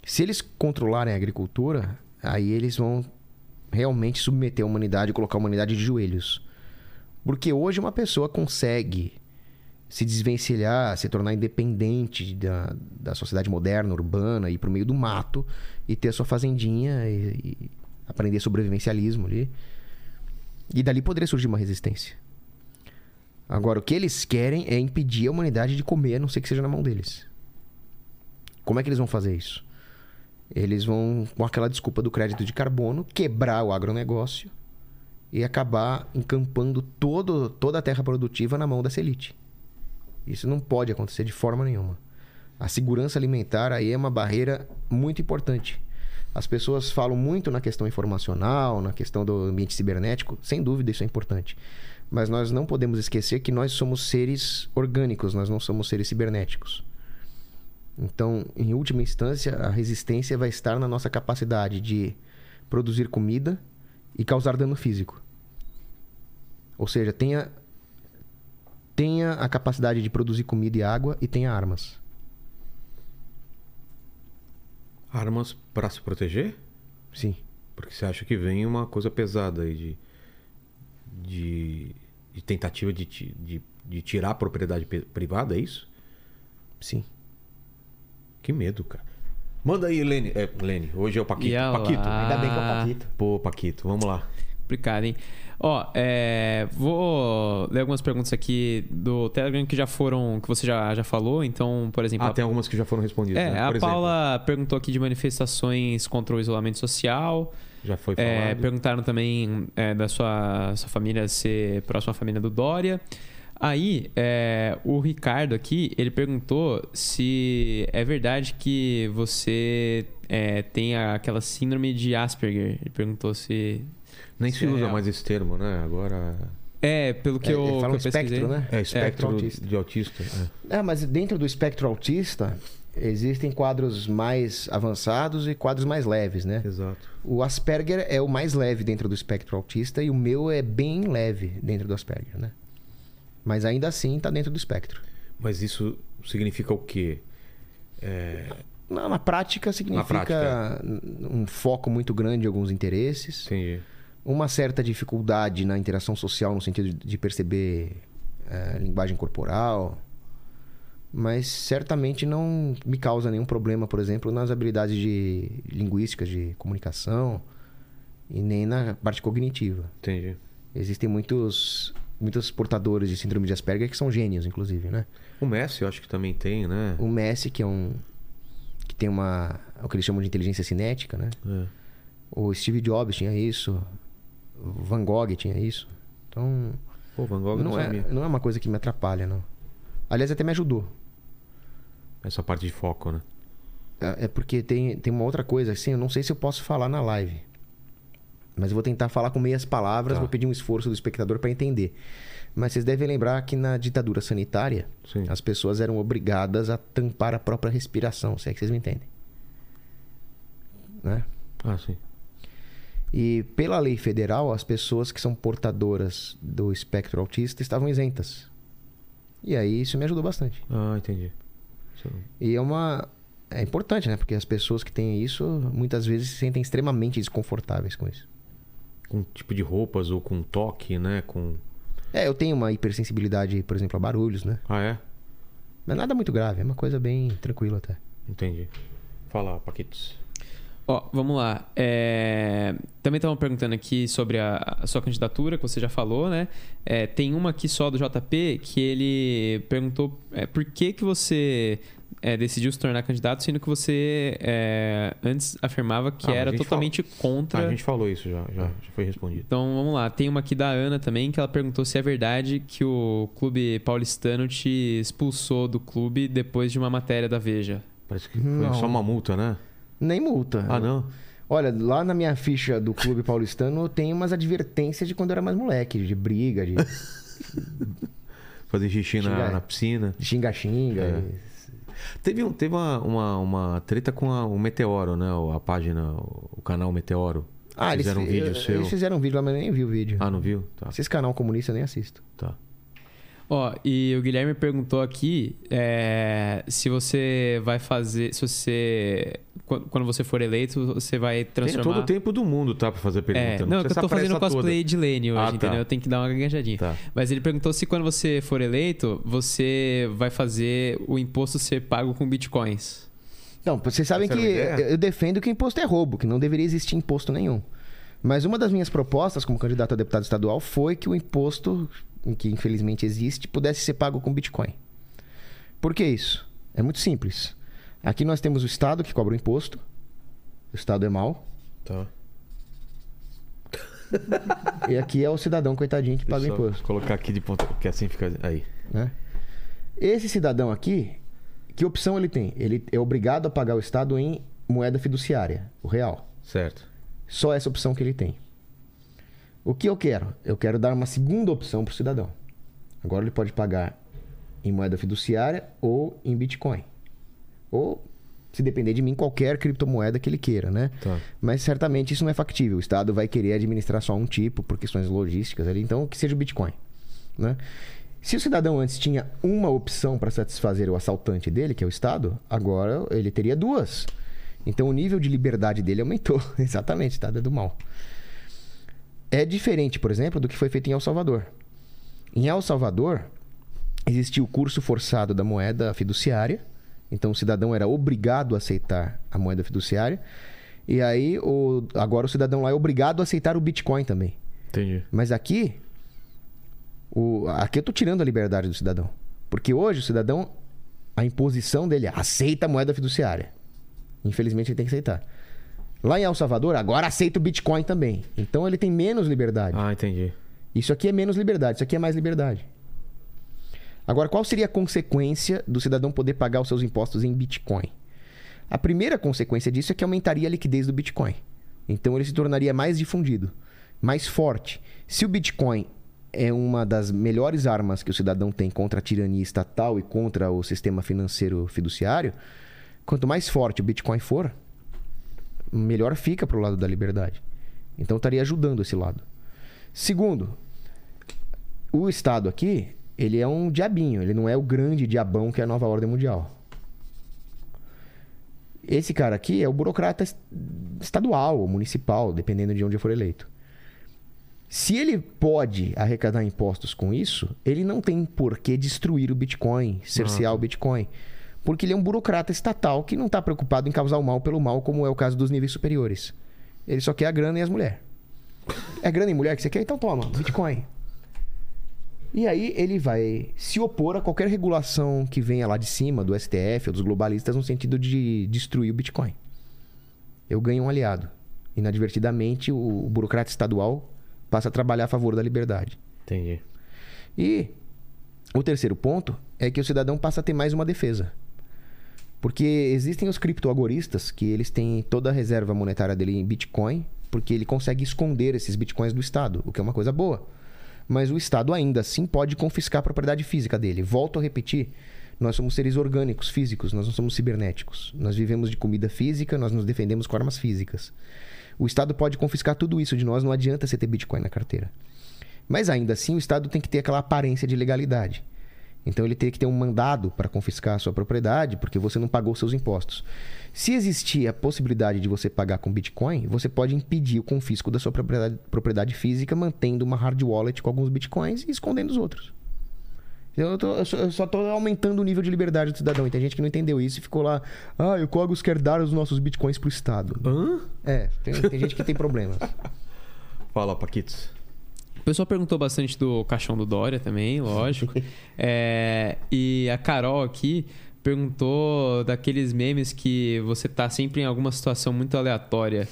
Se eles controlarem a agricultura, aí eles vão realmente submeter a humanidade e colocar a humanidade de joelhos. Porque hoje uma pessoa consegue se desvencilhar, se tornar independente da, da sociedade moderna, urbana, ir pro meio do mato e ter a sua fazendinha e, e aprender sobrevivencialismo ali. E dali poderia surgir uma resistência. Agora, o que eles querem é impedir a humanidade de comer, a não ser que seja na mão deles. Como é que eles vão fazer isso? Eles vão, com aquela desculpa do crédito de carbono, quebrar o agronegócio e acabar encampando todo, toda a terra produtiva na mão dessa elite. Isso não pode acontecer de forma nenhuma. A segurança alimentar aí é uma barreira muito importante. As pessoas falam muito na questão informacional, na questão do ambiente cibernético, sem dúvida isso é importante. Mas nós não podemos esquecer que nós somos seres orgânicos, nós não somos seres cibernéticos. Então, em última instância, a resistência vai estar na nossa capacidade de produzir comida e causar dano físico. Ou seja, tenha tenha a capacidade de produzir comida e água e tenha armas. Armas pra se proteger? Sim. Porque você acha que vem uma coisa pesada aí de. de, de tentativa de, de, de tirar a propriedade privada, é isso? Sim. Que medo, cara. Manda aí, Lene. É, Lene, hoje é o Paquito. E Paquito. Ainda bem que é o Paquito. Pô, Paquito, vamos lá. Complicado, hein? Ó, é, vou ler algumas perguntas aqui do Telegram que já foram, que você já, já falou. Então, por exemplo, Ah, a- tem algumas que já foram respondidas. é, né? a Por exemplo, Paula perguntou aqui de manifestações contra o isolamento social. Já foi falado. É, perguntaram também é, da sua, sua família ser próxima à família do Dória. Aí, é, o Ricardo aqui, ele perguntou se é verdade que você é, tem aquela síndrome de Asperger. Ele perguntou se... Nem se é usa real. mais esse termo, né? Agora. É, pelo que É, eu, ele que fala eu um espectro, pesquisei. né? É espectro autista. de autista. é. É, mas dentro do espectro autista, existem quadros mais avançados e quadros mais leves, né? Exato. O Asperger é o mais leve dentro do espectro autista e o meu é bem leve dentro do Asperger, né? Mas ainda assim está dentro do espectro. Mas isso significa o quê? É, Na, na prática significa prática. um foco muito grande em alguns interesses, entendi. Uma certa dificuldade na interação social no sentido de- perceber eh, linguagem corporal, mas certamente não me causa nenhum problema, por exemplo, nas habilidades de linguísticas de comunicação e nem na parte cognitiva. Entendi. Existem muitos muitos portadores de síndrome de Asperger que são gênios, inclusive, né? O Messi, eu acho que também tem, né? O Messi, que é um que tem uma o que eles chamam de inteligência cinética, né? É. O Steve Jobs tinha isso, Van Gogh tinha isso. Então, Pô, Van Gogh não, não é, sabia. não é uma coisa que me atrapalha, não. Aliás, até me ajudou. Essa parte de foco, né? É é porque tem, tem uma outra coisa, assim, eu não sei se eu posso falar na live. Mas eu vou tentar falar com meias palavras, Tá. vou pedir um esforço do espectador para entender. Mas vocês devem lembrar que na ditadura sanitária, Sim. as pessoas eram obrigadas a tampar a própria respiração, se é que vocês me entendem. Né? Ah, sim. E pela lei federal, as pessoas que são portadoras do espectro autista estavam isentas. E aí isso me ajudou bastante. Ah, entendi. E é uma. É importante, né? Porque as pessoas que têm isso muitas vezes se sentem extremamente desconfortáveis com isso. Com tipo de roupas ou com toque, né? Com. É, eu tenho uma hipersensibilidade, por exemplo, a barulhos, né? Ah, é? Mas nada muito grave, é uma coisa bem tranquila até. Entendi. Fala, Paquitos. Ó, vamos lá. É, Também estavam perguntando aqui sobre a, a sua candidatura, que você já falou, né? É, tem uma aqui só do JP que ele perguntou é, por que, que você é, decidiu se tornar candidato, sendo que você é, antes afirmava que Ah, era totalmente Ah, contra. a gente falou isso já, já, já foi respondido. Então vamos lá. Tem uma aqui da Ana também que ela perguntou se é verdade que o clube paulistano te expulsou do clube depois de uma matéria da Veja. Parece que foi Não. só uma multa, né? Nem multa. Ah, não? Olha, lá na minha ficha do clube paulistano tem umas advertências de quando eu era mais moleque, de briga, de Fazer xixi na, Xingar. na piscina. xinga-xinga. É. Teve, um- teve uma, uma, uma treta com a- o Meteoro, né? A página, o canal Meteoro. Ah, eles, fizeram um vídeo eh, seu. eles fizeram um vídeo lá, mas eu nem vi o vídeo. Ah, não viu? Tá. Esses canal comunista eu nem assisto. tá. Ó, e o Guilherme perguntou aqui é, se você vai fazer. Se você. Quando você for eleito, você vai Tem transformar. todo o tempo do mundo, tá? Pra fazer pergunta. É, não, não, é que eu tô fazendo cosplay de Lane hoje, Ah, tá. entendeu? Eu tenho que dar uma gaguejadinha. Tá. Mas ele perguntou se quando você for eleito, você vai fazer o imposto ser pago com bitcoins. Não, vocês sabem Essa que ideia? eu eu defendo que imposto é roubo, que não deveria existir imposto nenhum. Mas uma das minhas propostas como candidato a deputado estadual foi que o imposto, que infelizmente existe, pudesse ser pago com Bitcoin. Por que isso? É muito simples. Aqui nós temos o Estado que cobra o imposto. O Estado é mau. Tá. e aqui é o cidadão coitadinho que paga Deixa eu imposto. colocar aqui de ponta, que assim fica aí. né? Esse cidadão aqui, que opção ele tem? Ele é obrigado a pagar o Estado em moeda fiduciária, o real. Certo. Só essa opção que ele tem. O que eu quero? Eu quero dar uma segunda opção para o cidadão. Agora ele pode pagar em moeda fiduciária ou em Bitcoin. Ou, se depender de mim, qualquer criptomoeda que ele queira, né? Tá. Mas certamente isso não é factível. O Estado vai querer administrar só um tipo por questões logísticas ali. Então, que seja o Bitcoin. Né? Se o cidadão antes tinha uma opção para satisfazer o assaltante dele, que é o Estado, agora ele teria duas. Então o nível de liberdade dele aumentou. Exatamente, Estado é do mal. É diferente, por exemplo, do que foi feito em El Salvador. Em El Salvador, existia o curso forçado da moeda fiduciária. Então o cidadão era obrigado a aceitar a moeda fiduciária. E aí, o, agora o cidadão lá é obrigado a aceitar o Bitcoin também. Entendi. Mas aqui, o, aqui eu tô tirando a liberdade do cidadão. Porque hoje o cidadão, a imposição dele é aceita a moeda fiduciária. Infelizmente ele tem que aceitar. Lá em El Salvador, agora aceita o Bitcoin também. Então ele tem menos liberdade. Ah, entendi. Isso aqui é menos liberdade, isso aqui é mais liberdade. Agora, qual seria a consequência do cidadão poder pagar os seus impostos em Bitcoin? A primeira consequência disso é que aumentaria a liquidez do Bitcoin. Então ele se tornaria mais difundido, mais forte. Se o Bitcoin é uma das melhores armas que o cidadão tem contra a tirania estatal e contra o sistema financeiro fiduciário, quanto mais forte o Bitcoin for, melhor fica para o lado da liberdade. Então estaria ajudando esse lado. Segundo, o Estado aqui, ele é um diabinho, ele não é o grande diabão que é a nova ordem mundial. Esse cara aqui é o burocrata es- estadual ou municipal, dependendo de onde for eleito. Se ele pode arrecadar impostos com isso, ele não tem por que destruir o Bitcoin, cercear o Bitcoin. Porque ele é um burocrata estatal que não está preocupado em causar o mal pelo mal, como é o caso dos níveis superiores. Ele só quer a grana e as mulheres. É grana e mulher que você quer? Então toma, Bitcoin. E aí ele vai se opor a qualquer regulação que venha lá de cima, do STF ou dos globalistas, no sentido de destruir o Bitcoin. Eu ganho um aliado. Inadvertidamente, o, burocrata estadual passa a trabalhar a favor da liberdade. Entendi. E o terceiro ponto é que o cidadão passa a ter mais uma defesa. Porque existem os criptoagoristas que eles têm toda a reserva monetária dele em Bitcoin, porque ele consegue esconder esses Bitcoins do Estado, o que é uma coisa boa. Mas o Estado ainda assim pode confiscar a propriedade física dele. Volto a repetir, nós somos seres orgânicos, físicos, nós não somos cibernéticos. Nós vivemos de comida física, nós nos defendemos com armas físicas. O Estado pode confiscar tudo isso de nós, não adianta você ter Bitcoin na carteira. Mas ainda assim, o Estado tem que ter aquela aparência de legalidade. Então ele teria que ter um mandado para confiscar a sua propriedade, porque você não pagou seus impostos. Se existir a possibilidade de você pagar com Bitcoin, você pode impedir o confisco da sua propriedade, propriedade física, mantendo uma hard wallet com alguns Bitcoins e escondendo os outros. Eu, tô- eu só- eu só estou aumentando o nível de liberdade do cidadão. E tem gente que não entendeu isso e ficou lá. Ah, o Cogos quer dar os nossos bitcoins pro Estado. Hã? É, tem, tem gente que tem problemas. Fala, Paquitos. O pessoal perguntou bastante do caixão do Dória também, lógico. É, e a Carol aqui perguntou daqueles memes que você tá sempre em alguma situação muito aleatória.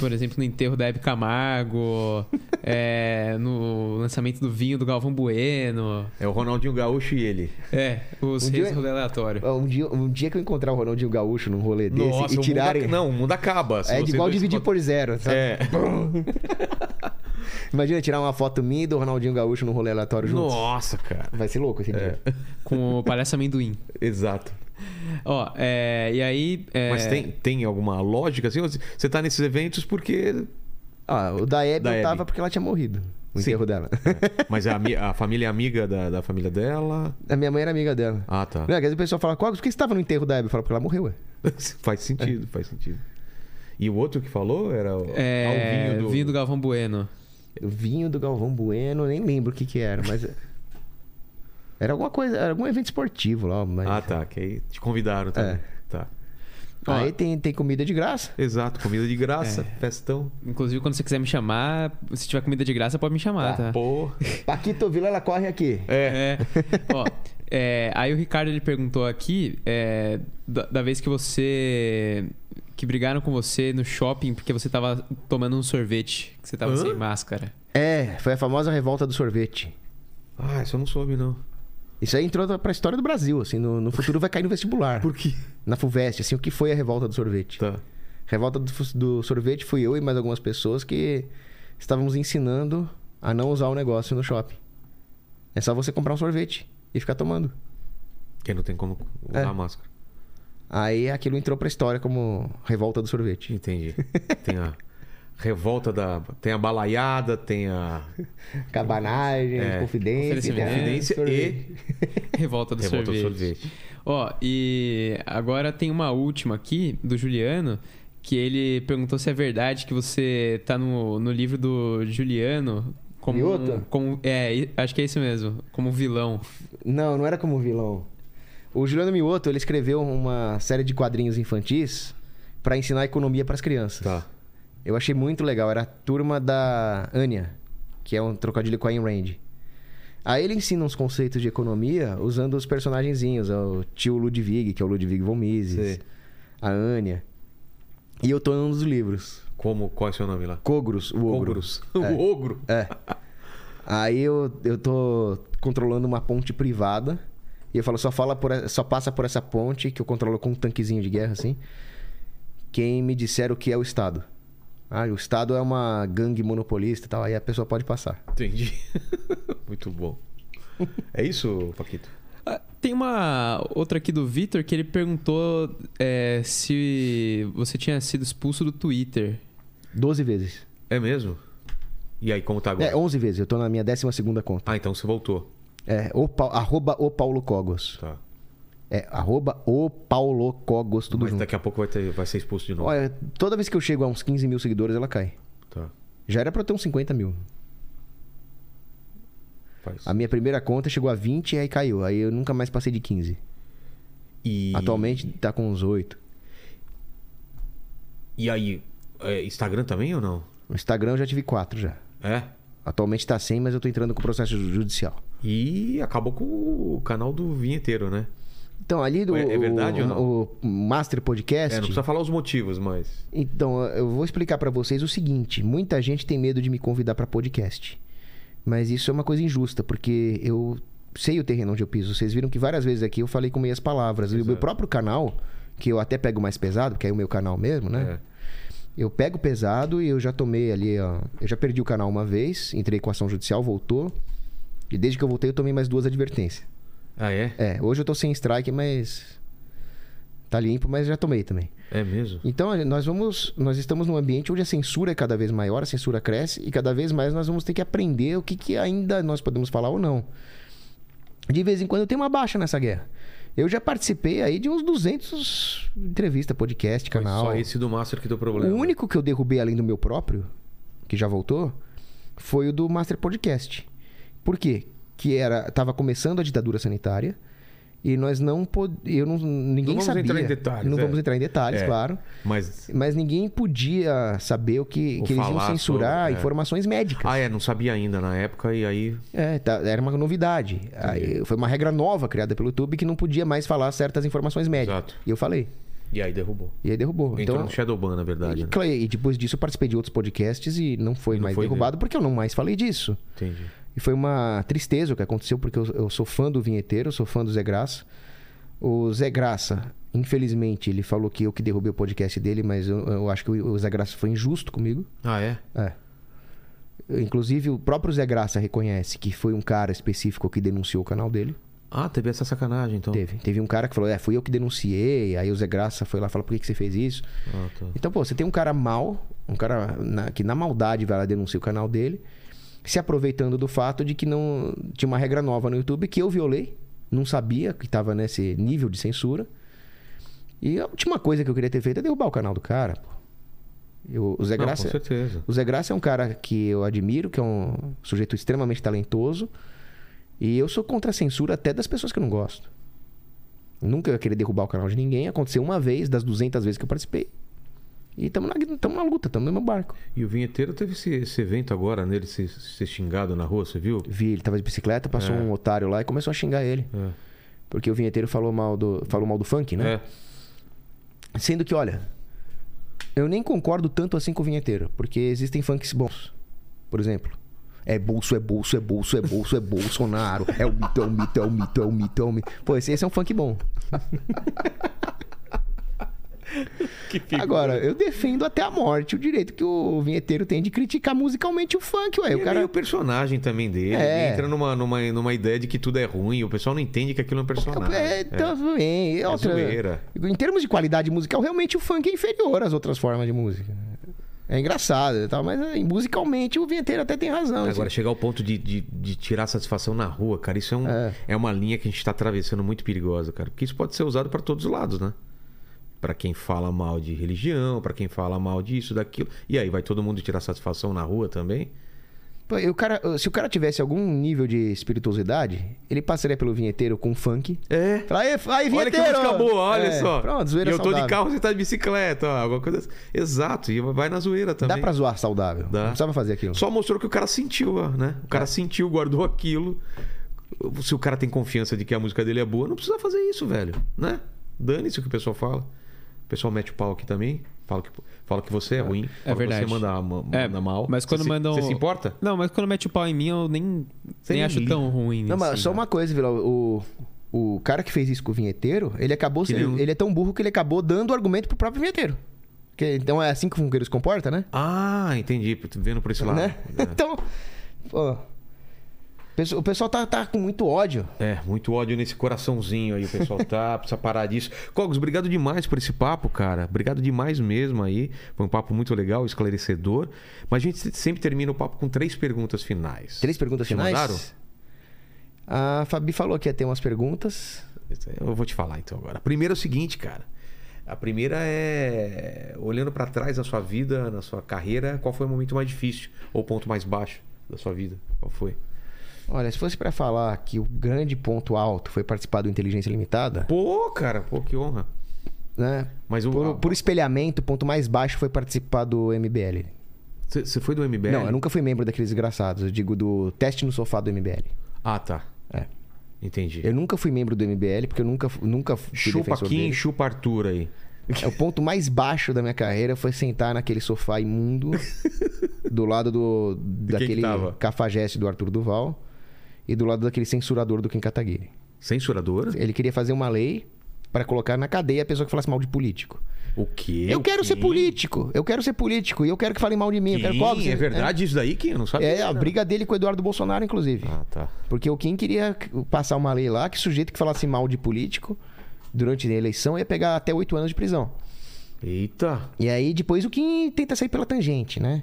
Por exemplo, no enterro da Hebe Camargo, é, no lançamento do vinho do Galvão Bueno. É o Ronaldinho Gaúcho e ele. É, os Um reis do rolê aleatório. Um dia, um dia que eu encontrar o Ronaldinho Gaúcho num rolê desse Nossa, e tirarem. mundo, não, o mundo acaba. é igual dividir por zero, sabe? É. Imagina tirar uma foto minha e do Ronaldinho Gaúcho num rolê aleatório juntos. Nossa, cara. Vai ser louco esse dia. Com o palhaço amendoim. Exato. Ó, é, e aí. é, Mas tem, tem alguma lógica assim? Você tá nesses eventos porque. Ah, o da Hebe Da eu Hebe. tava porque ela tinha morrido. O Sim. enterro dela. Mas a, ami- a família é amiga da, da família dela. A minha mãe era amiga dela. Ah, tá. Não, às vezes o pessoal fala, Cogos, por que você tava no enterro da Hebe? Eu falo, porque ela morreu, ué. faz sentido, faz sentido. E o outro que falou era o, é, ah, o vinho do. vinho do Galvão Bueno. Vinho do Galvão Bueno, nem lembro o que que era, mas... Era alguma coisa, era algum evento esportivo lá. Mas... Ah, tá. Que aí te convidaram também. É. Tá. Aí tem, tem comida de graça. Exato, comida de graça, É. festão. Inclusive, quando você quiser me chamar, se tiver comida de graça, pode me chamar, tá? Pô. Paquito Vila, ela corre aqui. É. É. Ó, é, aí o Ricardo ele perguntou aqui é, da, da vez que você que brigaram com você no shopping porque você tava tomando um sorvete, que você tava Hã? sem máscara. É, foi a famosa revolta do sorvete. Ah, isso eu não soube, não. Isso aí entrou pra história do Brasil, assim, no, no futuro vai cair no vestibular. Por quê? Na FUVEST, assim, o que foi a revolta do sorvete? Tá. Revolta do, do sorvete fui eu e mais algumas pessoas que estávamos ensinando a não usar o negócio no shopping. É só você comprar um sorvete e ficar tomando. Quem não tem como usar É. a máscara. Aí aquilo entrou pra história como revolta do sorvete. Entendi. Tem a revolta da. Tem a balaiada, tem a Cabanagem, É, confidência, confidência sorvete. Revolta do revolta do sorvete. sorvete. Ó, e agora tem uma última aqui do Juliano, que ele perguntou se é verdade que você tá no, no livro do Juliano como. Mioto? como é, acho que é isso mesmo, como vilão. Não, não era como vilão. O Juliano Mioto, ele escreveu uma série de quadrinhos infantis pra ensinar economia pras crianças. Tá. Eu achei muito legal. Era a turma da Anya, que é um trocadilho com a Ayn Rand. Aí ele ensina uns conceitos de economia usando os personagenzinhos. O tio Ludwig, que é o Ludwig von Mises. Sei. A Anya. E eu tô em um dos livros. Como, qual é o seu nome lá? Cogros, o ogro. Ogros. O ogro. É. Aí eu, eu tô controlando uma ponte privada. E eu falo, só, fala por, só passa por essa ponte, que eu controlo com um tanquezinho de guerra, assim. Quem me disser o que é o Estado. Ah, o Estado é uma gangue monopolista e tal. Aí a pessoa pode passar. Entendi. Muito bom. É isso, Paquito? Ah, Tem uma outra aqui do Vitor que ele perguntou é, se você tinha sido expulso do Twitter. 12 vezes. É mesmo? E aí, como tá agora? É, 11 vezes. Eu tô na minha 12 segunda conta. Ah, então você voltou. É, o, arroba o Paulo Cogos. Tá. É, arroba o Paulo Cogos, tudo Mas junto. daqui a pouco vai, ter, vai ser expulso de novo. Olha, toda vez que eu chego a uns 15 mil seguidores, ela cai. Tá. Já era pra eu ter uns 50 mil. Faz. A minha primeira conta chegou a 20 e aí caiu. Aí eu nunca mais passei de 15. E... Atualmente tá com uns 8. E aí, é, Instagram também ou não? No Instagram eu já tive 4 já. É? Atualmente tá 100, mas eu tô entrando com processo judicial. E acabou com o canal do vinheteiro, né? Então, ali do. É- é verdade o, ou não? O Master Podcast. É, não precisa falar os motivos, mas. Então, eu vou explicar pra vocês o seguinte: muita gente tem medo de me convidar pra podcast. Mas isso é uma coisa injusta, porque eu sei o terreno onde eu piso. Vocês viram que várias vezes aqui eu falei com meias palavras. E o meu Exato. próprio canal, que eu até pego mais pesado, porque é o meu canal mesmo, né? É. Eu pego pesado e eu já tomei ali, ó. Eu já perdi o canal uma vez, entrei com ação judicial, voltou. E desde que eu voltei, eu tomei mais duas advertências. Ah, é? É, hoje eu tô sem strike, mas. Tá limpo, mas já tomei também. É mesmo? Então, nós vamos. Nós estamos num ambiente onde a censura é cada vez maior, a censura cresce, e cada vez mais nós vamos ter que aprender o que, que ainda nós podemos falar ou não. De vez em quando tem uma baixa nessa guerra. Eu já participei aí de uns 200 entrevistas, podcast, Foi canal. Só esse do Master que deu problema. O único que eu derrubei além do meu próprio, que já voltou, foi o do Master Podcast. Por quê? Que era tava começando a ditadura sanitária e nós não pod... eu não ninguém Não vamos sabia. entrar em detalhes, não é. vamos entrar em detalhes, É. claro. Mas. Mas ninguém podia saber o que, que eles iam censurar sobre, é. informações médicas. Ah, é, não sabia ainda na época e aí. É, tá- era uma novidade. Aí, foi uma regra nova criada pelo YouTube que não podia mais falar certas informações médicas. Exato. E eu falei. E aí derrubou. E aí derrubou. Entrou então, no Shadowban, na verdade. e, Né? e depois disso eu participei de outros podcasts e não foi não mais foi derrubado porque eu não mais falei disso. Entendi. E foi uma tristeza o que aconteceu, porque eu, eu sou fã do vinheteiro, sou fã do Zé Graça. O Zé Graça, infelizmente, ele falou que eu que derrubei o podcast dele, mas eu, eu acho que o o Zé Graça foi injusto comigo. Ah, é? É. Inclusive, o próprio Zé Graça reconhece que foi um cara específico que denunciou o canal dele. Ah, teve essa sacanagem, então. Teve. Teve um cara que falou, é, fui eu que denunciei. Aí o Zé Graça foi lá e falou, por que, que você fez isso? Ah, tá. Então, pô, você tem um cara mal, um cara na- que na maldade vai lá denunciar o canal dele, se aproveitando do fato de que não tinha uma regra nova no YouTube que eu violei, não sabia que estava nesse nível de censura. E a última coisa que eu queria ter feito é derrubar o canal do cara, pô. Eu- o Zé Não, Graça, com certeza. o Zé Graça é um cara que eu admiro, que é um sujeito extremamente talentoso. E eu sou contra a censura até das pessoas que eu não gosto. Nunca ia querer derrubar o canal de ninguém. Aconteceu uma vez das 200 vezes que eu participei. E estamos na, tamo na luta, estamos no mesmo barco. E o vinheteiro teve esse, esse evento agora, nele ser, ser xingado na rua, você viu? Vi, ele tava de bicicleta, passou É. um otário lá e começou a xingar ele. É. Porque o vinheteiro falou mal do, falou mal do funk, né? É. Sendo que, olha, Eu nem concordo tanto assim com o vinheteiro, porque existem funks bons. Por exemplo, é bolso, é bolso, é bolso, é bolso, é Bolsonaro. É o mito, é o mito, é o mito, é o mito, é o mito. Pô, esse, esse é um funk bom. Agora, eu defendo até a morte o direito que o vinheteiro tem de criticar musicalmente o funk, ué. E O é cara. meio o personagem também dele. É. Entra numa, numa, numa ideia de que tudo é ruim. O pessoal não entende que aquilo é um personagem. É, então, tudo bem. É Outra- zoeira. em termos de qualidade musical, realmente o funk é inferior às outras formas de música. É engraçado e tal, mas é, musicalmente o vinheteiro até tem razão. Agora, assim. chegar ao ponto de, de, de tirar satisfação na rua, cara, isso é, um, é. É. uma linha que a gente tá atravessando muito perigosa, cara. Porque isso pode ser usado para todos os lados, né? Pra quem fala mal de religião, pra quem fala mal disso, daquilo. E aí, vai todo mundo tirar satisfação na rua também? Pô, e o cara, se o cara tivesse algum nível de espirituosidade, ele passaria pelo vinheteiro com funk. É. Fala, aí, aí Olha que vinheteiro! música boa, olha É, só. Pronto, e zoeira eu tô de saudável. carro, você tá de bicicleta, ó, alguma coisa assim. Exato, e vai na zoeira também. Dá pra zoar saudável. Dá. Não precisava fazer aquilo. Só mostrou que o cara sentiu, ó, né? O cara É. sentiu, guardou aquilo. Se o cara tem confiança de que a música dele é boa, não precisa fazer isso, velho, né? Dane-se o que o pessoal fala. O pessoal mete o pau aqui também. Fala que, fala que você é ruim. É fala que verdade. Você manda, ma- É, manda mal. mas quando você, se- mandam- Você se importa? Não, mas quando mete o pau em mim, eu nem, nem nem acho liga. tão ruim. Não, mas assim, só né? uma coisa, Vila. O, o cara que fez isso com o vinheteiro, ele acabou nem um- Ele é tão burro que ele acabou dando argumento pro próprio vinheteiro. Que, então é assim que o funkeiro se comporta, né? Ah, entendi. Tô Vendo por esse lado. né? então, pô. O pessoal tá, tá com muito ódio. É, muito ódio nesse coraçãozinho aí, o pessoal tá, precisa parar disso. Cogos, obrigado demais por esse papo, cara. Obrigado demais mesmo aí. Foi um papo muito legal, esclarecedor. Mas a gente sempre termina o papo com três perguntas finais. Três perguntas Te finais. mandaram? A Fabi falou que ia ter umas perguntas. Eu vou te falar então agora. A primeira é o seguinte, cara. A primeira é olhando pra trás na sua vida, na sua carreira, qual foi o momento mais difícil ou o ponto mais baixo da sua vida? Qual foi? Olha, se fosse pra falar que o grande ponto alto foi participar do Inteligência Limitada, Pô, cara, pô, que honra. né? Mas o Por, por espelhamento, o ponto mais baixo foi participar do MBL. você foi do MBL? Não, eu nunca fui membro daqueles desgraçados. Eu digo do teste no sofá do MBL. Ah, tá. É. Entendi. Eu nunca fui membro do MBL, porque eu nunca, nunca fui Chupa Kim, dele. chupa Arthur aí. É, O ponto mais baixo da minha carreira foi sentar naquele sofá imundo do lado do daquele cafajeste do Arthur Duval e do lado daquele censurador do Kim Kataguiri. Censuradora? Ele queria fazer uma lei para colocar na cadeia a pessoa que falasse mal de político. O quê? Eu O quero ser político, eu quero ser político e eu quero que falem mal de mim, eu quero cobres, É verdade isso daí, Kim? Eu não sabia. É, é a não. briga dele com o Eduardo Bolsonaro, inclusive. Ah, tá. Porque o Kim queria passar uma lei lá que sujeito que falasse mal de político durante a eleição ia pegar até oito anos de prisão. Eita. E aí depois o Kim tenta sair pela tangente, né?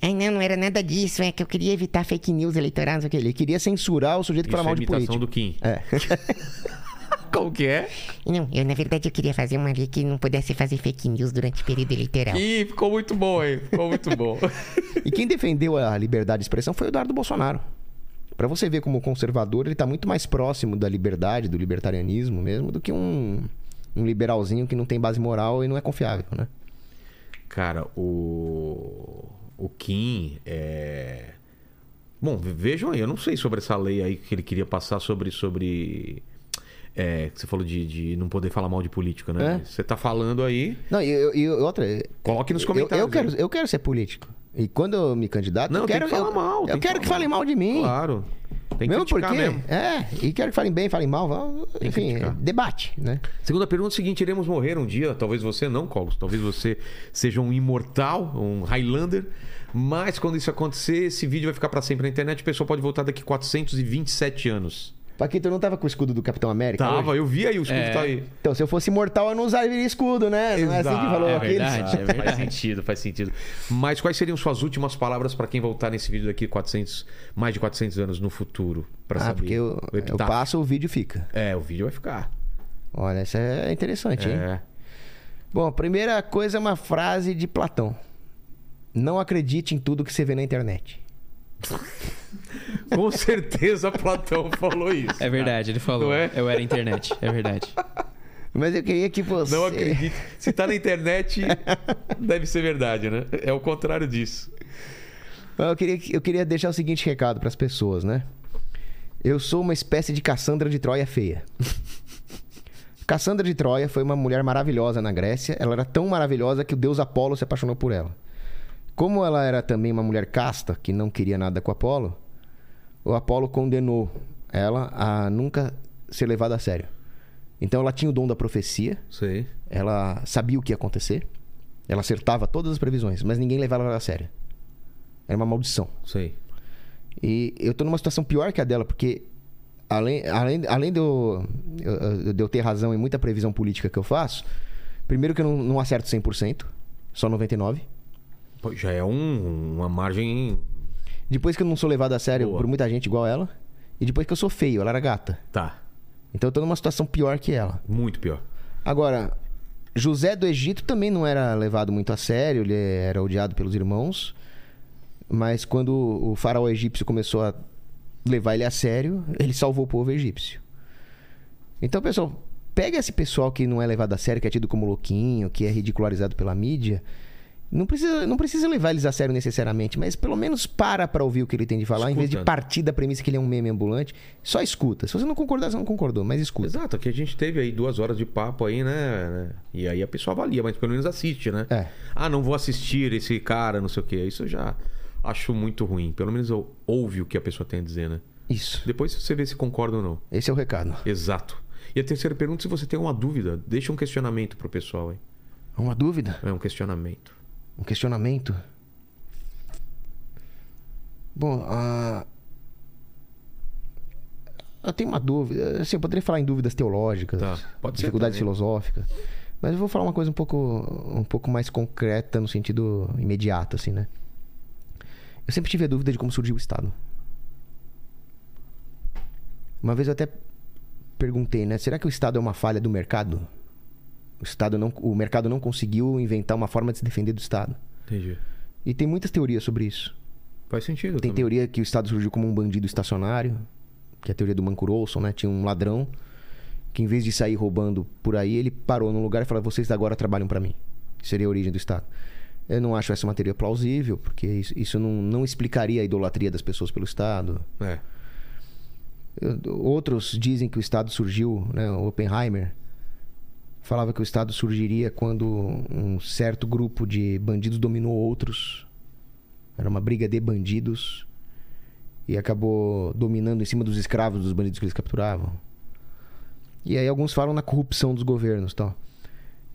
Ai, não, não era nada disso. É que eu queria evitar fake news eleitorais. Não sei o que, Ele queria censurar o sujeito que fala é mal de imitação político. do Kim. É. Como que é? Não, eu na verdade eu queria fazer uma lei que não pudesse fazer fake news durante o período eleitoral. Ih, ficou muito bom aí. Ficou muito bom. E quem defendeu a liberdade de expressão foi o Eduardo Bolsonaro. Pra você ver como conservador, ele tá muito mais próximo da liberdade, do libertarianismo mesmo, do que um, um liberalzinho que não tem base moral e não é confiável, né? Cara, o. O Kim é. Bom, ve- vejam aí, eu não sei sobre essa lei aí que ele queria passar sobre. sobre... É, que você falou de, de não poder falar mal de política, né? É. Você tá falando aí, Não, e, eu- outra. coloque nos eu- comentários. Eu, quero, aí. eu quero ser político. E quando eu me candidato, Não, eu tem quero que falar eu, mal. Eu quero falar que falem mal de mim. Claro. Tem que mesmo porque. mesmo. É, e quero que falem bem, falem mal. vamos- enfim, debate, né? Segunda pergunta é seguinte: iremos morrer um dia. Talvez você não, Cogos. Talvez você seja um imortal, um Highlander. Mas quando isso acontecer, esse vídeo vai ficar pra sempre na internet. O pessoal pode voltar daqui 427 anos. Paquito, eu não tava com o escudo do Capitão América? Tava, hoje? eu vi aí o escudo É. tá aí. Então, se eu fosse imortal, eu não usaria escudo, né? Não é assim que Exato, falou é aqueles? verdade. é verdade. Faz sentido, faz sentido. Mas quais seriam suas últimas palavras pra quem voltar nesse vídeo daqui 400, mais de 400 anos no futuro? Pra Ah, saber. porque eu, eu passo, o vídeo fica. É, o vídeo vai ficar. Olha, essa é interessante, hein? É. Bom, a primeira coisa é uma frase de Platão. Não acredite em tudo que você vê na internet. Com certeza Platão falou isso. É verdade, ele falou. É? Eu era internet, é verdade. Mas eu queria que você... Não acredite. Se tá na internet, deve ser verdade, né? É o contrário disso. Eu queria, eu queria deixar o seguinte recado para as pessoas, né? Eu sou uma espécie de Cassandra de Troia feia. Cassandra de Troia foi uma mulher maravilhosa na Grécia. Ela era tão maravilhosa que o deus Apolo se apaixonou por ela. Como ela era também uma mulher casta, que não queria nada com Apolo, o Apolo condenou ela a nunca ser levada a sério. Então ela tinha o dom da profecia, Sei. ela sabia o que ia acontecer, ela acertava todas as previsões, mas ninguém levava ela a sério. Era uma maldição. Sei. E eu tô numa situação pior que a dela, porque além, além, além de, eu, eu- de eu ter razão em muita previsão política que eu faço, primeiro que eu não, não acerto 100%, só 99%. Já é um- uma margem. Depois que eu não sou levado a sério Boa. por muita gente igual ela. E depois que eu sou feio, ela era gata. Tá. Então eu tô numa situação pior que ela. Muito pior. Agora, José do Egito também não era levado muito a sério, ele era odiado pelos irmãos. Mas quando o faraó egípcio começou a levar ele a sério, ele salvou o povo egípcio. Então, pessoal, pega esse pessoal que não é levado a sério, que é tido como louquinho, que é ridicularizado pela mídia. Não precisa, não precisa levar eles a sério necessariamente, mas pelo menos para pra ouvir o que ele tem de falar, em vez de Escuta. partir da premissa que ele é um meme ambulante. Só escuta. Se você não concordar, você não concordou, mas escuta. Exato, aqui a gente teve aí duas horas de papo aí, né? né? E aí a pessoa avalia, mas pelo menos assiste, né? É. Ah, não vou assistir esse cara, não sei o quê. Isso eu já acho muito ruim. Pelo menos eu ouve o que a pessoa tem a dizer, né? Isso. Depois você vê se concorda ou não. Esse é o recado. Exato. E a terceira pergunta, se você tem uma dúvida, deixa um questionamento pro pessoal aí. Uma dúvida? É um questionamento. Um questionamento? Bom, ah, eu tenho uma dúvida. Assim, eu poderia falar em dúvidas teológicas, Tá, dificuldades filosóficas. Mas eu vou falar uma coisa um pouco, um pouco mais concreta no sentido imediato, assim, né? Eu sempre tive a dúvida de como surgiu o Estado. Uma vez eu até perguntei, né? Será que o Estado é uma falha do mercado? O, Estado não, o mercado não conseguiu inventar uma forma de se defender do Estado. Entendi. E tem muitas teorias sobre isso. Faz sentido Tem também. teoria que o Estado surgiu como um bandido estacionário, que é a teoria do Mancur Olson, né? Tinha um ladrão que, em vez de sair roubando por aí, ele parou num lugar e falou: vocês agora trabalham para mim. Seria a origem do Estado. Eu não acho essa uma teoria plausível, porque isso, isso não, não explicaria a idolatria das pessoas pelo Estado. É. Outros dizem que o Estado surgiu, né? O Oppenheimer falava que o Estado surgiria quando um certo grupo de bandidos dominou outros. Era uma briga de bandidos e acabou dominando em cima dos escravos dos bandidos que eles capturavam. E aí alguns falam na corrupção dos governos, tal.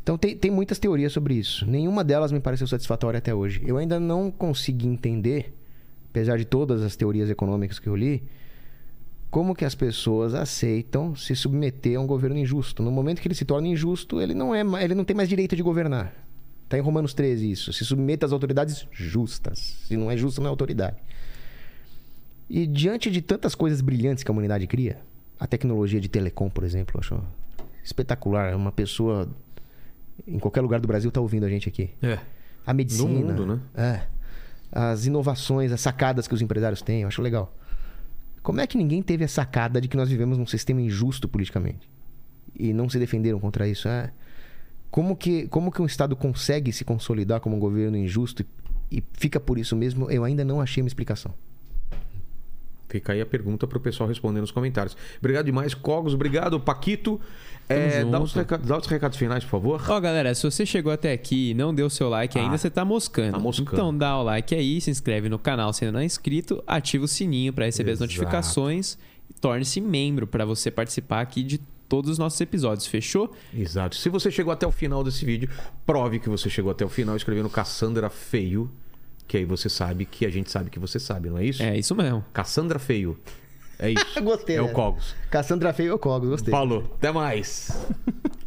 Então tem, tem muitas teorias sobre isso. Nenhuma delas me pareceu satisfatória até hoje. Eu ainda não consegui entender, apesar de todas as teorias econômicas que eu li, como que as pessoas aceitam se submeter a um governo injusto. No momento que ele se torna injusto, ele não é, ele não tem mais direito de governar. Está em Romanos 13 isso. Se submeta às autoridades justas. Se não é justo, não é autoridade. E diante de tantas coisas brilhantes que a humanidade cria, a tecnologia de telecom, por exemplo, eu acho espetacular. Uma pessoa em qualquer lugar do Brasil está ouvindo a gente aqui. É. A medicina. mundo, né? É. As inovações, as sacadas que os empresários têm, eu acho legal. Como é que ninguém teve a sacada de que nós vivemos num sistema injusto politicamente? E não se defenderam contra isso? É. Como que, como que um Estado consegue se consolidar como um governo injusto e, e fica por isso mesmo? Eu ainda não achei uma explicação. Fica aí a pergunta pro pessoal responder nos comentários. Obrigado demais, Cogos. Obrigado, Paquito. É, dá, os recados, dá os recados finais, por favor. Ó, galera, se você chegou até aqui e não deu seu like ainda, Ah, você tá moscando. tá moscando. Então dá o like aí, se inscreve no canal se ainda não é inscrito, ativa o sininho pra receber Exato. as notificações e torne-se membro pra você participar aqui de todos os nossos episódios, fechou? Exato. Se você chegou até o final desse vídeo, prove que você chegou até o final escrevendo Cassandra Feio, que aí você sabe que a gente sabe que você sabe, não é isso? É isso mesmo. Cassandra Feio. É isso. Gostei É o dessa. Cogos. Cassandra Feio ou Cogos, gostei. Falou. Até mais.